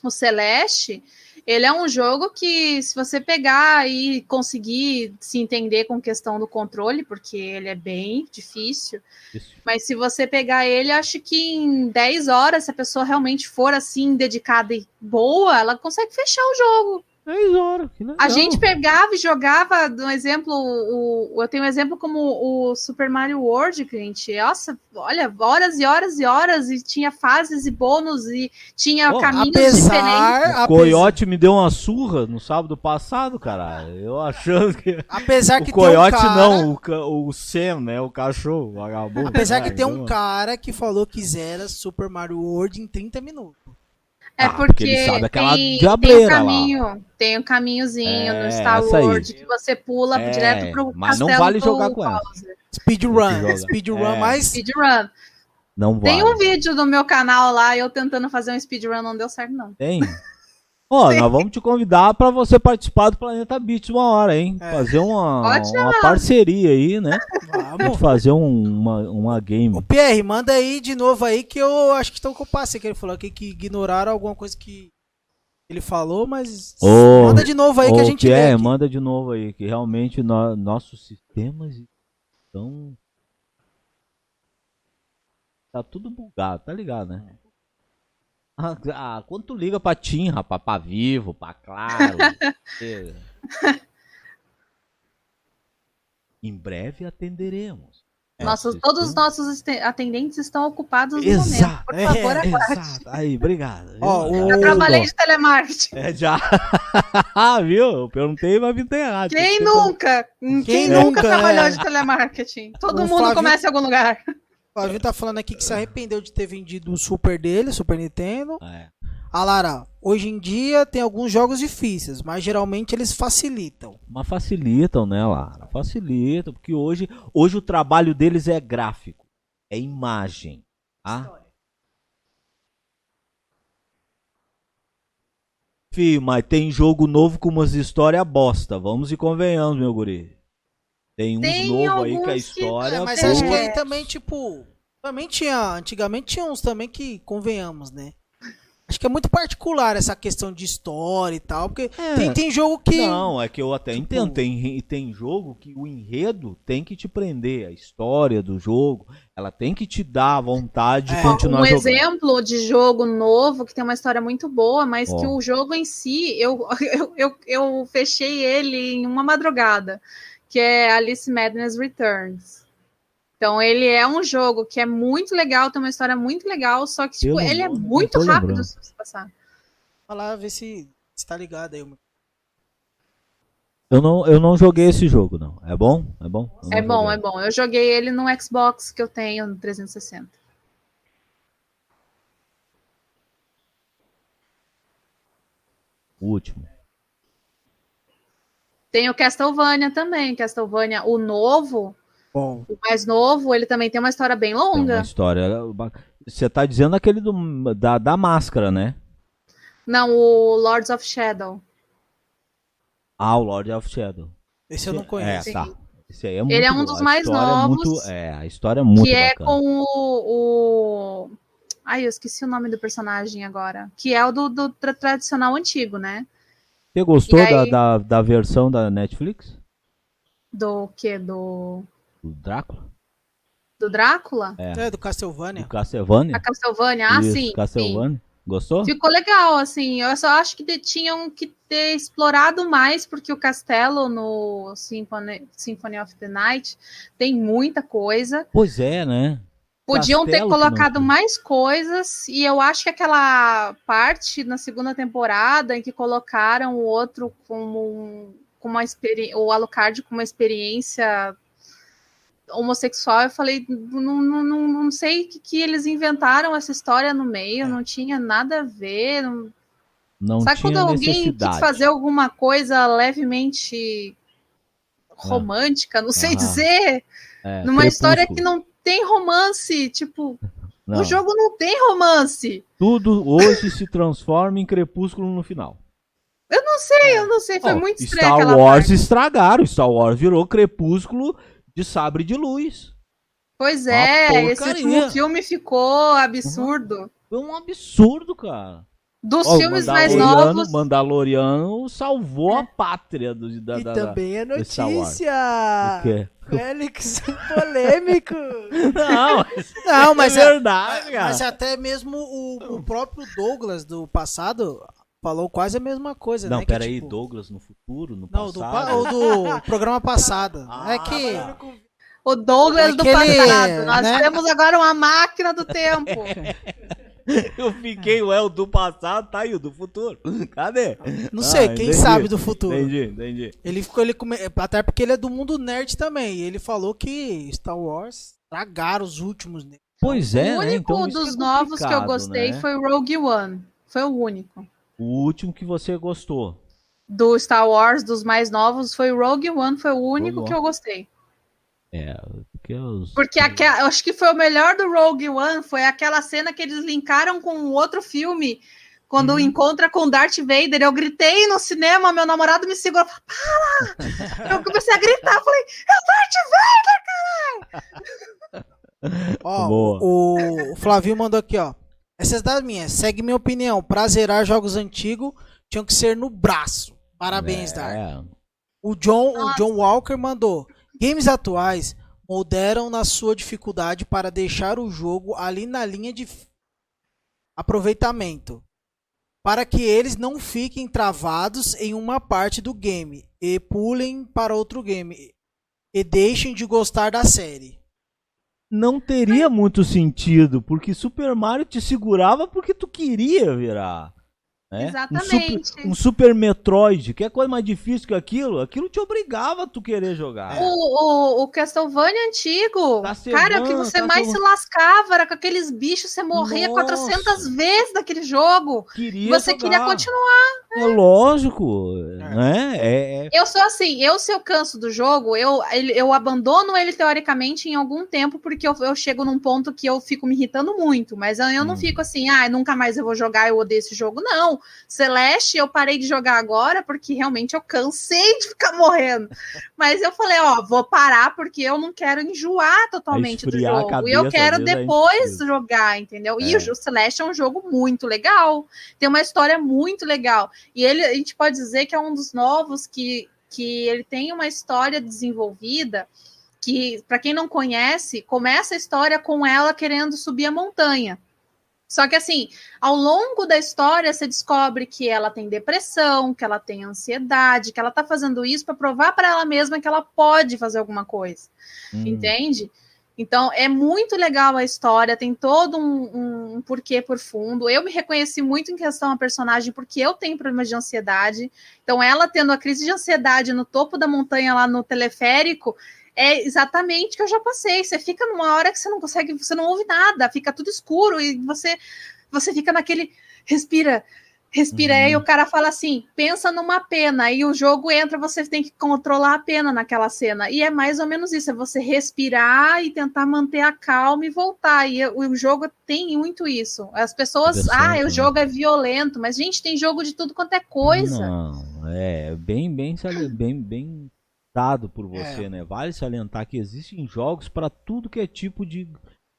o Celeste. Ele é um jogo que, se você pegar e conseguir se entender com questão do controle, porque ele é bem difícil, Isso. mas se você pegar ele, acho que em 10 horas, se a pessoa realmente for assim, dedicada e boa, ela consegue fechar o jogo. 10 horas, que legal. A gente pegava e jogava, um exemplo, o, eu tenho um exemplo como o Super Mario World, gente. Nossa, olha, horas e horas e horas, e tinha fases e bônus, e tinha Oh, caminhos diferentes. Apesar, O apesar, Coyote me deu uma surra no sábado passado, cara. Eu achando que. apesar O que Coyote tem um cara, não, o, o Sam, né? O cachorro, o vagabundo. Apesar que Ai, tem um não. cara que falou que zera Super Mario World em 30 minutos. É Ah, porque, porque ele sabe aquela tem, diableira tem um lá. caminho, tem um caminhozinho É, no Star. Wars que você pula É, direto pro mas não castelo vale do jogar com ela. Speedrun. Speedrun É. mais. Speedrun. Não Tem vale. um vídeo no meu canal lá, eu tentando fazer um speedrun, não deu certo, não. Tem? Ó, nós vamos te convidar pra você participar do Planeta Beats uma hora, hein? É. Fazer uma, uma parceria aí, né? Vamos. Fazer um- uma, uma game. Ô, Pierre, manda aí de novo aí que eu acho que estão com o passe que ele falou aqui que ignoraram alguma coisa que ele falou, mas Ô, manda de novo aí que a Ô, gente Pierre, manda de novo aí, que realmente no- nossos sistemas estão. Tá tudo bugado, tá ligado, né? Ah, ah, quando tu liga pra TIM, rapaz, pra Vivo, pra Claro. é. Em breve atenderemos. Nossos, Vocês todos os nossos atendentes estão ocupados no Exato, momento. Por é, favor, aguarde. Exato. Aí, obrigado. Ó, o- Eu trabalhei de telemarketing. É, já. Viu? Eu perguntei, mas me tem errado. Quem nunca? Quem, nunca, nunca trabalhou é. de telemarketing? Todo O mundo começa em algum lugar. O Flavinho tá falando aqui que se arrependeu de ter vendido o Super dele, Super Nintendo. É. A Lara, hoje em dia tem alguns jogos difíceis, mas geralmente eles facilitam. Mas facilitam, né, Lara? Facilitam, porque hoje, hoje o trabalho deles é gráfico, é imagem. Tá? Fih, mas tem jogo novo com umas histórias bosta. Vamos e convenhamos, meu guri. Tem uns Tem novos aí que a que- história. É, mas pô, acho que É. aí também, tipo. Também tinha. Antigamente tinha uns também que convenhamos, né? Acho que é muito particular essa questão de história e tal, porque É. tem, tem jogo que. Não, é que eu até Tipo- entendo. Tem, tem jogo que o enredo tem que te prender. A história do jogo, ela tem que te dar vontade de É. continuar um jogando. exemplo de jogo novo que tem uma história muito boa, mas Ó. que o jogo em si, eu, eu, eu, eu fechei ele em uma madrugada, que é Alice Madness Returns. Então ele é um jogo que é muito legal, tem uma história muito legal, só que tipo, Pelo ele é não muito rápido lembrando. se você passar. Lá ver se, se tá ligado aí. Eu não, eu não joguei esse jogo, não. É bom? É bom? Não É bom, joguei. é bom. Eu joguei ele no Xbox que eu tenho no 360. O último. Tem o Castlevania também, Castlevania, o novo, Bom. o mais novo, ele também tem uma história bem Tem uma longa. história. ba- Você tá dizendo aquele do, da, da máscara, né? Não, o Lords of Shadow. Ah, o Lord of Shadow. Esse eu não É, conheço. tá. Esse aí é muito Ele é um dos mais história é novos, muito- É, a história é muito que é bacana. com o, o. Ai, eu esqueci o nome do personagem agora. Que é o do, do tra- tradicional antigo, né? Você gostou aí- da, da, da versão da Netflix? Do que? Do. Do Drácula? Do Drácula? É. É, do Do Castlevania. Castlevania? A Castlevania? Ah, Isso, sim. sim. Castlevania. Gostou? Ficou legal, assim. Eu só acho que de- tinham que ter explorado mais, porque o castelo no Symphony, Symphony of the Night tem muita coisa. Pois é, né? Podiam ter Castelo não colocado mais coisas, e eu acho que aquela parte na segunda temporada em que colocaram o outro como um, com uma experiência, o Alucard com uma experiência homossexual, eu falei, não, não, não, não sei que, que eles inventaram essa história no meio, É. não tinha nada a ver. Não... Não Sabe quando alguém quis fazer alguma coisa levemente romântica, não sei dizer, É, numa história Crepúsculo. que não tem romance, tipo, Não. o jogo não tem romance. Tudo hoje se transforma em crepúsculo no final. Eu não sei, eu não sei, foi Ó, muito estranho Star Wars parte. estragaram. Star Wars virou crepúsculo de sabre de luz. Pois é, esse filme ficou absurdo. Foi um absurdo, cara. Dos Ó, o filmes mais novos, Mandaloriano salvou É. a pátria do, da, E da- também é do Wars. notícia! O quê? Félix polêmico! Não, Não, mas é é, verdade, cara. mas até mesmo o, o próprio Douglas do passado falou quase a mesma coisa, Não, né? que, peraí, tipo, Douglas no futuro, no Não, do, passado. pa- o do programa passado. Ah, é que. o Douglas do Aquele, passado. Nós né? temos agora uma máquina do tempo. Eu fiquei, ué, o do passado tá aí, o do futuro. Cadê? Não sei, Ah, quem entendi. sabe do futuro. Entendi, entendi. Ele ficou, ele come... até porque ele é do mundo nerd também. E ele falou que Star Wars tragaram os últimos. Né? Pois é, o né? único Então isso dos é novos que eu gostei né? foi o Rogue One. Foi o único. O último que você gostou. Do Star Wars, dos mais novos, foi o Rogue One, foi o único Rogue que eu gostei. É, porque eu acho que foi o melhor do Rogue One, foi aquela cena que eles linkaram com um outro filme, Quando uhum. encontra com Darth Vader, eu gritei no cinema, meu namorado me segurou, para! eu comecei a gritar, falei, é o Darth Vader, caralho! ó, o, o Flavio mandou aqui, ó. Essas das minhas, segue minha opinião. Pra zerar jogos antigos, tinham que ser no braço. Parabéns, é. Dark. O John, o John Walker mandou. Games atuais moderam na sua dificuldade para deixar o jogo ali na linha de aproveitamento, para que eles não fiquem travados em uma parte do game e pulem para outro game e deixem de gostar da série. Não teria muito sentido, porque Super Mario te segurava porque tu queria virar. Né? Exatamente. Um super, um super, Metroid, que é coisa mais difícil que aquilo, aquilo te obrigava a tu querer jogar. O, o, o Castlevania antigo, tá cara, o que você tá mais se lascava era com aqueles bichos, você morria Nossa. 400 vezes daquele jogo. Queria você jogar. queria continuar. É, lógico, né? É, é... Eu sou assim, eu se eu canso do jogo, eu, eu abandono ele teoricamente em algum tempo, porque eu, eu chego num ponto que eu fico me irritando muito, mas eu, eu não hum. fico assim, ah, nunca mais eu vou jogar, eu odeio esse jogo, não. Celeste eu parei de jogar agora porque realmente eu cansei de ficar morrendo. Mas eu falei, ó, vou parar porque eu não quero enjoar totalmente do jogo. E eu quero depois jogar, entendeu? É. E o Celeste é um jogo muito legal. Tem uma história muito legal. E ele, a gente pode dizer que é um dos novos que, que ele tem uma história desenvolvida que, para quem não conhece, começa a história com ela querendo subir a montanha. Só que assim, ao longo da história, você descobre que ela tem depressão, que ela tem ansiedade, que ela tá fazendo isso para provar para ela mesma que ela pode fazer alguma coisa. Hum. Entende? Então é muito legal a história, tem todo um, um, porquê por fundo. Eu me reconheci muito em questão a personagem, porque eu tenho problemas de ansiedade. Então, ela tendo a crise de ansiedade no topo da montanha lá no teleférico, é exatamente que eu já passei. Você fica numa hora que você não consegue, você não ouve nada, fica tudo escuro e você você fica naquele respira, respira. Uhum. Aí o cara fala assim: pensa numa pena, e o jogo entra, você tem que controlar a pena naquela cena. E é mais ou menos isso: é você respirar e tentar manter a calma e voltar. E o jogo tem muito isso. As pessoas, ah, o né? jogo é violento, mas gente, tem jogo de tudo quanto é coisa. Não, é bem, bem, bem, bem dado por você, é. né? Vale salientar que existem jogos para tudo que é tipo de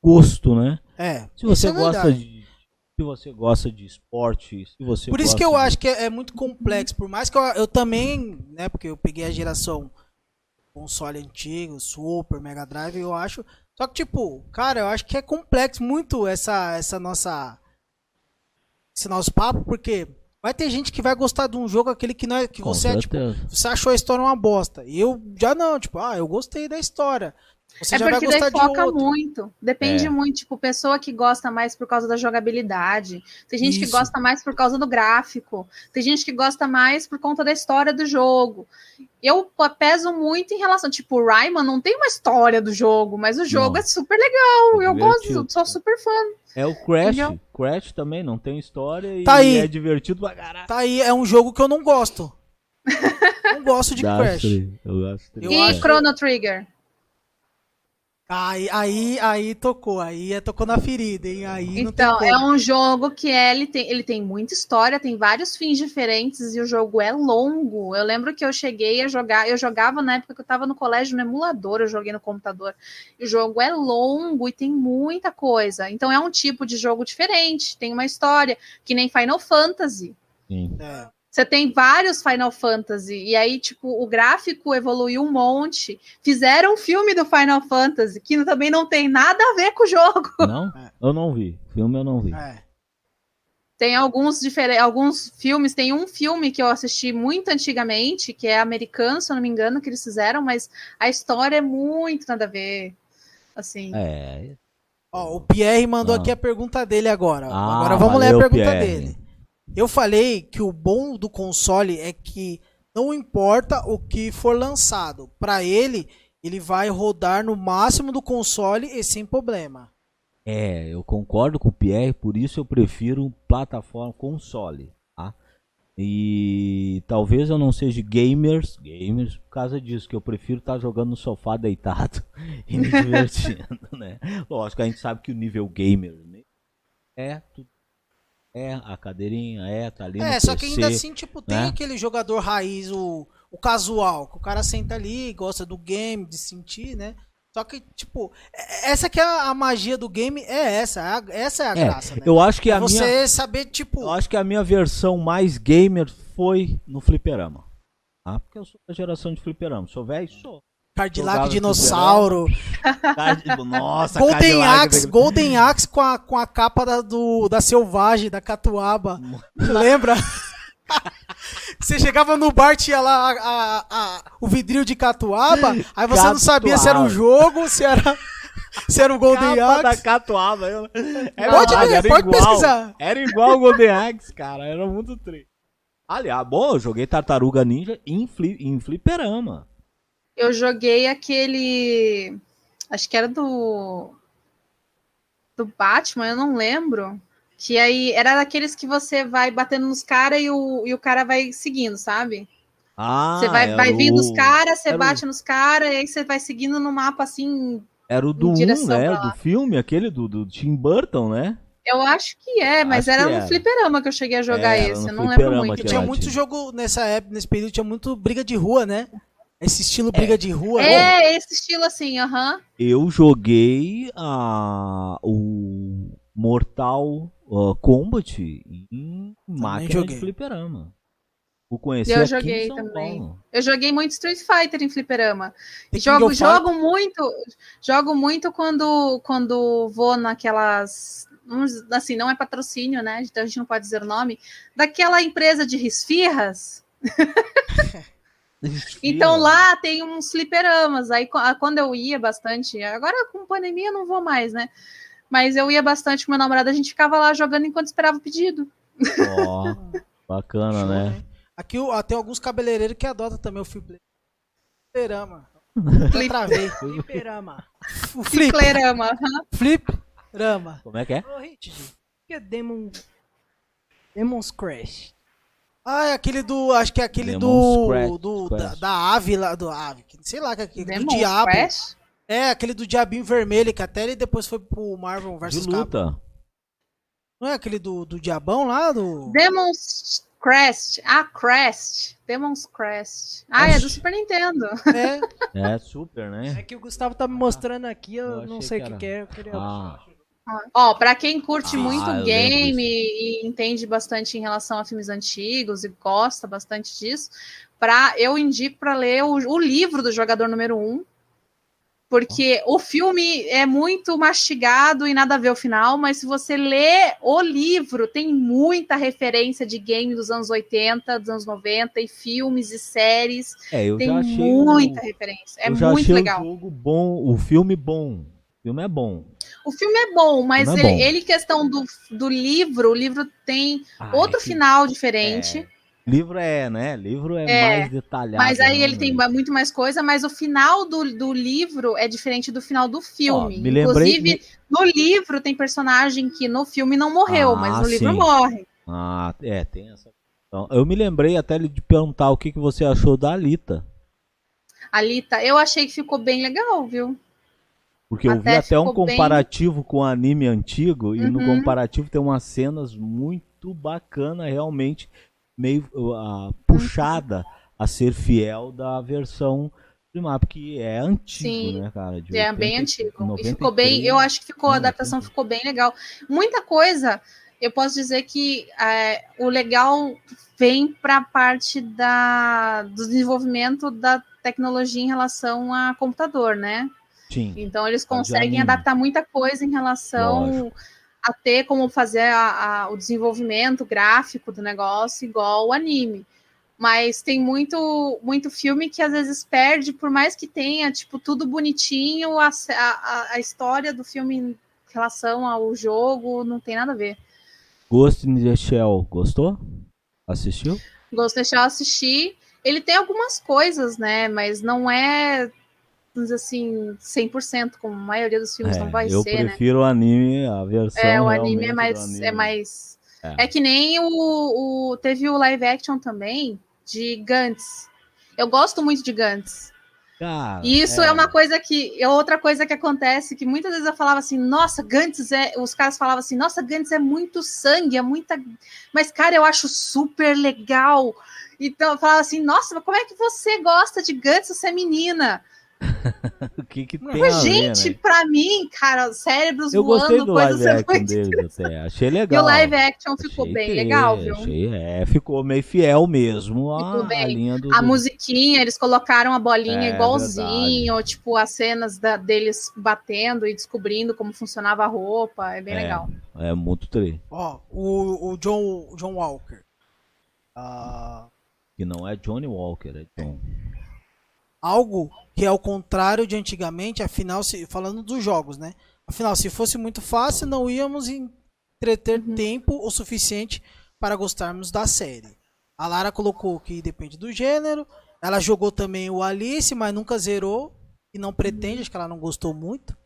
gosto, né? É. Se você é gosta de se você gosta de esporte, se você Por isso que eu de... acho que é, é, muito complexo, por mais que eu, eu também, né, porque eu peguei a geração console antigo, Super, Mega Drive, eu acho. Só que tipo, cara, eu acho que é complexo muito essa essa nossa esse nosso papo, porque Vai ter gente que vai gostar de um jogo aquele que não é que você é, tipo, você achou a história uma bosta. E eu já não, tipo, ah, eu gostei da história. Você é já porque daí foca muito. Depende é. muito, tipo, pessoa que gosta mais por causa da jogabilidade. Tem gente Isso. que gosta mais por causa do gráfico. Tem gente que gosta mais por conta da história do jogo. Eu peso muito em relação, tipo, o Rayman não tem uma história do jogo, mas o jogo não. é super legal. É eu gosto, sou super fã. É o Crash. Entendeu? Crash também não tem história tá e aí. é divertido pra caralho. Tá aí, é um jogo que eu não gosto. não gosto de Crash. Eu gosto. e Chrono Trigger? Aí, aí, aí tocou, aí é, tocou na ferida, hein? Aí então, é um jogo que é, ele, tem, ele tem muita história, tem vários fins diferentes e o jogo é longo. Eu lembro que eu cheguei a jogar, eu jogava na época que eu tava no colégio no emulador, eu joguei no computador. o jogo é longo e tem muita coisa. Então é um tipo de jogo diferente, tem uma história, que nem Final Fantasy. Sim. É. Você tem vários Final Fantasy, e aí, tipo, o gráfico evoluiu um monte. Fizeram um filme do Final Fantasy, que também não tem nada a ver com o jogo. Não? Eu não vi. Filme eu não vi. É. Tem alguns diferentes, alguns filmes, tem um filme que eu assisti muito antigamente, que é americano, se eu não me engano, que eles fizeram, mas a história é muito nada a ver. Assim. É. Ó, o Pierre mandou ah. aqui a pergunta dele agora. Ah, agora vamos valeu, ler a pergunta Pierre. dele. Eu falei que o bom do console é que não importa o que for lançado, para ele ele vai rodar no máximo do console e sem problema. É, eu concordo com o Pierre, por isso eu prefiro plataforma console, tá? E talvez eu não seja gamers, gamers por causa disso, que eu prefiro estar tá jogando no sofá deitado e me divertindo, né? Lógico, a gente sabe que o nível gamer né, é tudo É, a cadeirinha, é, tá ali É, só que PC. ainda assim, tipo, tem né? aquele jogador raiz, o, o casual, que o cara senta ali, gosta do game, de sentir, né? Só que, tipo, é- essa que é a magia do game, é essa. a- Essa é a É, graça, né? eu acho que É a você minha, saber, tipo, eu acho que a minha versão mais gamer foi no fliperama. Ah, porque eu sou da geração de fliperama. Sou velho? Sou. Cadillac jogava dinossauro, Cad- Nossa, Golden Axe, Golden Axe com a, com a capa da, do, da Selvagem, da Catuaba. Lembra? Você chegava no bar, tinha lá a- a- a- o vidrinho de Catuaba, aí você não sabia se era um Catuaba. jogo, se era, se era o Golden Capa da Axe. Catuaba. Eu... É Pode verdade, ver, era pode igual. pesquisar. Era igual o Golden Axe, cara. Era muito triste. Aliás, bom, eu joguei Tartaruga Ninja em, fli... em fliperama. Eu joguei aquele. Acho que era do. Do Batman, eu não lembro. Que aí era daqueles que você vai batendo nos caras e o, e o cara vai seguindo, sabe? Ah, Você vai, vai vindo os o- caras, você era o- bate nos caras, e aí você vai seguindo no mapa assim. Era o do em 1, direção né? Do filme, aquele do, do Tim Burton, né? Eu acho que é, mas Acho era que um era. fliperama que eu cheguei a jogar Era esse. no Eu não lembro muito. Tinha muito jogo nessa época, nesse período, tinha muito briga de rua, né? Esse estilo briga de rua. né? É, esse estilo assim, aham. Eu joguei a, o Mortal uh, Kombat em máquina joguei. de fliperama. O conheci Eu joguei também. Paulo. Eu joguei muito Street Fighter em fliperama. King Jogo, jogo muito, jogo muito quando, quando vou naquelas. Assim, não é patrocínio, né? Então a gente não pode dizer o nome. Daquela empresa de risfirras. Então lá tem uns fliperamas. Aí ah, quando eu ia bastante, agora com pandemia eu não vou mais, né? Mas eu ia bastante com meu namorado, a gente ficava lá jogando enquanto esperava o pedido. Ó, bacana, Show, né? Aqui ah, tem alguns cabeleireiros que adotam também o flip- fliperama. Travei. Fliperama. O flip, Fliperama. aham. flip-rama. Como é que é? Ô, Hit, o que é Demon... Demon's Crash? Ah, é aquele do. Acho que é aquele Demon's do. Crash, do Crash. da, da ave lá. Do ave. que- Sei lá, que é aquele do diabo. Crash? É, aquele do diabinho vermelho, que até ele depois foi pro Marvel vs luta. Não é aquele do, do diabão lá? Do. Demon's Crest. Ah, Crest. Demon's Crest. Ah, é do Super Nintendo. É. É super, né? É que o Gustavo tá me mostrando aqui, eu, Eu não sei que o que, que é. Eu queria... Ah, Ó, pra quem curte Ah, muito game e entende bastante em relação a filmes antigos e gosta bastante disso, pra, eu indico para ler o, o livro do jogador número 1, porque o filme é muito mastigado e nada a ver o final, mas se você lê o livro, tem muita referência de game dos anos 80, dos anos 90, e filmes e séries, é, eu tem já achei muita o, referência. É eu já muito achei legal. o jogo bom, o filme bom. O filme é bom. O filme é bom, mas é ele, bom. ele, questão do, do livro, o livro tem Ah, outro é que- final diferente. é, livro é, né? Livro é, É, mais detalhado. Mas aí né, ele tem muito mais coisa, mas o final do, do livro é diferente do final do filme. Ó, me lembrei- Inclusive, no livro tem personagem que no filme não morreu, Ah, mas no livro sim. morre. Ah, é, tem essa. Então, eu me lembrei até de perguntar o que, que você achou da Alita. Alita, eu achei que ficou bem legal, viu? Porque eu vi Até até um ficou bem- comparativo com o anime antigo, e no Uhum. comparativo tem umas cenas muito bacanas, realmente meio ah, puxada a ser fiel da versão primária, porque é antigo, Sim. né, cara? De É bem 80 antigo. E ficou bem, 93. eu acho que ficou, a adaptação 80. ficou bem legal. Muita coisa, eu posso dizer que é, o legal vem para a parte da, do desenvolvimento da tecnologia em relação a computador, né? Sim. Então eles conseguem adaptar muita coisa em relação Lógico. a ter como fazer a- a- o desenvolvimento gráfico do negócio igual o anime. Mas tem muito, muito filme que às vezes perde, por mais que tenha, tipo, tudo bonitinho, a, a, a história do filme em relação ao jogo não tem nada a ver. Ghost in the Shell, gostou? Assistiu? Ghost in the Shell assisti. Ele tem algumas coisas, né? Mas não é, assim, 100%, como a maioria dos filmes É, não vai eu ser, né? prefiro o anime, a versão É, o anime é mais. anime. É, mais É. é. que nem o, o. Teve o live action também de Gantz. Eu gosto muito de Gantz. Cara, E isso é. uma coisa que. É outra coisa que acontece, que muitas vezes eu falava assim, nossa, Gantz é. Os caras falavam assim, nossa, Gantz é muito sangue, é muita. Mas, cara, eu acho super legal. Então eu falava assim, nossa, mas como é que você gosta de Gantz, você é menina? o que que tem Mas, a ver, gente, né? pra mim, cara, cérebros Eu voando, gostei do coisas live action muito deles até. Achei E legal. o live action ficou Achei bem que- legal, viu? Achei, é, ficou meio fiel mesmo a, Ficou bem. a linha do. A musiquinha, eles colocaram a bolinha É, igualzinho, tipo, as cenas da- deles batendo e descobrindo como funcionava a roupa. É bem É. legal. É muito tri. Ó, o, o John, John Walker. Ah, Que não é Johnny Walker, é John. Algo que é o contrário de antigamente, afinal, se, falando dos jogos, né? Afinal, se fosse muito fácil, não íamos entreter Uhum. tempo o suficiente para gostarmos da série. A Lara colocou que depende do gênero. Ela jogou também o Alice, mas nunca zerou. E não pretende, acho que ela não gostou muito.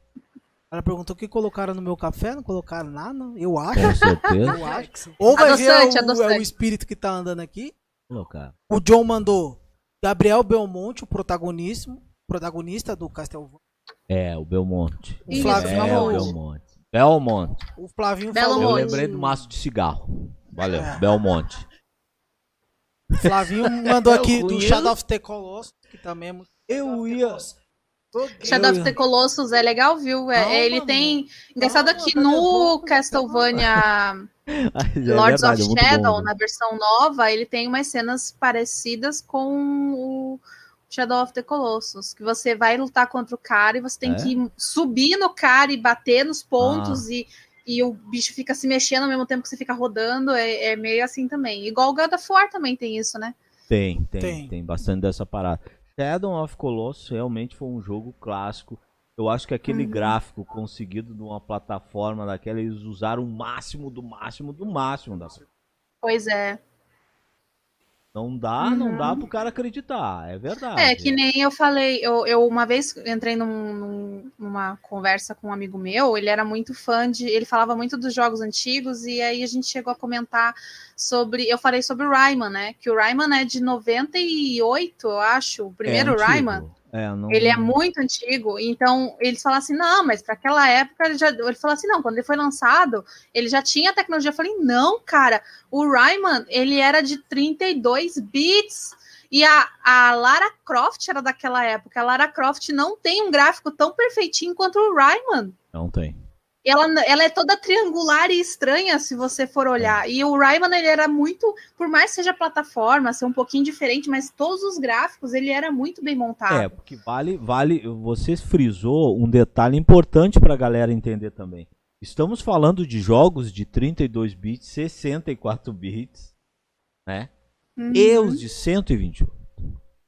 Ela perguntou o que colocaram no meu café, não colocaram nada, eu acho. Com certeza. Eu acho. Ou vai ver Adoçante, o, é o espírito que tá andando aqui. Colocar. O John mandou Gabriel Belmonte, o protagonista, protagonista do Castlevania. É, o Belmonte. O Flávio é, o Belmonte. Belmonte. O Flavinho Belo falou. Eu lembrei do maço de cigarro. Valeu, É. Belmonte. O Flavinho mandou aqui do. Shadow of the Colossus, que também é muito Eu ia-. Shadow of the Colossus é legal, viu? É, Calma, ele tem. Engraçado Calma, que a no Castlevania Mas é Lords verdade, é of Shadow, bom, né? na versão nova, ele tem umas cenas parecidas com o Shadow of the Colossus, que você vai lutar contra o cara e você tem É? que subir no cara e bater nos pontos e, e o bicho fica se mexendo ao mesmo tempo que você fica rodando, é, é meio assim também. Igual o God of War também tem isso, né? Tem, tem, Tem. tem, bastante dessa parada. Shadow of Colossus realmente foi um jogo clássico. Eu acho que aquele Uhum. gráfico conseguido de uma plataforma daquela, eles usaram o máximo do máximo do máximo da Pois é. Não dá, não Uhum. dá pro cara acreditar, é verdade. É, que nem eu falei, eu, eu uma vez entrei num- num- numa conversa com um amigo meu, ele era muito fã de. Ele falava muito dos jogos antigos, e aí a gente chegou a comentar sobre. Eu falei sobre o Rayman, né? Que o Rayman é de 98, eu acho, o primeiro é. Rayman. É, não... Ele é muito antigo, então eles falam assim, não, mas para aquela época ele já. Ele falou assim, não, quando ele foi lançado, ele já tinha tecnologia. Eu falei, não, cara, o Rayman, ele era de 32 bits. E a, a Lara Croft era daquela época. A Lara Croft não tem um gráfico tão perfeitinho quanto o Rayman. Não tem. Ela, ela é toda triangular e estranha, se você for olhar. E o Rayman, ele era muito, por mais que seja plataforma, ser um pouquinho diferente, mas todos os gráficos, ele era muito bem montado. É, porque vale, vale. Você frisou um detalhe importante pra galera entender também. Estamos falando de jogos de 32 bits, 64 bits, né? Uhum. E os de 128.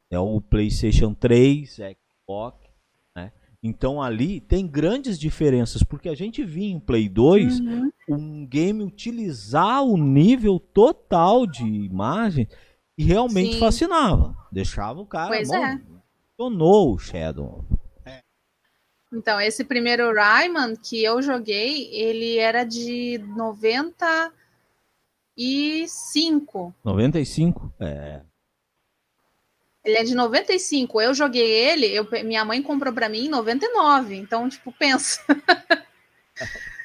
É o PlayStation 3, Xbox? Então ali tem grandes diferenças, porque a gente via em Play 2 Uhum. um game utilizar o nível total de imagem e realmente Sim. fascinava. Deixava o cara. Pois bom, é. Funcionou o Shadow. Então, esse primeiro Rayman que eu joguei, ele era de 95. 95? É. Ele é de 95. Eu joguei ele, eu, minha mãe comprou pra mim em 99. Então, tipo, pensa.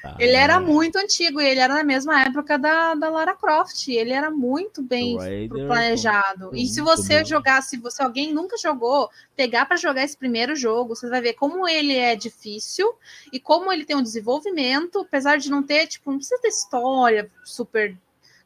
Tá, Ele era é. muito antigo e ele era na mesma época da, da Lara Croft. Ele era muito bem Raider, planejado. E se você jogar, se você alguém nunca jogou, pegar para jogar esse primeiro jogo, você vai ver como ele é difícil e como ele tem um desenvolvimento, apesar de não ter, tipo, não precisa ter história super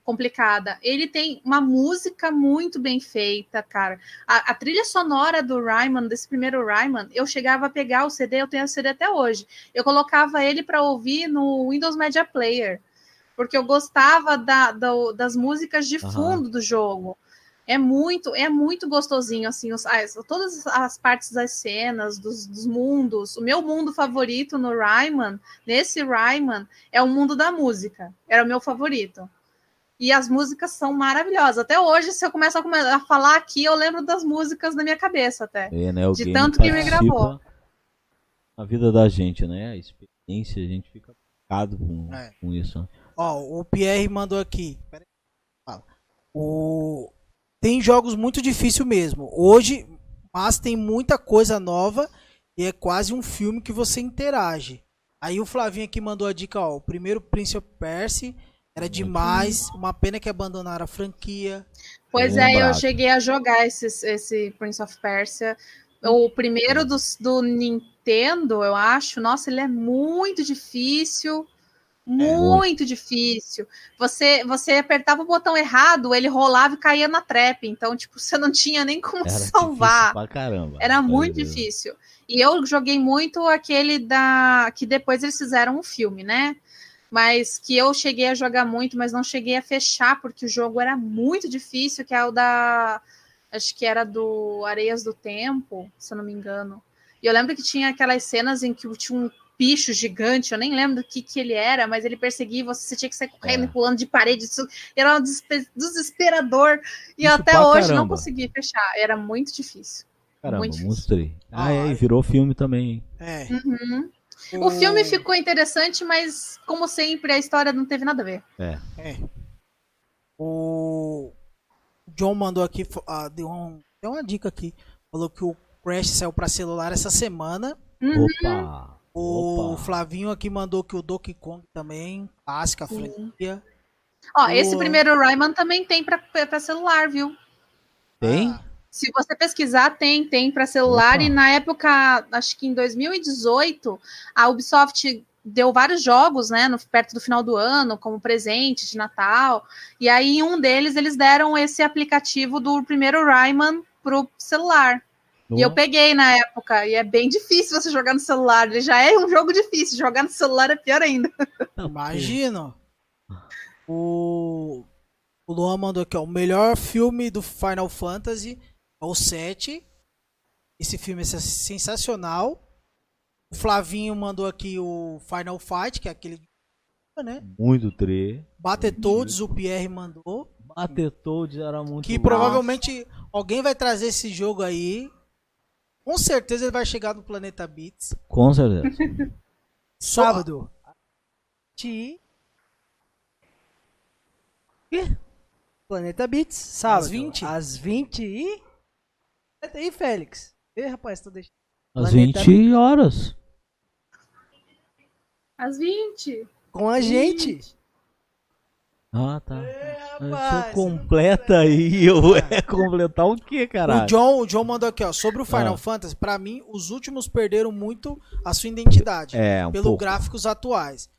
complicada. Ele tem uma música muito bem feita, cara. A, a trilha sonora do Rayman, desse primeiro Rayman, eu chegava a pegar o CD, eu tenho o CD até hoje. Eu colocava ele para ouvir no Windows Media Player, porque eu gostava da, da- das músicas de fundo do jogo. É muito, é muito gostosinho, assim, os- as- todas as partes das cenas, dos, dos mundos. O meu mundo favorito no Rayman, nesse Rayman, é o mundo da música. Era o meu favorito. E as músicas são maravilhosas. Até hoje, se eu começar a falar aqui, eu lembro das músicas na minha cabeça até. É, né, De tanto que me gravou. A vida da gente, né? A experiência, a gente fica tocado com, É. com isso. né? Ó, o Pierre mandou aqui. Pera aí. Fala. O... Tem jogos muito difíceis mesmo. Hoje, Mas tem muita coisa nova e é quase um filme que você interage. Aí o Flavinho aqui mandou a dica, ó, o primeiro Prince of Persia era demais, uma pena que abandonaram a franquia. Pois Bem é, eu cheguei a jogar esse, esse Prince of Persia. O primeiro dos, do Nintendo, eu acho. Nossa, ele é muito difícil. Muito difícil. Você, você apertava o botão errado, ele rolava e caía na trap. Então, tipo, você não tinha nem como Era salvar. caramba. Era muito Deus. difícil. E eu joguei muito aquele da. que depois eles fizeram um filme, né? Mas que eu cheguei a jogar muito, mas não cheguei a fechar, porque o jogo era muito difícil, que é o da. Acho que era do Areias do Tempo, se eu não me engano. E eu lembro que tinha aquelas cenas em que tinha um bicho gigante, eu nem lembro do que, que ele era, mas ele perseguia você, você tinha que sair correndo É. e pulando de parede. Isso era um desespe- desesperador. E Isso até hoje não caramba. consegui fechar. Era muito difícil. Caramba, muito difícil. mostrei. Ah, Ah, é, e virou filme também. hein? É. Uhum. O filme ficou interessante, mas como sempre, a história não teve nada a ver. É. É. O John mandou aqui, ah, deu, um, deu uma dica aqui. Falou que o Crash saiu pra celular essa semana. Uhum. Opa! O Opa. Flavinho aqui mandou que o Donkey Kong também, clássica franquia. Ó, O- esse primeiro Rayman também tem pra, pra celular, viu? Tem? Ah, Se você pesquisar, tem, tem pra celular. Opa. E na época, acho que em 2018, a Ubisoft deu vários jogos, né, no, perto do final do ano, como presente de Natal. E aí, em um deles, eles deram esse aplicativo do primeiro Rayman pro celular. E eu peguei na época, e é bem difícil você jogar no celular. Ele já é um jogo difícil, jogar no celular é pior ainda. Imagina. O, o Luan mandou aqui, ó. O melhor filme do Final Fantasy é o 7. Esse filme é sens- sensacional. O Flavinho mandou aqui o Final Fight, que é aquele. Né? Muito tre. Battletoads, o Pierre mandou. Battletoads era muito Que bom. provavelmente alguém vai trazer esse jogo aí. Com certeza ele vai chegar no Planeta Beats. Com certeza. Sábado. Ti. Planeta Beats, sábado. Às 20? Às 20 e. Até aí, Félix. Ê, rapaz, tô deixando. Às Planeta 20 horas. Às 20. Com a gente. Ah, tá. rapaz, Você completa aí. Eu é completar o quê, O caralho? John, o John mandou aqui, ó. Sobre o Final Ah. Fantasy, pra mim, os últimos perderam muito a sua identidade. É, um pelo pouco. gráficos atuais.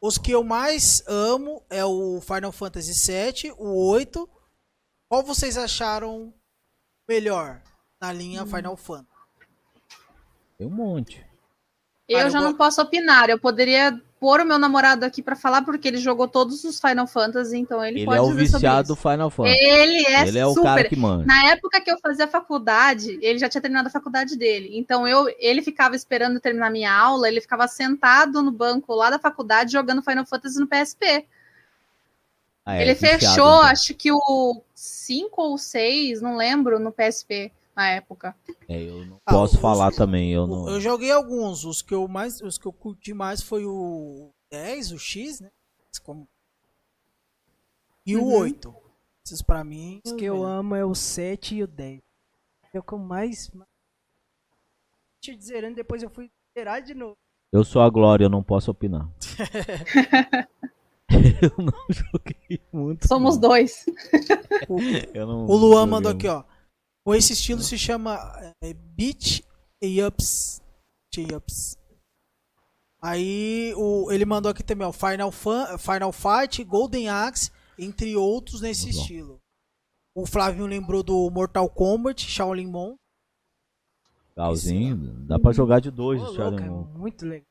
Os que eu mais amo é o Final Fantasy VII, o 8. Qual vocês acharam melhor na linha Final Fantasy? Tem um monte. Eu Cara, eu já go- não posso opinar. Eu poderia pôr o meu namorado aqui pra falar, porque ele jogou todos os Final Fantasy, então ele, Ele pode é o viciado do isso. Final Fantasy. Ele é Ele é o super. cara que manda. Na época que eu fazia faculdade, ele já tinha terminado a faculdade dele. Então eu, ele ficava esperando eu terminar minha aula, ele ficava sentado no banco lá da faculdade jogando Final Fantasy no PSP. Ah, é, ele viciado, fechou, então. acho que o 5 ou 6, não lembro, no PSP na época. É, eu não Ah, posso os- falar também. Eu não. Eu joguei alguns. Os que eu mais, os que eu curti mais foi o 10, o X, né? Como- E o Uhum. 8. Esses pra mim. Os que eu amo é o 7 e o 10. É o que eu mais. Tinha de zerando, depois eu fui zerar de novo. Eu sou a Glória, eu não posso opinar. eu não joguei muito. Somos não. dois. Eu não O Luan mandou aqui, ó. Com esse estilo se chama é, Beat Ups. Beat Ups. Aí o, ele mandou aqui também, ó. Final, Fan, Final Fight, Golden Axe, entre outros nesse Muito bom. estilo. O Flavinho lembrou do Mortal Kombat, Shaolin Mon. Legalzinho. Dá pra jogar de dois, Ô, o louco, Shaolin é Mon. muito legal.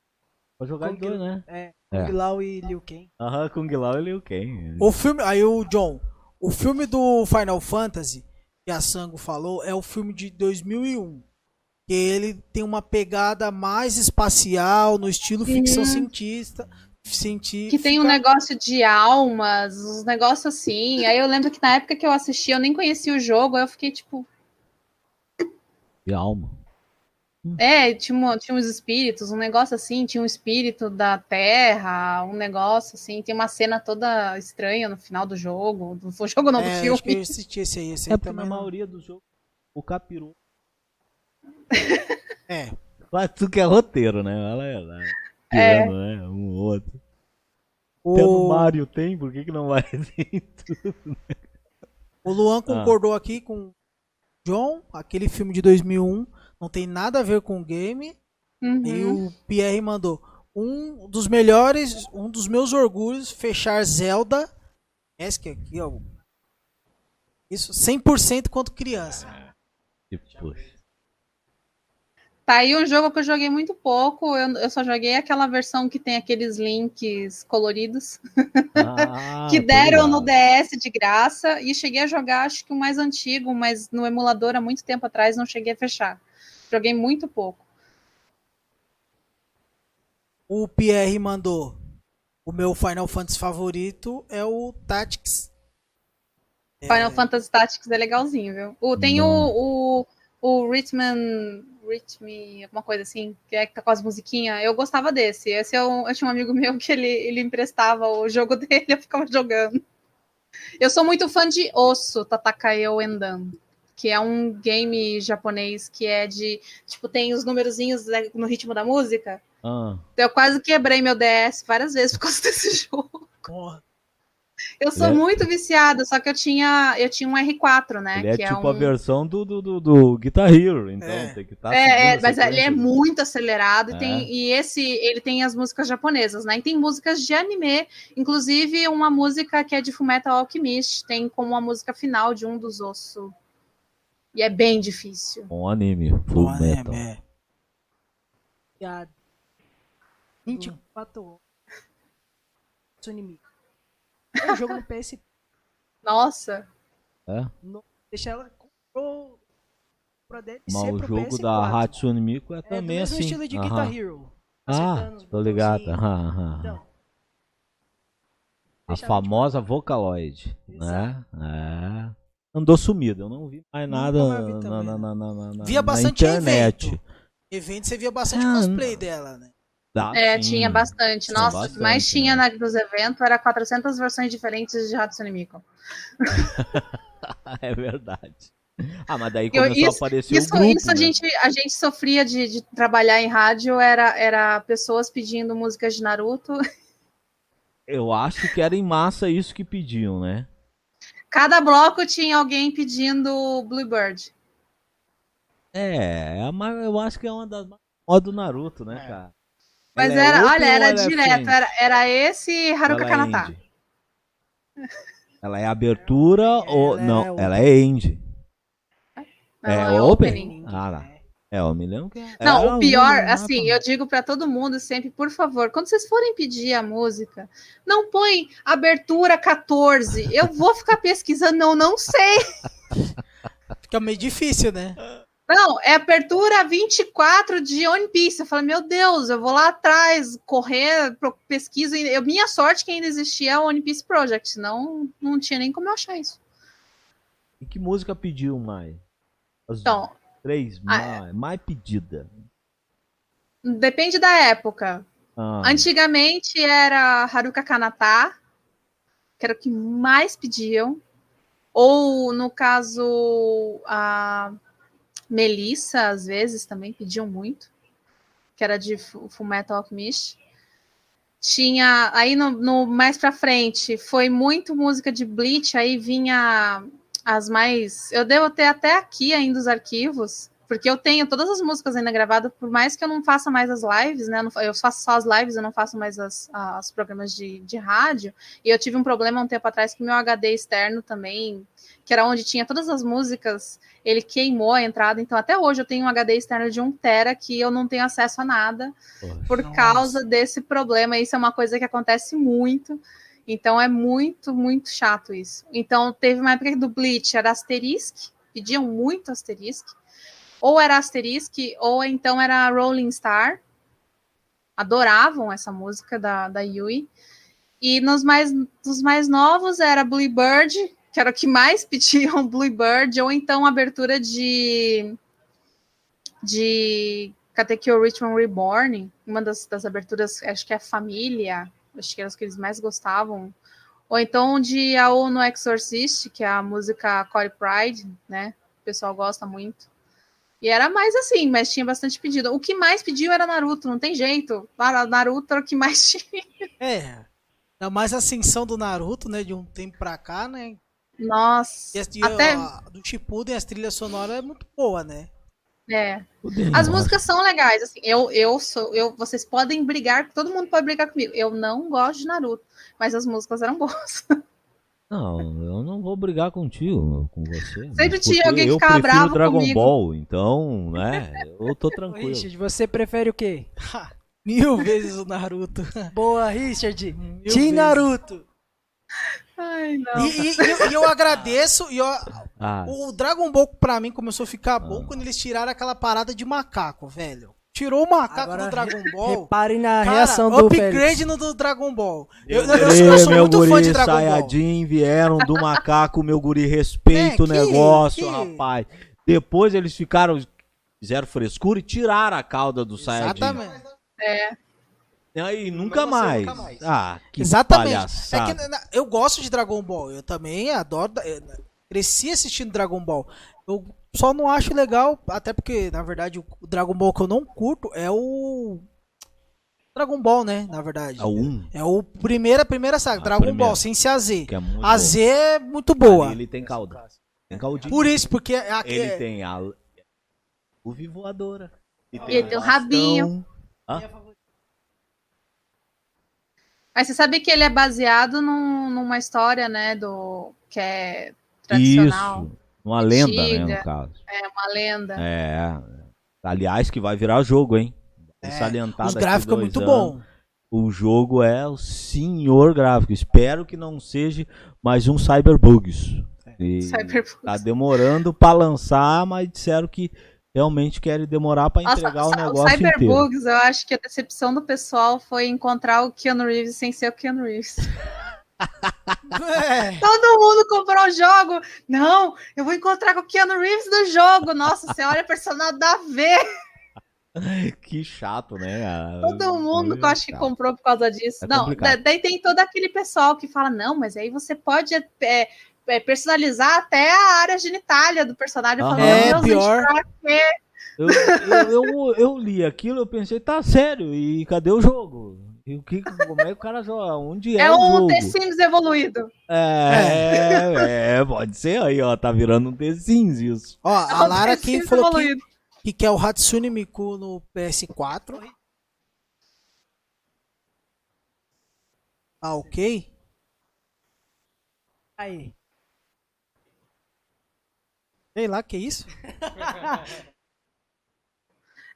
Pra jogar de Kung- dois, né? É, É. Kung Lao e Liu Kang. Aham, Kung Lao e Liu Kang. O filme, aí o John, o filme do Final Fantasy que a Sango falou é o filme de 2001. Que ele tem uma pegada mais espacial, no estilo ficção cientista, científica. Que tem um negócio de almas, uns negócios assim. Aí eu lembro que na época que eu assisti, eu nem conhecia o jogo, aí eu fiquei tipo, De alma. É, tinha, tinha uns espíritos, um negócio assim, tinha um espírito da terra, um negócio assim, tem uma cena toda estranha no final do jogo, do do jogo não, do É, filme. acho que eu assisti esse aí, esse aí É na também. não- maioria dos jogos, o capiroto É. Mas tu que é roteiro, né? Ela é. Ela É. tirando, né? Um ou outro. Até no O, Mario tem, por que, que não vai ter tudo? o Luan Ah. concordou aqui com o John, aquele filme de 2001 não tem nada a ver com o game. Uhum. E o Pierre mandou um dos melhores, um dos meus orgulhos, fechar Zelda. Esse que aqui, ó. Isso, 100% quanto criança. Tipo, Tá aí um jogo que eu joguei muito pouco. Eu, eu só joguei aquela versão que tem aqueles links coloridos ah, que deram no. DS de graça. E cheguei a jogar, acho que o mais antigo, mas no emulador há muito tempo atrás não cheguei a fechar. Joguei muito pouco. O Pierre mandou. O meu Final Fantasy favorito é o Tactics. Final Fantasy Tactics é legalzinho, viu? O, tem o, o, o Rhythm, Rhythm, alguma coisa assim, que é que tá com as musiquinhas. Eu gostava desse. Esse eu, eu tinha um amigo meu que ele, ele emprestava o jogo dele eu ficava jogando. Eu sou muito fã de Osso, Tatakayo Endan, que é um game japonês que é de, tipo, tem os numerozinhos né, no ritmo da música. Ah, Eu quase quebrei meu DS várias vezes por causa desse jogo. Porra. Eu sou é- muito viciada, só que eu tinha, eu tinha um R4, né? ele é que tipo é a um... versão do, do, do, do Guitar Hero, então É. tem que estar. É, é, mas ele é muito acelerado É. e, tem, e esse ele tem as músicas japonesas, né? E tem músicas de anime, inclusive uma música que é de Fullmetal Alchemist, tem como a música final de um dos ossos. E é bem difícil. Um anime, full né, metal. é. Piada. 24 horas. Seu inimigo. É um jogo no PS. Nossa, É? Deixa ela comprou pra DLC Mas o pro jogo PS4. da Hatsune Miku é É do também mesmo assim. estilo de Aham. Guitar Hero. Ah, os tô ligado. Aham, aham, aham. Então, A famosa Vocaloid, né? É. Andou sumido, eu não vi mais nada vi na, também, na, né? na, na, na- Via na bastante internet. evento. Evento você via bastante Ah, cosplay dela, né? Dá, é, sim. tinha bastante. Tinha Nossa, bastante, mais tinha né? na, nos eventos, era 400 versões diferentes de Hatsune Miku. É verdade. Ah, mas daí Eu- começou a isso- aparecer Isso, o grupo, isso a, né? gente, a gente sofria de, de trabalhar em rádio, era, era pessoas pedindo músicas de Naruto. Eu acho que era em massa isso que pediam, né? Cada bloco tinha alguém pedindo Bluebird. É, é eu acho que é uma das mais modas do Naruto, né, É. cara? Mas Ela é era, open olha, ou era é direto, era, era esse e Haruka Ela é Kanata. indie? Ela é abertura ou. Ela é Não, ela é. Não, É é opening? opening. Ah, lá. É, me lembro que. Não, era o pior, uma, assim, eu digo pra todo mundo sempre, por favor, quando vocês forem pedir a música, não põe abertura 14. Eu vou ficar pesquisando, não, não sei. Fica meio difícil, né? Não, é abertura 24 de One Piece. Eu falo, meu Deus, eu vou lá atrás, correr, pro- pesquisa. Eu, minha sorte que ainda existia o One Piece Project, senão não tinha nem como eu achar isso. E que música pediu mais? As Então, três Ah, mais, mais pedida. depende da época. Ah, Antigamente era Haruka Kanata, que era o que mais pediam. Ou, no caso, a Melissa, às vezes, também pediam muito. Que era de Fu- Fullmetal Alchemist. Tinha, aí no, no- mais pra frente, foi muito música de Bleach, aí vinha as mais... Eu devo ter até aqui ainda os arquivos, porque eu tenho todas as músicas ainda gravadas, por mais que eu não faça mais as lives, né? Eu, não fa- eu faço só as lives, eu não faço mais as, as programas de, de rádio. E eu tive um problema um tempo atrás que meu HD externo também, que era onde tinha todas as músicas, ele queimou a entrada. Então até hoje eu tenho um HD externo de 1 tera que eu não tenho acesso a nada poxa. por Nossa. causa desse problema. Isso é uma coisa que acontece muito. Então é muito, muito chato isso. Então teve uma época do Bleach, era Asterisk, pediam muito Asterisk. Ou era Asterisk, ou então era Rolling Star. Adoravam essa música da, da Yui. E nos mais, nos mais novos era Bluebird, que era o que mais pediam Bluebird, ou então abertura de de Katekyo Richmond Reborn, uma das, das aberturas, acho que é Família, acho que eram as que eles mais gostavam. Ou então de Ao no Exorcist, que é a música Core Pride, né? O pessoal gosta muito. E era mais assim, mas tinha bastante pedido. O que mais pediu era Naruto, não tem jeito. Para- Naruto era o que mais tinha. É. Ainda mais a ascensão do Naruto, né? De um tempo pra cá, né? Nossa. E, as- e Até. a- do Shippuden, as trilhas sonoras é muito boa, né? É. As eu músicas são legais, assim. Eu, eu sou. Eu, vocês podem brigar, todo mundo pode brigar comigo. Eu não gosto de Naruto, mas as músicas eram boas. Não, eu não vou brigar contigo, com você. Sempre tinha alguém que eu ficava prefiro bravo Dragon comigo. Ball, então, né? Eu tô tranquilo. Richard, você prefere o quê? Mil vezes o Naruto. Boa, Richard. Mil Team vezes. Naruto. Ai, não. E, e- e eu, e eu agradeço. E eu- Ah, o Dragon Ball, pra mim, começou a ficar bom Ah. quando eles tiraram aquela parada de macaco, velho. Tirou o macaco Agora, do Dragon Ball. Reparem na Cara, reação do upgrade no do Dragon Ball. Eu, eu, eu sou, eu sou meu muito fã guri de Dragon Ball. Saiyajin vieram do macaco, meu guri, respeita É, o negócio, que- rapaz. Depois eles ficaram, fizeram frescura e tiraram a cauda do Saiyajin. Exatamente. E aí, nunca mais. nunca mais. Ah, que Exatamente. É palhaçada. que na- eu gosto de Dragon Ball. Eu também adoro. eu cresci assistindo Dragon Ball. Eu só não acho legal, até porque, na verdade, o Dragon Ball que eu não curto é o. Dragon Ball, né? Na verdade. É o 1, É o primeira, primeira saga, A Dragon primeira. Ball, sem ser a Z. é A. Z é muito boa. Ali ele tem cauda. Tem caudinho. Por isso, porque a, Ele é- tem a o voadora. E Ele tem o rabinho. bastão. Mas você sabe que ele é baseado num- numa história, né, do que é tradicional, Isso. Uma lenda, né, Antiga. no caso. é uma lenda. É. Aliás, que vai virar jogo, hein? É, os gráficos é muito anos. bom. O jogo é o senhor gráfico. Espero que não seja mais um Cyberbugs. E Cyberpunk. Tá demorando pra lançar, mas disseram que realmente querem demorar pra Nossa, entregar o o negócio inteiro. Cyberbugs, eu acho que a decepção do pessoal foi encontrar o Keanu Reeves sem ser o Keanu Reeves. É. Todo mundo comprou o jogo. Não, eu vou encontrar com o Keanu Reeves no jogo. Nossa, você olha o personagem da V. Que chato, né? Todo mundo que eu acho que comprou por causa disso. É não, complicado. da- daí tem todo aquele pessoal que fala, não, mas aí você pode é, personalizar até a área genitália do personagem. Aham. meu É, Deus, pior. gente, pra quê? Eu, eu, eu, eu li aquilo, eu pensei, tá sério, e cadê o jogo? E o que, como é que o cara joga? Onde é, É o um jogo? The Sims evoluído. É, é, pode ser aí, ó, tá virando um The Sims isso. Ó, É a um Lara aqui falou que, que quer o Hatsune Miku no PS4. Ah, ok. Aí. Sei lá, que isso?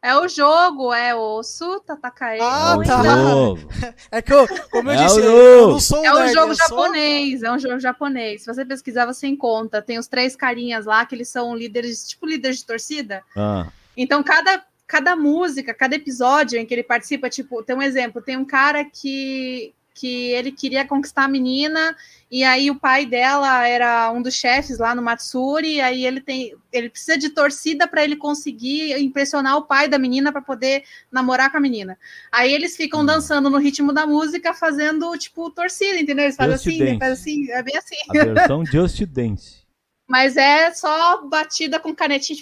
É o jogo, é osso, Tatakae. Ah, é o tá. É que eu, como eu É disse, o eu, não sou um É um nerd, jogo eu sou- japonês, é um jogo japonês. Se você pesquisar, você encontra. Tem os três carinhas lá que eles são líderes, tipo líderes de torcida. Ah, Então, cada, cada música, cada episódio em que ele participa, tipo, tem um exemplo, tem um cara que, que ele queria conquistar a menina, e aí o pai dela era um dos chefes lá no Matsuri, e aí ele tem. Ele precisa de torcida para ele conseguir impressionar o pai da menina para poder namorar com a menina. Aí eles ficam Hum. dançando no ritmo da música, fazendo, tipo, torcida, entendeu? Eles fazem Just assim, Dance. faz assim, é bem assim. a versão Just Dance. Mas é só batida com canetinha.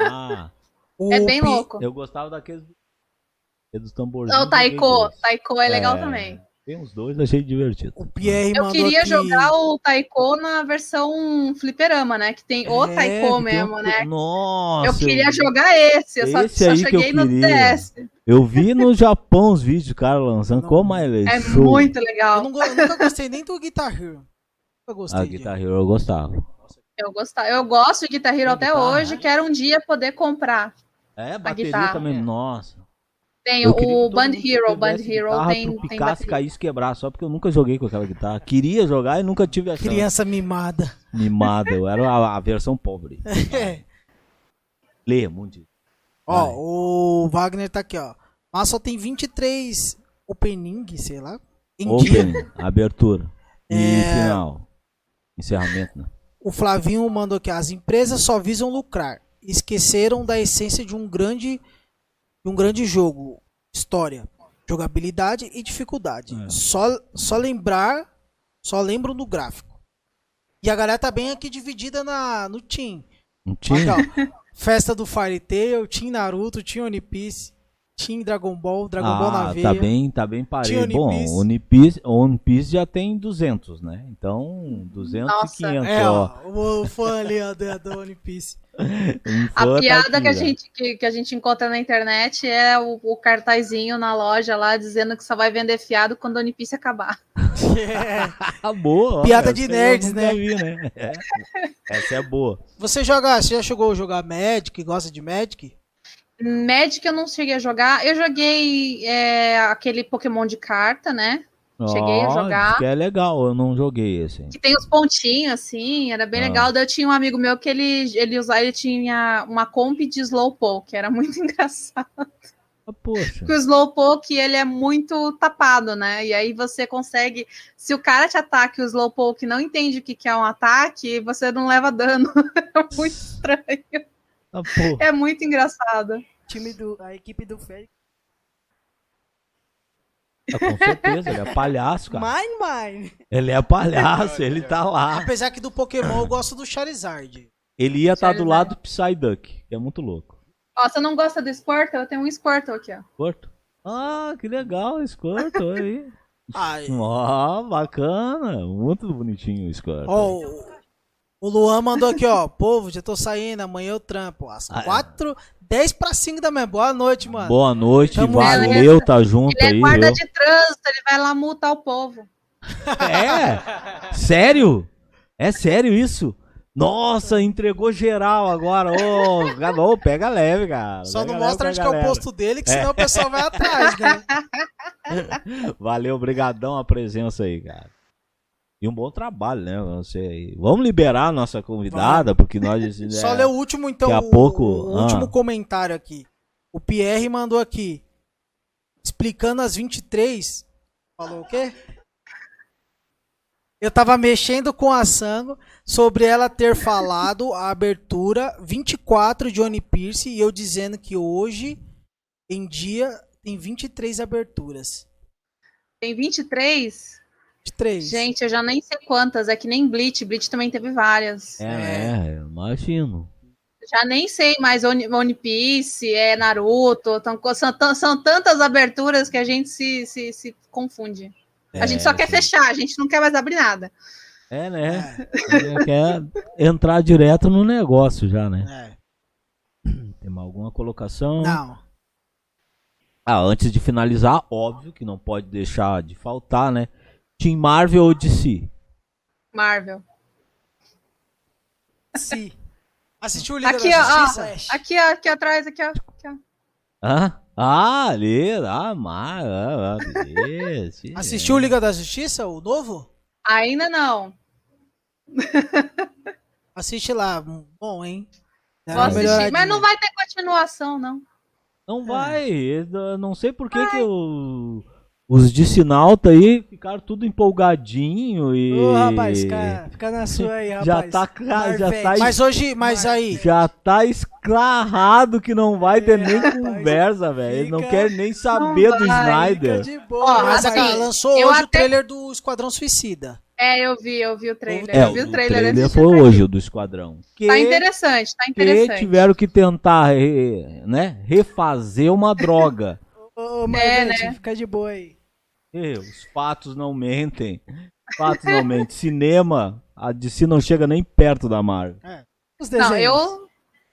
Ah, É bem louco. eu gostava daqueles dos tamborzinhos. Não, o Taiko. Taiko é legal É. também. Tem uns dois, achei divertido. O Pierre Eu queria aqui... jogar o Taiko na versão fliperama, né? Que tem o É, Taiko Tem um- mesmo, né? Nossa, eu queria jogar esse, eu só, Esse só aí que eu cheguei no. DS. Eu vi no Japão os vídeos do cara lançando. Não. Como ele É show. muito Eu, legal. não eu nunca gostei nem do Guitar Hero. Nunca gostei A dele. Guitar Hero eu gostava. Eu, gostava. eu gosto de Guitar Hero Tem até guitarra, hoje, né? quero um dia poder comprar. É, bateria guitarra. também, nossa. Tem o Band Hero, Band Hero tem, tem trupicasse, bateria. caísse, quebrar, só porque eu nunca joguei com aquela guitarra. Queria jogar e nunca tive a chance. Criança mimada. Mimada, eu era a, a versão pobre. É. Lê, muito. Ó, o Wagner tá aqui, ó. Mas só tem 23 opening, sei lá. Em dia. Open, abertura. E É. final. Encerramento, né? O Flavinho mandou aqui, as empresas só visam lucrar. Esqueceram da essência de um grande de um grande jogo, história, jogabilidade e dificuldade. É. Só só lembrar, só lembram do gráfico. E a galera tá bem aqui dividida na no team. Não tinha? Aqui, ó. Festa do Fairy Tail, Team Naruto, Team One Piece, Team Dragon Ball, Dragon Ball na Ah, veia. tá bem, tá bem parelho. One Bom, Piece. One Piece, One Piece já tem 200, né? Então, 200 Nossa. e 500, É, ó. ó, o fã ali, ó, da, da One Piece. Um A tá piada aqui, que, a já. gente, que, que a gente encontra na internet é o, o cartazinho na loja lá dizendo que só vai vender fiado quando a One Piece acabar. É. Ah, boa. ó, Piada essa de nerds, né? vi, né? É. Essa é boa. Você joga, você já chegou a jogar Magic? Gosta de Magic? Magic eu não cheguei a jogar. Eu joguei é, aquele Pokémon de carta, né? Cheguei a Ó, jogar. Que é legal, eu não joguei esse. Que tem os pontinhos, assim, era bem Ah. legal. Daí Eu tinha um amigo meu que ele, ele usava, ele tinha uma comp de Slowpoke, era muito engraçado. Ah, poxa. Porque o Slowpoke, ele é muito tapado, né? E aí você consegue... Se o cara te ataca e o Slowpoke não entende o que, que é um ataque, você não leva dano. É muito estranho. Ah. É muito engraçado. Time do, a equipe do Félix. Ah, com certeza, ele é palhaço, cara. Mine, mine. Ele é palhaço, ele tá lá. Apesar que do Pokémon eu gosto do Charizard. Ele ia estar do Charizard. lado do Psyduck, que é muito louco. Ó, você não gosta do Squirtle? Eu tenho um Squirtle aqui, ó. Squirtle? Ah, que legal, Squirtle aí. Ó, bacana. Muito bonitinho o Squirtle. ó, o, Luan mandou aqui, ó. Povo, já tô saindo, amanhã eu trampo. Às Ah, é. 4, 10 pra 5 da manhã. Boa noite, mano. Boa noite, Tamo valeu, tá junto Ele é aí, guarda viu? de trânsito, ele vai lá multar o povo. É? Sério? É sério isso? Nossa, entregou geral agora. Ô, ô, pega leve, cara. Só Pega não mostra onde que é o posto dele, que senão o pessoal vai atrás, né? Valeu, brigadão a presença aí, cara. E um bom trabalho, né? Você. Vamos liberar a nossa convidada, porque nós. Só é, ler o último, então. Daqui a o- pouco, O, ah. último comentário aqui. O Pierre mandou aqui. Explicando as 23. Falou o quê? Eu tava mexendo com a Sango sobre ela ter falado a abertura 24 de One Pierce e eu dizendo que hoje em dia tem 23 aberturas. Tem 23? 23. Gente, eu já nem sei quantas. É que nem Bleach. Bleach também teve várias. É, né? Imagino. Já nem sei mais One, One Piece, é Naruto. tão- são, são tantas aberturas que a gente se, se, se confunde. a gente só quer sim. fechar, a gente não quer mais abrir nada. É, né? Ele quer entrar direto no negócio já, né? É. Tem alguma colocação? Não. Ah, antes de finalizar, óbvio que não pode deixar de faltar, né? Team Marvel ou DC? Marvel. Sim. Assistiu o Liga Aqui, da ó, ó. Justiça? Aqui, ó, aqui atrás, aqui, ó. Aqui, ó. Hã? Ah, ali, ah, Mar, ah, ah, beleza. Assistiu o Liga da Justiça, o novo? Ainda não. Assiste lá, bom, hein? Vou assistir. Mas não vai ter continuação, não. Não vai, eu não sei por que, que o- os dissinauta aí ficaram tudo empolgadinho e. Ô, rapaz, fica, fica na sua aí, rapaz. já tá, ca- já tá, Mas hoje, mas aí, já tá esclarrado que não vai ter nem rapaz, conversa, velho. Ele não quer nem saber Não do vai, Snyder. Fica de boa, Ó, mas assim, cara, lançou hoje o até- trailer do Esquadrão Suicida. É, eu vi, eu vi o trailer. É, eu vi o o trailer, trailer antes de foi hoje, o do Esquadrão. Que, Tá interessante, tá que interessante. tiveram que tentar né, refazer uma droga. Ô, É, Marvete, né? fica de boa aí. Os fatos não mentem. Fatos não mentem. Cinema, a DC não chega nem perto da Marvel. Os desenhos. Não, eu,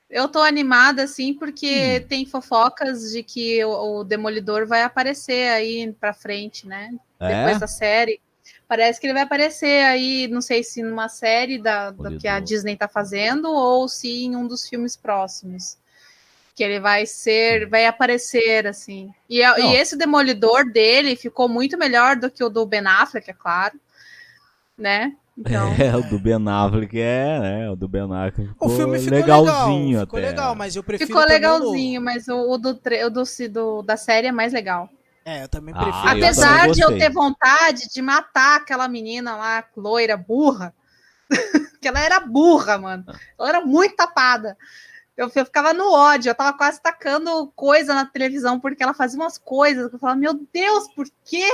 eu tô animada, assim, porque Hum. tem fofocas de que o, o Demolidor vai aparecer aí pra frente, né? É? Depois da série. Parece que ele vai aparecer aí, não sei se numa série da, da que a. Disney tá fazendo ou se em um dos filmes próximos. Que ele vai ser, vai aparecer, assim. E, Não. e esse Demolidor dele ficou muito melhor do que o do Ben Affleck, é claro. Né? Então, É, o do Ben Affleck é, né? O do Ben Affleck O ficou filme ficou legalzinho legal, ficou até. legal, mas eu prefiro ficou também o legalzinho, mas o, o do, tre- o do, do- da série é mais legal. É, eu também Ah, prefiro. eu Apesar também de eu ter vontade de matar aquela menina lá, loira, burra, que ela era burra, mano. Ela era muito tapada. Eu, eu ficava no ódio, eu tava quase tacando coisa na televisão, porque ela fazia umas coisas que eu falava, meu Deus, por quê?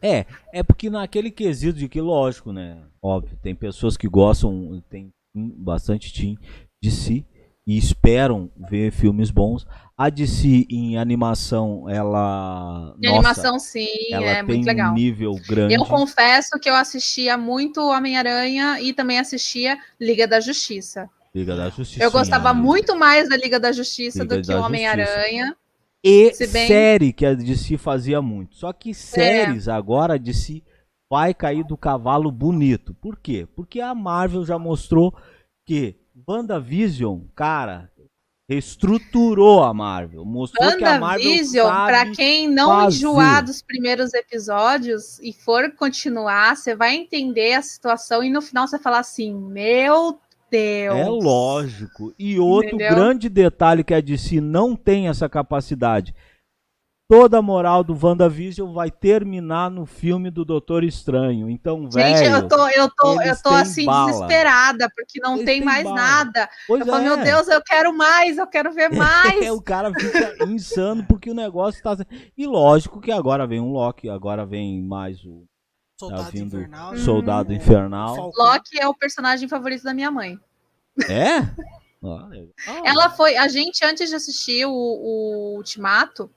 É, é porque naquele quesito de que, lógico, né? Óbvio, tem pessoas que gostam, tem bastante team de si, e esperam ver filmes bons. A DC em animação, ela. De nossa, animação, sim, ela é tem muito legal. um nível grande. Eu confesso que eu assistia muito Homem-Aranha e também assistia Liga da Justiça. Liga da Justiça. Eu gostava muito mais da Liga da Justiça Liga do que o Homem-Aranha. E Se bem- É. série que a DC fazia muito. Só que séries agora a DC vai cair do cavalo bonito. Por quê? Porque a Marvel já mostrou que WandaVision, cara, reestruturou a Marvel. Mostrou que a Marvel WandaVision, sabe pra quem não fazer. enjoar dos primeiros episódios e for continuar, você vai entender a situação e no final você falar assim: Meu Deus. É lógico. E outro Entendeu? grande detalhe que a DC não tem essa capacidade. Toda a moral do WandaVision vai terminar no filme do Doutor Estranho. Então, Gente, velho. eu tô, eu tô, eu tô assim, bala. desesperada, porque não Eles tem mais bala. nada. Pois Eu falo, é. meu Deus, eu quero mais, eu quero ver mais. É, o cara fica insano porque o negócio tá. E lógico que agora vem um Loki, agora vem mais o Soldado Tá vindo Invernal. Soldado o Infernal. Falcão. Loki é o personagem favorito da minha mãe. É? Ela foi. A gente, antes de assistir o, o Ultimato,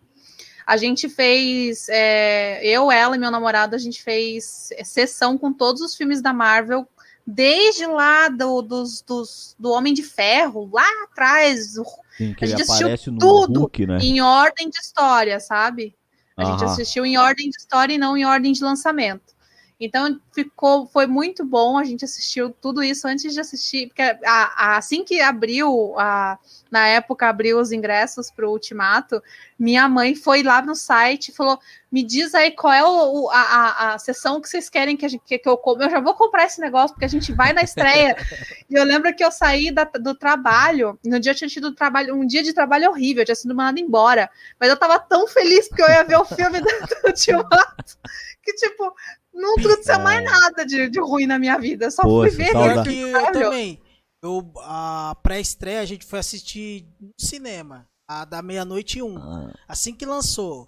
a gente fez. é, eu, ela e meu namorado, a gente fez sessão com todos os filmes da Marvel, desde lá do, dos, dos- do Homem de Ferro, lá atrás, Sim, que a gente assistiu aparece no tudo Hulk, né? em ordem de história, sabe? A gente assistiu em ordem de história e não em ordem de lançamento. Então ficou, foi muito bom. A gente assistiu tudo isso antes de assistir, porque a- a- assim que abriu, a- na época abriu os ingressos para o Ultimato, minha mãe foi lá no site e falou: me diz aí qual é o, a, a- sessão que vocês querem que, a gente, que, que eu compre. Eu já vou comprar esse negócio, porque a gente vai na estreia. e eu lembro que eu saí da- do trabalho, no dia eu tinha tido trabalho, um dia de trabalho horrível, eu tinha sido mandada embora. Mas eu tava tão feliz porque eu ia ver o filme do do Ultimato, que tipo, não aconteceu mais nada de, de ruim na minha vida. Só Poxa, fui ver saudade. Aquilo. que eu também. Eu, a pré-estreia a gente foi assistir no cinema. A da meia-noite e um. Ah, Assim que lançou.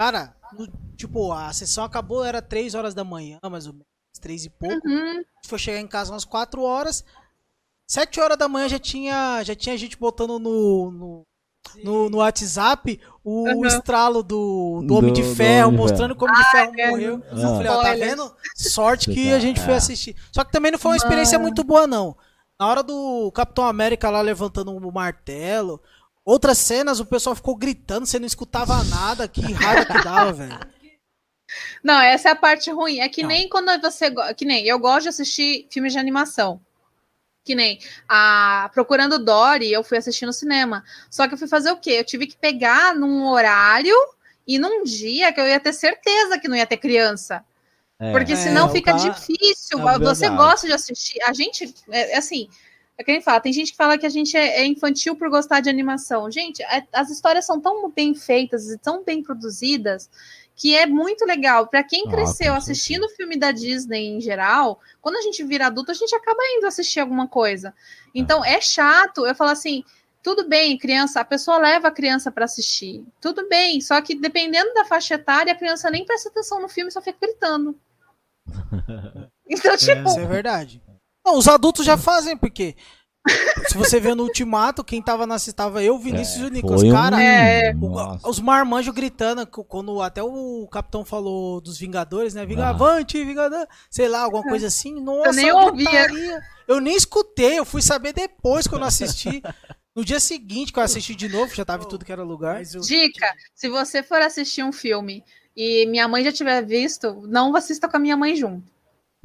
Cara, no- tipo, a sessão acabou, era 3 horas da manhã, mais ou menos. 3 e pouco. Uhum. A gente foi chegar em casa umas 4 horas. 7 horas da manhã já tinha, já tinha gente botando no, no, no, no WhatsApp o Uhum. estralo do, do Do- Homem de Ferro, Homem mostrando como o Homem de Ferro é. morreu. Ah. Eu falei, ó, tá vendo? Sorte que a gente foi é. assistir. Só que também não foi uma experiência muito boa, não. Na hora do Capitão América lá levantando o martelo, outras cenas o pessoal ficou gritando, você não escutava nada, que raiva que dava, velho. Não, essa é a parte ruim. É que Não. nem quando você. Que nem eu gosto de assistir filmes de animação. Que nem a Procurando Dory, eu fui assistir no cinema. Só que eu fui fazer o quê? Eu tive que pegar num horário e num dia que eu ia ter certeza que não ia ter criança. é. Porque É, senão o fica cara- difícil. é Você gosta de assistir. A gente, é, é assim, é que nem fala, tem gente que fala que a gente é, é infantil por gostar de animação. Gente, é- as histórias são tão bem feitas e tão bem produzidas que é muito legal. Para quem Ah, cresceu com assistindo filme da Disney em geral, quando a gente vira adulto, a gente acaba indo assistir alguma coisa. Então é chato. Eu falo assim. Tudo bem, criança, a pessoa leva a criança para assistir. Tudo bem, só que dependendo da faixa etária, a criança nem presta atenção no filme, só fica gritando. Então, tipo, Isso é verdade. Não, os adultos já fazem, porque se você vê no Ultimato, quem tava na tava eu, Vinícius e o Nicolas. Um- Cara, É. o- Nossa. os marmanjos gritando, quando até o capitão falou dos Vingadores, né? Ah. Vingadavante, Vingador, sei lá, alguma coisa assim. Nossa, nem uma ouvia. Eu nem escutei, eu fui saber depois quando eu assisti. No dia seguinte, que eu assisti de novo, já tava em tudo que era lugar. Dica: se você for assistir um filme e minha mãe já tiver visto, não assista com a minha mãe junto.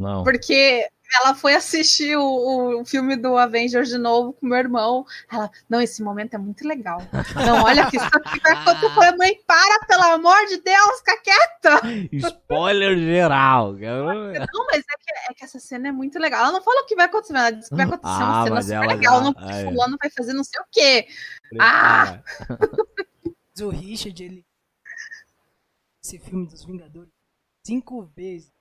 Não. Porque ela foi assistir o, o filme do Avengers de novo com meu irmão. Ela, não, esse momento é muito legal. Não, olha que isso aqui vai acontecer. A mãe, para, pelo amor de Deus, fica quieta. Spoiler geral. Não, mas é que, é que essa cena é muito legal. Ela não fala o que vai acontecer, mas ela disse que vai acontecer Ah, uma cena super ela legal. já- Não, é. fulano vai fazer não sei o quê. Ah! o Richard, ele. Esse filme dos Vingadores cinco vezes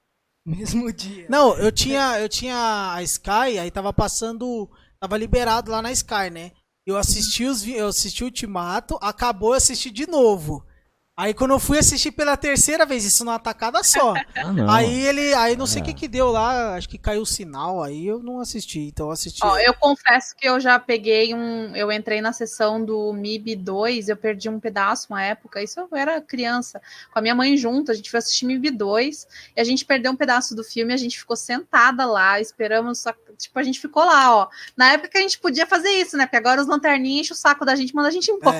mesmo dia. Não, eu tinha, eu tinha a Sky, aí tava passando, tava liberado lá na Sky, né? Eu assisti os, eu assisti o Ultimato, acabou, eu assisti de novo. Aí quando eu fui assistir pela terceira vez, isso numa tacada só. Ah, não. Aí ele, aí não sei o É. que que deu lá, acho que caiu o sinal, aí eu não assisti, então eu assisti. Ó, eu confesso que eu já peguei um. Eu entrei na sessão do MIB 2, eu perdi um pedaço uma época. Isso eu era criança, com a minha mãe junto. A gente foi assistir MIB 2 e a gente perdeu um pedaço do filme. A gente ficou sentada lá, esperamos. Tipo, a gente ficou lá, ó. Na época que a gente podia fazer isso, né? Porque agora os lanterninhas enchem o saco da gente e mandam a gente embora.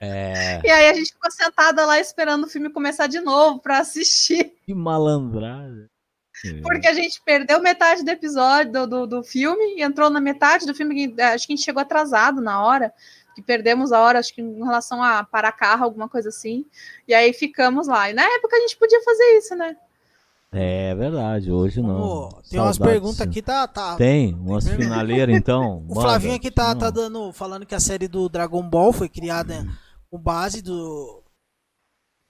É, É, E aí a gente ficou sentada lá esperando o filme começar de novo pra assistir. que malandragem. Porque a gente perdeu metade do episódio do, do, do filme e entrou na metade do filme. eh, Acho que a gente chegou atrasado na hora, que perdemos a hora, acho que em relação a parar carro, alguma coisa assim. E aí ficamos lá. E na época a gente podia fazer isso, né? É verdade, hoje não. tem umas Saudades. perguntas aqui, tá, tá. Tem, umas finaleiras então. O. Flavinho aqui tá, Não. tá dando, falando que a série do Dragon Ball foi criada com base do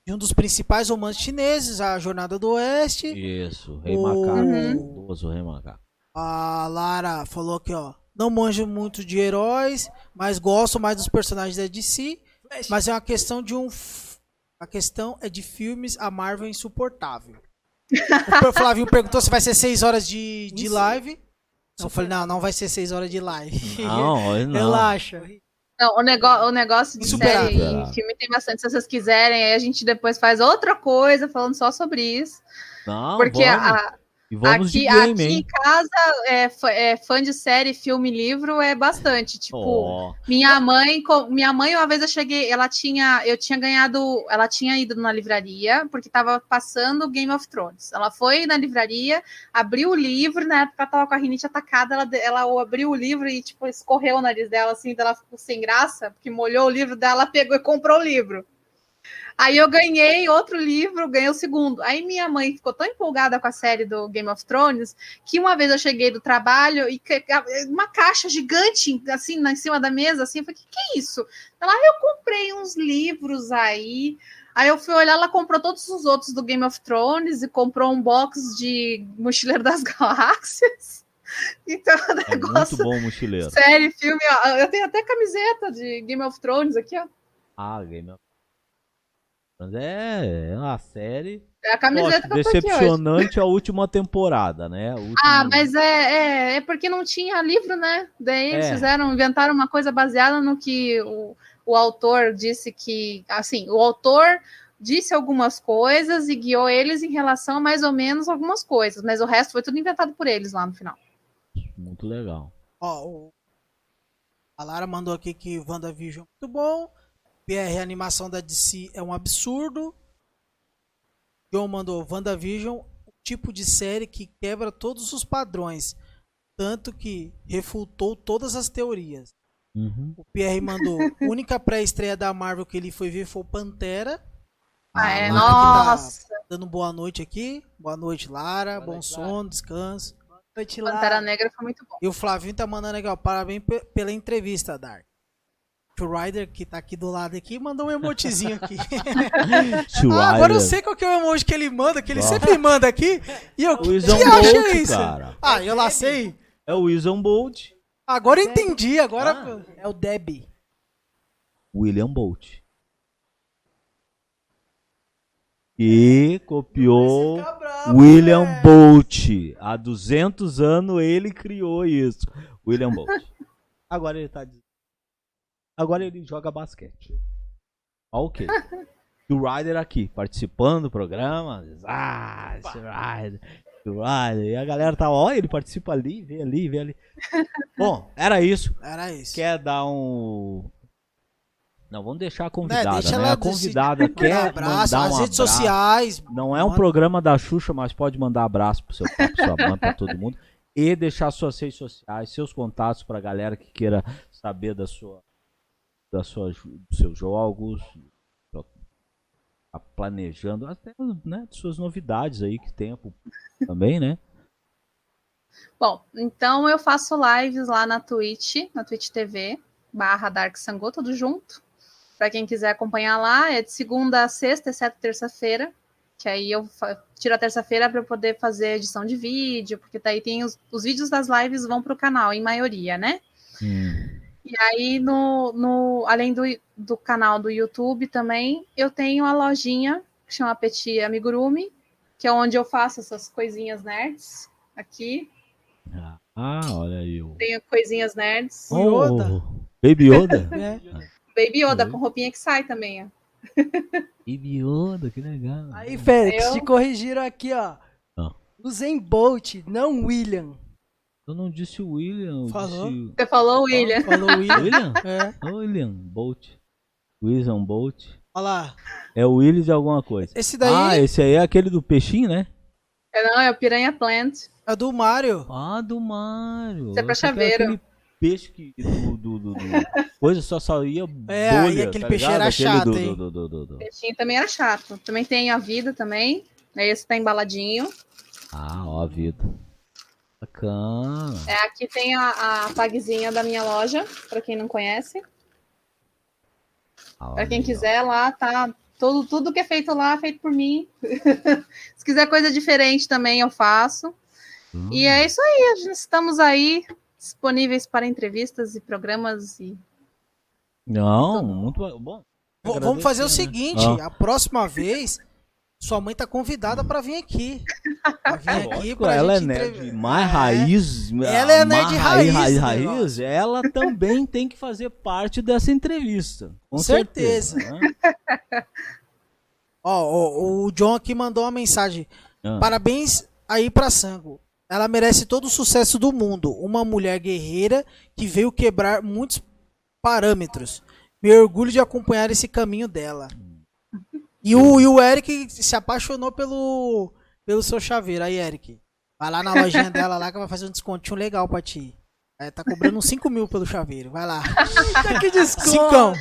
de um dos principais romances chineses, a Jornada do Oeste. Isso, Rei O- Macaco. Uhum. Famoso Rei Macaco. A Lara falou aqui, ó. Não manjo muito de heróis, mas gosto mais dos personagens da DC. Mas é uma questão de um. A questão é de filmes, a Marvel é insuportável. O Flavinho perguntou se vai ser 6 horas de, de Isso. live. Eu falei, não, não vai ser 6 horas de live. Não, não. Relaxa. Não, o, nego o negócio de Insuperável. série e filme tem bastante. Se vocês quiserem, aí a gente depois faz outra coisa falando só sobre isso. Não, porque vamos. a, E vamos aqui, de game, aqui em casa, é, fã- é, fã de série, filme, livro é bastante. Tipo, Ó, Minha mãe, minha mãe, uma vez eu cheguei, ela tinha, eu tinha ganhado, ela tinha ido na livraria porque tava passando Game of Thrones. Ela foi na livraria, abriu o livro, na época ela tava com a rinite atacada, ela, ela abriu o livro e tipo escorreu o nariz dela assim, daí ela ficou sem graça, porque molhou o livro dela, ela pegou e comprou o livro. Aí eu ganhei outro livro, ganhei o segundo. Aí minha mãe ficou tão empolgada com a série do Game of Thrones que uma vez eu cheguei do trabalho e uma caixa gigante assim na em cima da mesa, assim, eu falei, que que é isso? Ela, ah, eu comprei uns livros aí. Aí eu fui olhar, ela comprou todos os outros do Game of Thrones e comprou um box de Mochileiro das Galáxias. Então, o é muito negócio, bom mochileiro. série, filme, ó, eu tenho até camiseta de Game of Thrones aqui, ó. Ah, Game of Thrones é, é uma série. É a camiseta hoje. decepcionante a última temporada, né? A última- Ah, mas é, é, é porque não tinha livro, né? Daí eles É. fizeram, inventaram uma coisa baseada no que o, o autor disse que. Assim, o autor disse algumas coisas e guiou eles em relação a mais ou menos algumas coisas, mas o resto foi tudo inventado por eles lá no final. Muito legal. Ó, o- a Lara mandou aqui que WandaVision é muito bom. PR, a animação da DC é um absurdo. John mandou WandaVision, o tipo de série que quebra todos os padrões. Tanto que refutou todas as teorias. Uhum. O PR mandou, a única pré-estreia da Marvel que ele foi ver foi o Pantera. Ah, é, Lara que tá nossa. dando boa noite aqui. Boa noite, Lara. bom sono, descanso. Noite Pantera lá. Negra foi muito bom. E o Flavinho tá mandando aqui, ó. Parabéns pe- pela entrevista, Dark. O Ryder, que tá aqui do lado aqui, mandou um emotezinho aqui. ah, agora eu sei qual que é o emoji que ele manda, que ele Ó. sempre manda aqui. E eu, O que Wilson acha Bolt, isso? cara. Ah, eu lá sei. É o Wilson Bolt. Agora eu entendi, agora... Ah. É o Deb. William Bolt. E copiou bravo, William velho. Bolt. Há 200 anos ele criou isso. William Bolt. Agora ele tá. dizendo- Agora ele joga basquete. Ok. E o Ryder aqui, participando do programa. Ah, esse Ryder. Ryder. E a galera tava, ó, ele participa ali, vê ali, vê ali. Bom, era isso. Era isso. Quer dar um. Não, vamos deixar a convidada, deixa né? ela A convidada Manda quer abraço, mandar as um redes abraço. sociais. Não é um programa da Xuxa, mas pode mandar abraço pro seu pai, sua mãe, pra todo mundo. E deixar suas redes sociais, seus contatos pra galera que queira saber da sua, da sua, dos seus jogos, tá planejando, até né, suas novidades aí que tem também, né? Bom, então eu faço lives lá na Twitch, na Twitch TV, barra Dark Sangô, tudo junto. Pra quem quiser acompanhar lá, é de segunda a sexta, exceto terça-feira. Que aí eu tiro a terça-feira para poder fazer edição de vídeo, porque daí tem os, os vídeos das lives vão pro canal, em maioria, né? Hum, E aí, no, no, além do, do canal do YouTube também, eu tenho a lojinha que chama Petit Amigurumi, que é onde eu faço essas coisinhas nerds aqui. Ah, olha aí. o- Tenho coisinhas nerds. O Yoda. Oh, Baby Yoda? É. Baby Yoda com roupinha que sai também, ó. Baby Yoda, que legal. Aí, Félix, Eu- te corrigiram aqui, ó. Ah. Usain Bolt, não William. Eu não disse William, eu Falou. disse... Você falou, William. Falou o William. William? É. William Bolt. William Bolt. Olha lá. É o Willis de alguma coisa. Esse daí Ah, esse aí é aquele do peixinho, né? É, não, é o Piranha Plant. é do Mario. Ah, do Mario. Isso é pra era chaveiro. aquele peixe que do, do, do- do- coisa só saía É, bolha, aí aquele tá peixe ligado? era Aquele chato, do, hein? do, do, do, do. Peixinho também era chato. Também tem a vida também. Aí Esse tá embaladinho. Ah, ó a vida. Bacana. É, aqui tem a, a tagzinha da minha loja, pra quem não conhece. Ah, Pra quem quiser lá, tá tudo, tudo que é feito lá, é feito por mim. Se quiser coisa diferente também, eu faço. Hum. E é isso aí, a gente- estamos aí disponíveis para entrevistas e programas e Não, muito bom. Vamos fazer o né? seguinte, Ah. a próxima vez sua mãe tá convidada pra vir aqui. Pra vir aqui pra ela é nerd mais raiz. Ela é nerd raiz raiz, raiz. Ela também tem que fazer parte dessa entrevista. Com certeza. certeza. né? Ó, ó, o John aqui mandou uma mensagem. Ah. Parabéns aí pra Sango. Ela merece todo o sucesso do mundo. Uma mulher guerreira que veio quebrar muitos parâmetros. Me orgulho de acompanhar esse caminho dela. E o, e o Eric se apaixonou pelo, pelo seu chaveiro. Aí, Eric. Vai lá na lojinha dela lá que vai fazer um descontinho legal pra ti. É, tá cobrando uns 5 mil pelo chaveiro. Vai lá. que desconto. Cincão.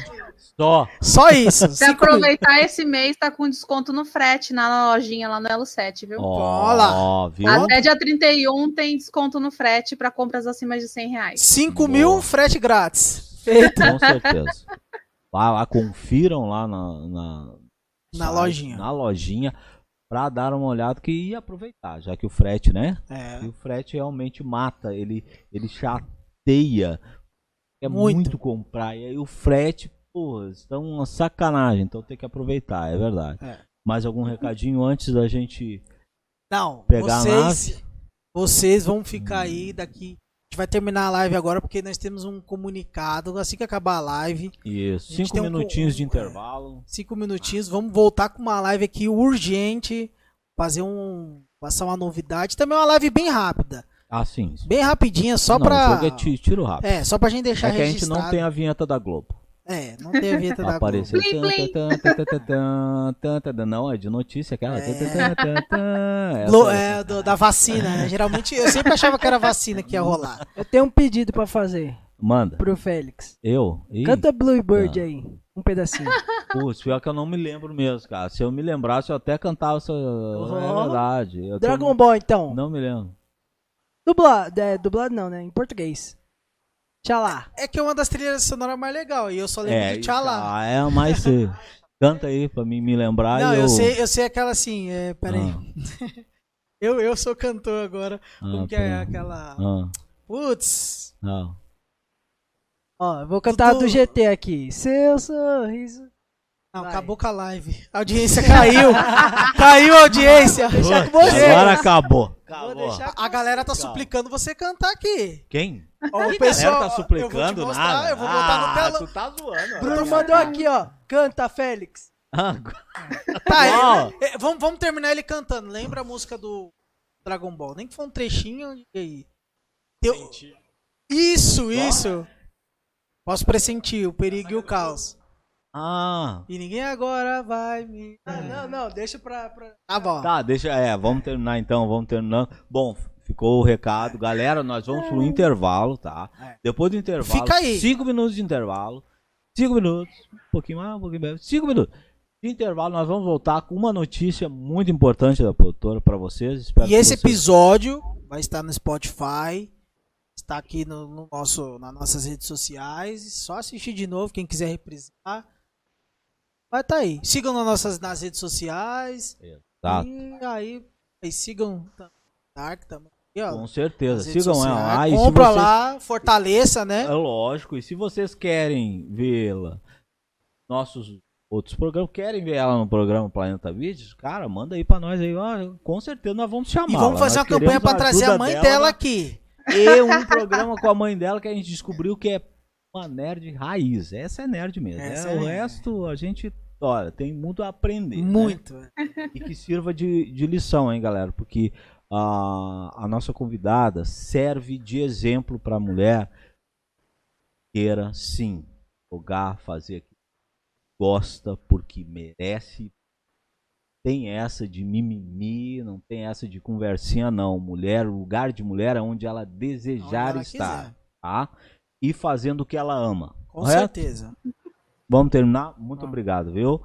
Só. Só isso. se 5 mil. aproveitar esse mês, tá com desconto no frete na na lojinha lá no Elo 7, viu? Ó, Olha viu? Até dia 31 tem desconto no frete para compras acima de 100 reais. 5 mil, frete grátis. Com certeza. Vai lá, confiram lá na, na, Na site, lojinha. Na lojinha. Pra dar uma olhada que ia aproveitar, já que o frete, né? É. E o frete realmente mata, ele, ele chateia. É muito. Muito. comprar. E aí o frete, pô, estão uma sacanagem. Então tem que aproveitar, é verdade. É. Mais algum recadinho antes da gente Não, pegar vocês, vocês vão ficar aí daqui. Gente vai terminar a live agora porque nós temos um comunicado. Assim que acabar a live, Isso, A cinco tem um minutinhos de intervalo. cinco minutinhos, vamos voltar com uma live aqui urgente. Fazer um. Passar uma novidade. Também uma live bem rápida. Ah, sim. Bem rapidinha, só não, pra. O jogo é ti- tiro rápido. É, só pra gente deixar É que a gente registrado. não tem a vinheta da Globo. É, não tem a vinheta da. Apareceu. Não, é de notícia aquela. Essa Glo- é- é, do- da vacina, né? Geralmente eu sempre achava que era vacina que ia rolar. Eu tenho um pedido pra fazer Manda. pro Félix. Eu? Ih, Canta Bluebird Tá. aí. Um pedacinho. Putz, pior que eu não me lembro mesmo, cara. Se eu me lembrasse, eu até cantava essa. É verdade. Eu tô- Dragon Ball, então. Não me lembro. Dublado. É, dublado não, né? Em português. Tchalá. É que é uma das trilhas sonoras mais legais. E eu só lembro É, de Tchalá. ah, é, mas você canta aí pra mim me lembrar. Não, e eu, eu sei, eu sei aquela assim, é, peraí. Ah, Eu, eu sou cantor agora. ah, Como que é aquela. Ah, Putz. não. Ó, eu vou cantar Tudo- do GT aqui. Seu sorriso. Não, Vai. acabou com a live. A audiência caiu. caiu a audiência. deixar com você. Agora acabou. Vou Acabou. A galera tá suplicando você cantar aqui. Quem? Ó, o pessoal, tá eu vou suplicando mostrar, nada. Eu vou botar no ah, telão. tu tá zoando. Bruno mandou aqui, ó. Canta, Félix. Ah, Tá, Ó. é- é, vamos, vamos terminar ele cantando. Lembra a música do Dragon Ball? Nem que foi um trechinho. E aí? Eu- Isso, isso. Posso pressentir o perigo e o caos. ah, E ninguém agora vai me. Ah, não, não, deixa pra. pra... Tá bom. tá, deixa. É, vamos terminar então, vamos terminando. Bom, ficou o recado. Galera, nós vamos pro intervalo, tá? É. Depois do intervalo, Fica aí. cinco minutos de intervalo. Cinco minutos, um pouquinho mais, um pouquinho menos. Cinco minutos. De intervalo, nós vamos voltar com uma notícia muito importante da produtora pra vocês. Espero E esse vocês- episódio vai estar no Spotify. Está aqui no, no nosso, nas nossas redes sociais. Só assistir de novo, quem quiser reprisar. Vai estar aí. Sigam nas nossas nas redes sociais. Tá. E aí, aí sigam Dark também. E, ó, Com certeza. Sigam ela lá. E se Compra vocês- lá, fortaleça, né? É lógico. E se vocês querem vê-la, nossos outros programas, querem ver ela no programa Planeta Vídeos, cara, manda aí pra nós aí. Ó, com certeza nós vamos chamar. E vamos fazer uma campanha pra trazer a mãe dela aqui. E um programa com a mãe dela que a gente descobriu que é uma nerd raiz. Essa é nerd mesmo. Essa É, é o resto a gente, olha, tem muito a aprender. né? Muito. E que sirva de, de lição, hein, galera? Porque a, a nossa convidada serve de exemplo pra mulher queira, sim, jogar, fazer aquilo que gosta, porque merece. Tem essa de mimimi, não tem essa de conversinha, não. Mulher, o lugar de mulher é onde ela desejar Onde ela estar, quiser. tá? E fazendo o que ela ama. Com correto? certeza. Vamos terminar? Muito Vamos. obrigado, viu?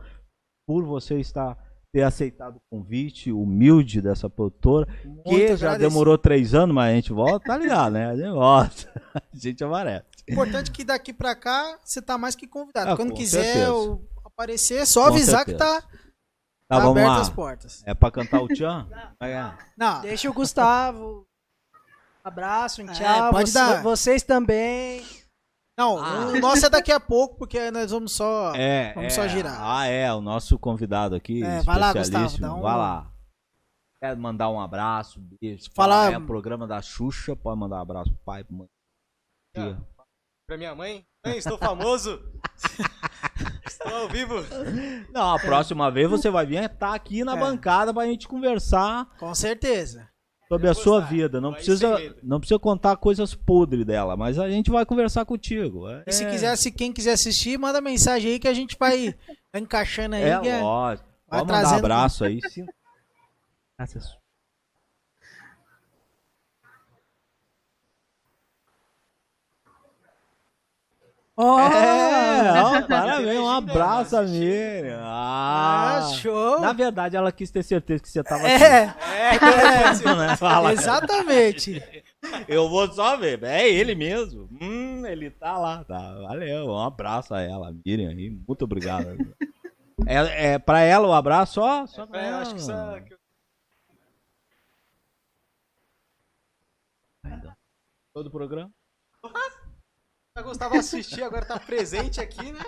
Por você estar ter aceitado o convite humilde dessa produtora, Muito que já agradecido. demorou três anos, mas a gente volta, tá ligado, né? A gente volta. A gente amarela. Importante que daqui pra cá você tá mais que convidado. Ah, Quando quiser aparecer, é só Com avisar que certeza. tá, Tá, tá vamos abertas lá. as portas. É pra cantar o tchan? Vai ganhar. Não, Deixa o Gustavo. Abraço, um É, tchau. pode Você- dar. Vocês também. Não, Ah. o nosso é daqui a pouco, porque nós vamos só. É, Vamos é. só girar. Ah, é, o nosso convidado aqui, É, vai lá. Gustavo, dá um- Vai lá. Quer mandar um abraço, beijo. Falar- É o programa da Xuxa, pode mandar um abraço pro pai, pro mãe. tia. Pra minha mãe? Mãe, estou famoso! estou ao vivo! Não, a próxima vez você vai vir estar aqui na É. bancada pra gente conversar Com certeza. Sobre a Vou sua vida. Não Vai precisa, não precisa contar coisas podres dela, mas a gente vai conversar contigo. É, E se quiser, se quem quiser assistir, manda mensagem aí que a gente vai encaixando aí. é que é- lógico. vai Pode mandar trazendo- abraço aí. sim. Ó, É, ó, parabéns, um Beijinho, abraço, né? Miriam. Ah, ah, show. Na verdade, ela quis ter certeza que você tava É, aqui, né? Fala. exatamente. Eu vou só ver. É ele mesmo. Hum, ele tá lá. Tá. Valeu. Um abraço a ela, Miriam. aí. Muito obrigado. é, é pra ela o abraço só? Só pra É, ela. acho que só. que. Todo o programa? Eu gostava de assistir, agora tá presente aqui, né?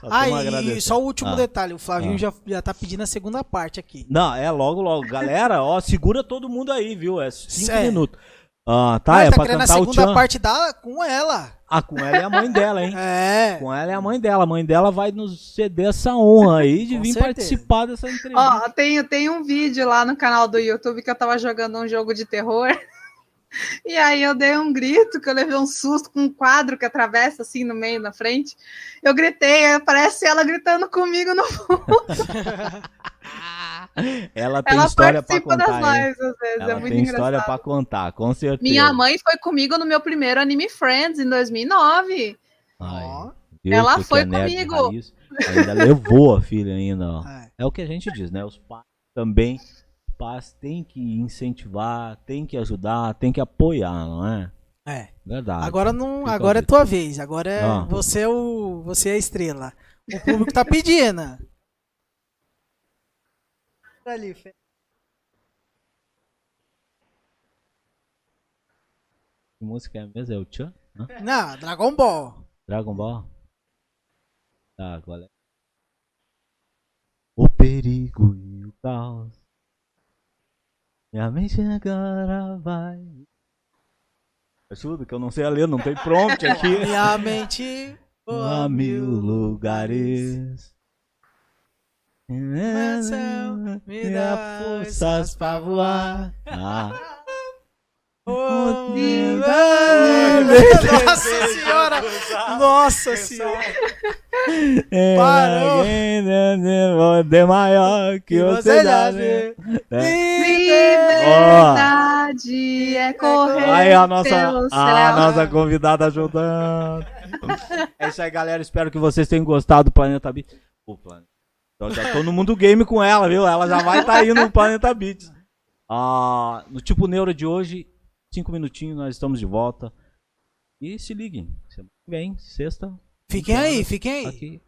Só Ah, e só o último Ah. detalhe, o Flavinho Ah. já, já tá pedindo a segunda parte aqui. Não, é logo, logo. Galera, ó, segura todo mundo aí, viu? É cinco É. minutos. Ah, tá, Ah, é tá pra querendo a cantar o segunda tchan. parte da com ela. Ah, com ela é a mãe dela, hein? É. Com ela é a mãe dela. A mãe dela vai nos ceder essa honra aí de Com vir certeza. participar dessa entrevista. Ó, tem, tem um vídeo lá no canal do YouTube que eu tava jogando um jogo de terror. E aí eu dei um grito, que eu levei um susto com um quadro que atravessa assim no meio, na frente. Eu gritei, aí aparece ela gritando comigo no Ela tem Ela história pra participa das contar, hein? lives às vezes, Ela é muito tem história pra contar, com certeza. Minha mãe foi comigo no meu primeiro Anime Friends em 2009. Ai, viu Ela que foi é comigo. raiz? Ainda levou a filha ainda, ó. É. É o que a gente diz, né? Os pais também, pais têm que incentivar, têm que ajudar, têm que apoiar, não é? É. Verdade. Agora não, Fica agora é tua vez. Agora é Ah. você é o você é a estrela. O público tá pedindo. Ali, Fê. Que música é mesmo? É o Tchan? Não, Dragon Ball. Dragon Ball? Tá, qual é? O perigo e o caos. Minha mente agora vai. Ajuda, que eu não sei a ler, não tem prompt aqui. Minha mente a mil lugares. me dá forças pra voar. Ah. Nossa senhora! Nossa senhora! É, Parou. de maior que você já vê. Liberdade é correr Aí a nossa, pelo céu. a nossa convidada ajudando. É isso aí, galera. Espero que vocês tenham gostado do Planeta Beats. O Planeta. Então já tô no mundo game com ela, viu? Ela já vai estar tá indo no Planeta Beats. Ah, no tipo Neuro de hoje, cinco minutinhos, nós estamos de volta. E se liguem. Semana que vem, sexta, Fiquem aí, fiquem aí. aqui.